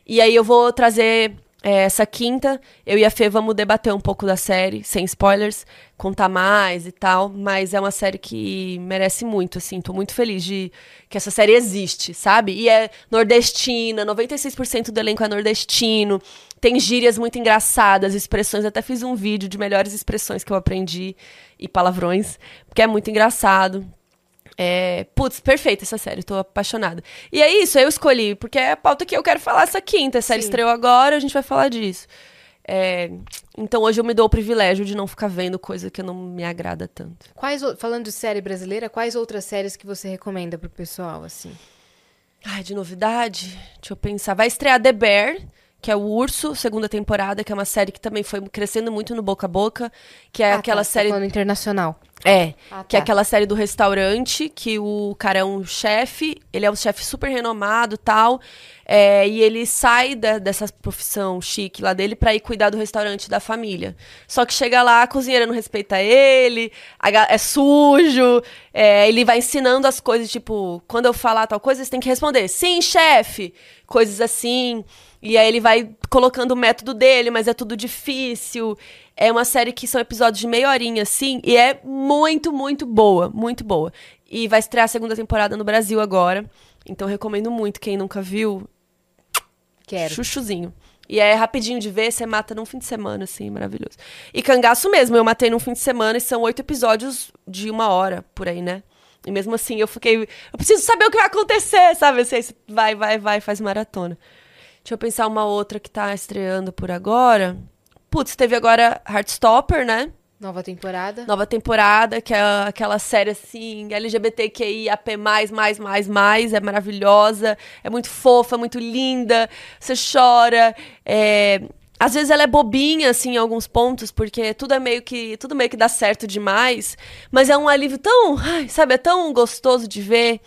E aí eu vou trazer é, essa quinta. Eu e a Fê vamos debater um pouco da série, sem spoilers, contar mais e tal. Mas é uma série que merece muito, assim. Tô muito feliz de que essa série existe, sabe? E é nordestina, 96% do elenco é nordestino. Tem gírias muito engraçadas, expressões. Até fiz um vídeo de melhores expressões que eu aprendi e palavrões, porque é muito engraçado. É, putz, perfeita essa série, tô apaixonada. E é isso, eu escolhi, porque é a pauta que eu quero falar essa quinta. A série Sim. estreou agora, a gente vai falar disso. É, então hoje eu me dou o privilégio de não ficar vendo coisa que não me agrada tanto. Quais, falando de série brasileira, quais outras séries que você recomenda pro pessoal, assim? Ai, de novidade? Deixa eu pensar. Vai estrear The Bear, que é o Urso, segunda temporada, que é uma série que também foi crescendo muito no boca a boca, que é Ah, aquela tá, você tá série falando internacional. É, Ah, que é tá. aquela série do restaurante, que o cara é um chefe, ele é um chefe super renomado tal, é, e ele sai da- dessa profissão chique lá dele pra ir cuidar do restaurante da família. Só que chega lá, a cozinheira não respeita ele, a é sujo, é, ele vai ensinando as coisas, tipo, quando eu falar tal coisa, você tem que responder, sim, chefe, coisas assim. E aí ele vai colocando o método dele, mas é tudo difícil. É uma série que são episódios de meia horinha, assim, e é muito, muito boa, muito boa. E vai estrear a segunda temporada no Brasil agora. Então recomendo muito, quem nunca viu, Quero. chuchuzinho. E é rapidinho de ver, você mata num fim de semana, assim, maravilhoso. E cangaço mesmo, eu matei num fim de semana e são oito episódios de uma hora, por aí, né? E mesmo assim, eu fiquei. Eu preciso saber o que vai acontecer, sabe? Assim, vai, vai, vai, faz maratona. Deixa eu pensar uma outra que tá estreando por agora. Putz, teve agora Heartstopper, né? Nova temporada. Nova temporada, que é aquela série assim, LGBTQIAP+, mais, mais, mais, é maravilhosa, é muito fofa, muito linda, você chora, é... Às vezes ela é bobinha, assim, em alguns pontos, porque tudo é meio que, tudo meio que dá certo demais, mas é um alívio tão, ai, sabe, é tão gostoso de ver.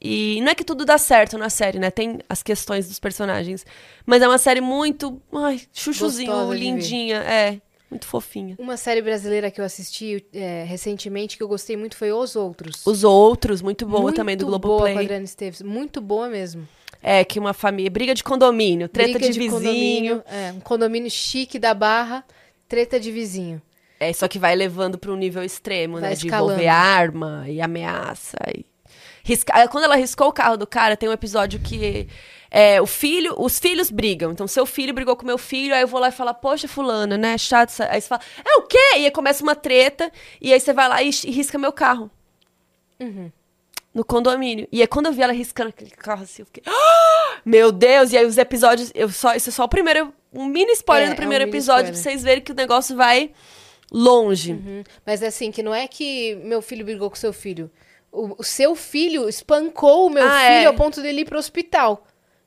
E não é que tudo dá certo na série, né? Tem as questões dos personagens. Mas é uma série muito, ai, chuchuzinho, Gostosa de lindinha, é, muito fofinha. Uma série brasileira que eu assisti é, recentemente que eu gostei muito foi Os Outros. Os outros, muito boa muito também do boa com a Globoplay. Adriana Esteves. Muito boa mesmo. É, que uma família. Briga de condomínio, treta Briga de, vizinho. condomínio. É, um condomínio chique da Barra, treta de vizinho. É, só que vai levando para um nível extremo, Vai né? De escalando. envolver arma e ameaça. E... Risca... Quando ela riscou o carro do cara, tem um episódio que é, o filho, os filhos brigam. Então, seu filho brigou com meu filho, aí eu vou lá e falo, poxa, fulana, né? Chato. essa-" Aí você fala, é o quê? E aí começa uma treta, e aí você vai lá e, e risca meu carro. Uhum. No condomínio. E aí, quando eu vi ela riscando aquele carro assim, eu fiquei. "Ah! Meu Deus! E aí, os episódios. Eu só, isso é só o primeiro. Um mini spoiler É, do é um primeiro episódio, pra vocês verem que o negócio vai longe. Uhum. Mas assim, que não é que meu filho brigou com seu filho. O, o seu filho espancou o meu Ah, filho é. ao ponto dele ir pro hospital.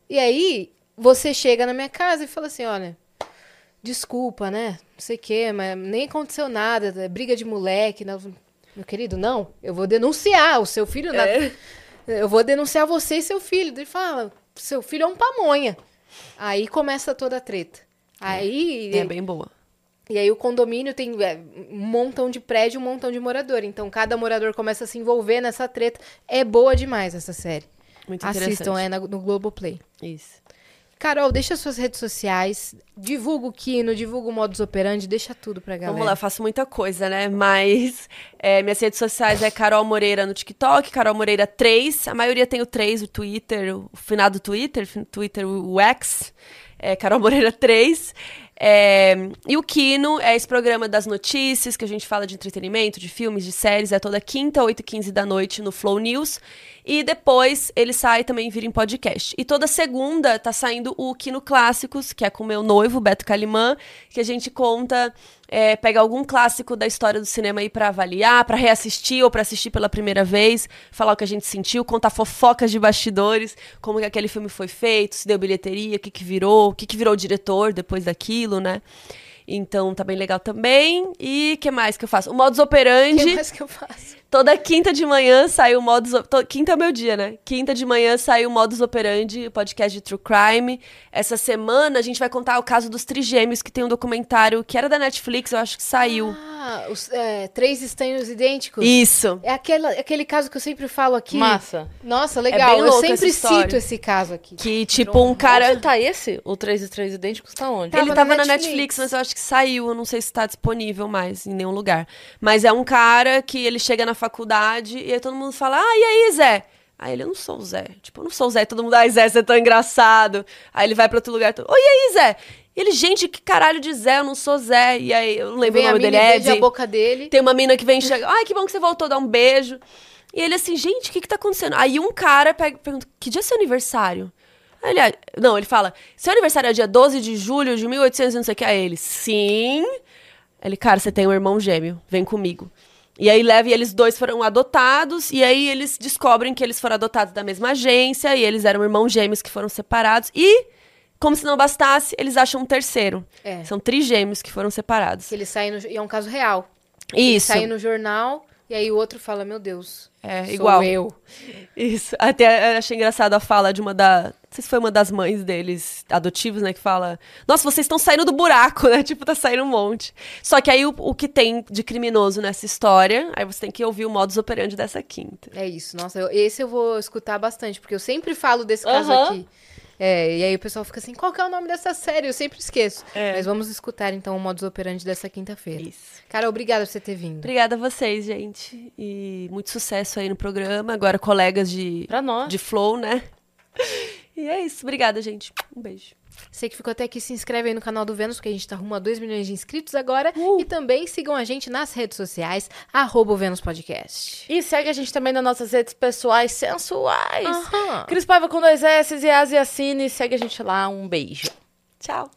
E aí, você chega na minha casa e fala assim, olha, desculpa, né? Não sei o quê, mas nem aconteceu nada, é briga de moleque. Não. Meu querido, não, eu vou denunciar o seu filho. na- É. Eu vou denunciar você e seu filho. Ele fala, seu filho é um pamonha. Aí começa toda a treta. Aí É bem boa. E aí o condomínio tem é, um montão de prédio, um montão de morador. Então cada morador começa a se envolver nessa treta. É boa demais essa série. Muito Assistam, é na- no Globoplay. Isso. Carol, deixa suas redes sociais, divulga o Kino, divulga o Modus Operandi, deixa tudo pra galera. Vamos lá, eu faço muita coisa, né? Mas é, minhas redes sociais é Carol Moreira no TikTok, Carol Moreira 3. A maioria tem o 3, o Twitter, o finado Twitter, Twitter, o X. É Carol Moreira 3. É, e o Kino é esse programa das notícias, que a gente fala de entretenimento, de filmes, de séries. É toda quinta, 8 e 15 da noite no Flow News. E depois ele sai também vira em podcast. E toda segunda tá saindo o Kino Clássicos, que é com meu noivo, Beto Calimã, que a gente conta, é, pega algum clássico da história do cinema aí pra avaliar, pra reassistir ou pra assistir pela primeira vez, falar o que a gente sentiu, contar fofocas de bastidores, como que aquele filme foi feito, se deu bilheteria, o que que virou, o que que virou o diretor depois daquilo, né? Então tá bem legal também. E que mais que eu faço? O modus operandi. que mais que eu faço? Toda quinta de manhã sai o Modus... to- Quinta é o meu dia, né? Quinta de manhã sai o Modus Operandi, o podcast de True Crime. Essa semana a gente vai contar o caso dos trigêmeos, que tem um documentário que era da Netflix, eu acho que saiu. Ah, os é, três estranhos idênticos. Isso. É aquela, aquele caso que eu sempre falo aqui. Massa. Nossa, legal. bem eu sempre cito esse caso aqui. Que, tipo, um cara... Onde tá esse? O 3 e 3 idênticos tá onde? Tava ele tava na Netflix. Netflix, mas eu acho que saiu. Eu não sei se tá disponível mais em nenhum lugar. Mas é um cara que ele chega na faculdade e aí todo mundo fala: Ah, e aí, Zé? Aí ele, eu não sou o Zé. Tipo, eu não sou o Zé. Todo mundo, ai, Zé, você é tão engraçado. Aí ele vai pra outro lugar. Todo... Oi, e aí, Zé? E ele, gente, que caralho de Zé? Eu não sou Zé. E aí, eu não lembro Vem o nome dele, é a boca dele. Tem uma mina que vem chegar. Ai, que bom que você voltou, dá um beijo. E ele assim, gente, o que que tá acontecendo? Aí um cara pega, pergunta, que dia é seu aniversário? Aí ele, "Ah, não, ele fala, seu aniversário é dia 12 de julho de 1800 e não sei o que. Aí ele, sim. Ele, cara, você tem um irmão gêmeo, vem comigo. E aí leva, e eles dois foram adotados, e aí eles descobrem que eles foram adotados da mesma agência, e eles eram irmãos gêmeos que foram separados, e, como se não bastasse, eles acham um terceiro. É. São trigêmeos que foram separados. Que ele sai no, e é um caso real. Isso. sai no jornal E aí o outro fala, meu Deus, É, sou igual. eu. Isso. Até achei engraçado a fala de uma da. Não sei se foi uma das mães deles, adotivos, né? Que fala: Nossa, vocês estão saindo do buraco, né? Tipo, tá saindo um monte. Só que aí o, o que tem de criminoso nessa história, aí você tem que ouvir o modus operandi dessa quinta. É isso, nossa, eu- esse eu vou escutar bastante, porque eu sempre falo desse caso Aham. aqui. É, e aí o pessoal fica assim, qual que é o nome dessa série? Eu sempre esqueço. É. Mas vamos escutar então o modus operandi dessa quinta-feira. Isso. Cara, obrigada por você ter vindo. Obrigada a vocês, gente. E muito sucesso aí no programa. Agora, colegas de, Pra nós. de Flow, né? E é isso. Obrigada, gente. Um beijo. Você que ficou até aqui, se inscreve aí no canal do Vênus, porque a gente tá rumo a 2 milhões de inscritos agora. Uh! E também sigam a gente nas redes sociais, arroba Vênus Podcast. E segue a gente também nas nossas redes pessoais sensuais. Aham. Cris Paiva com dois S e As e Assine. Segue a gente lá. Um beijo. Tchau.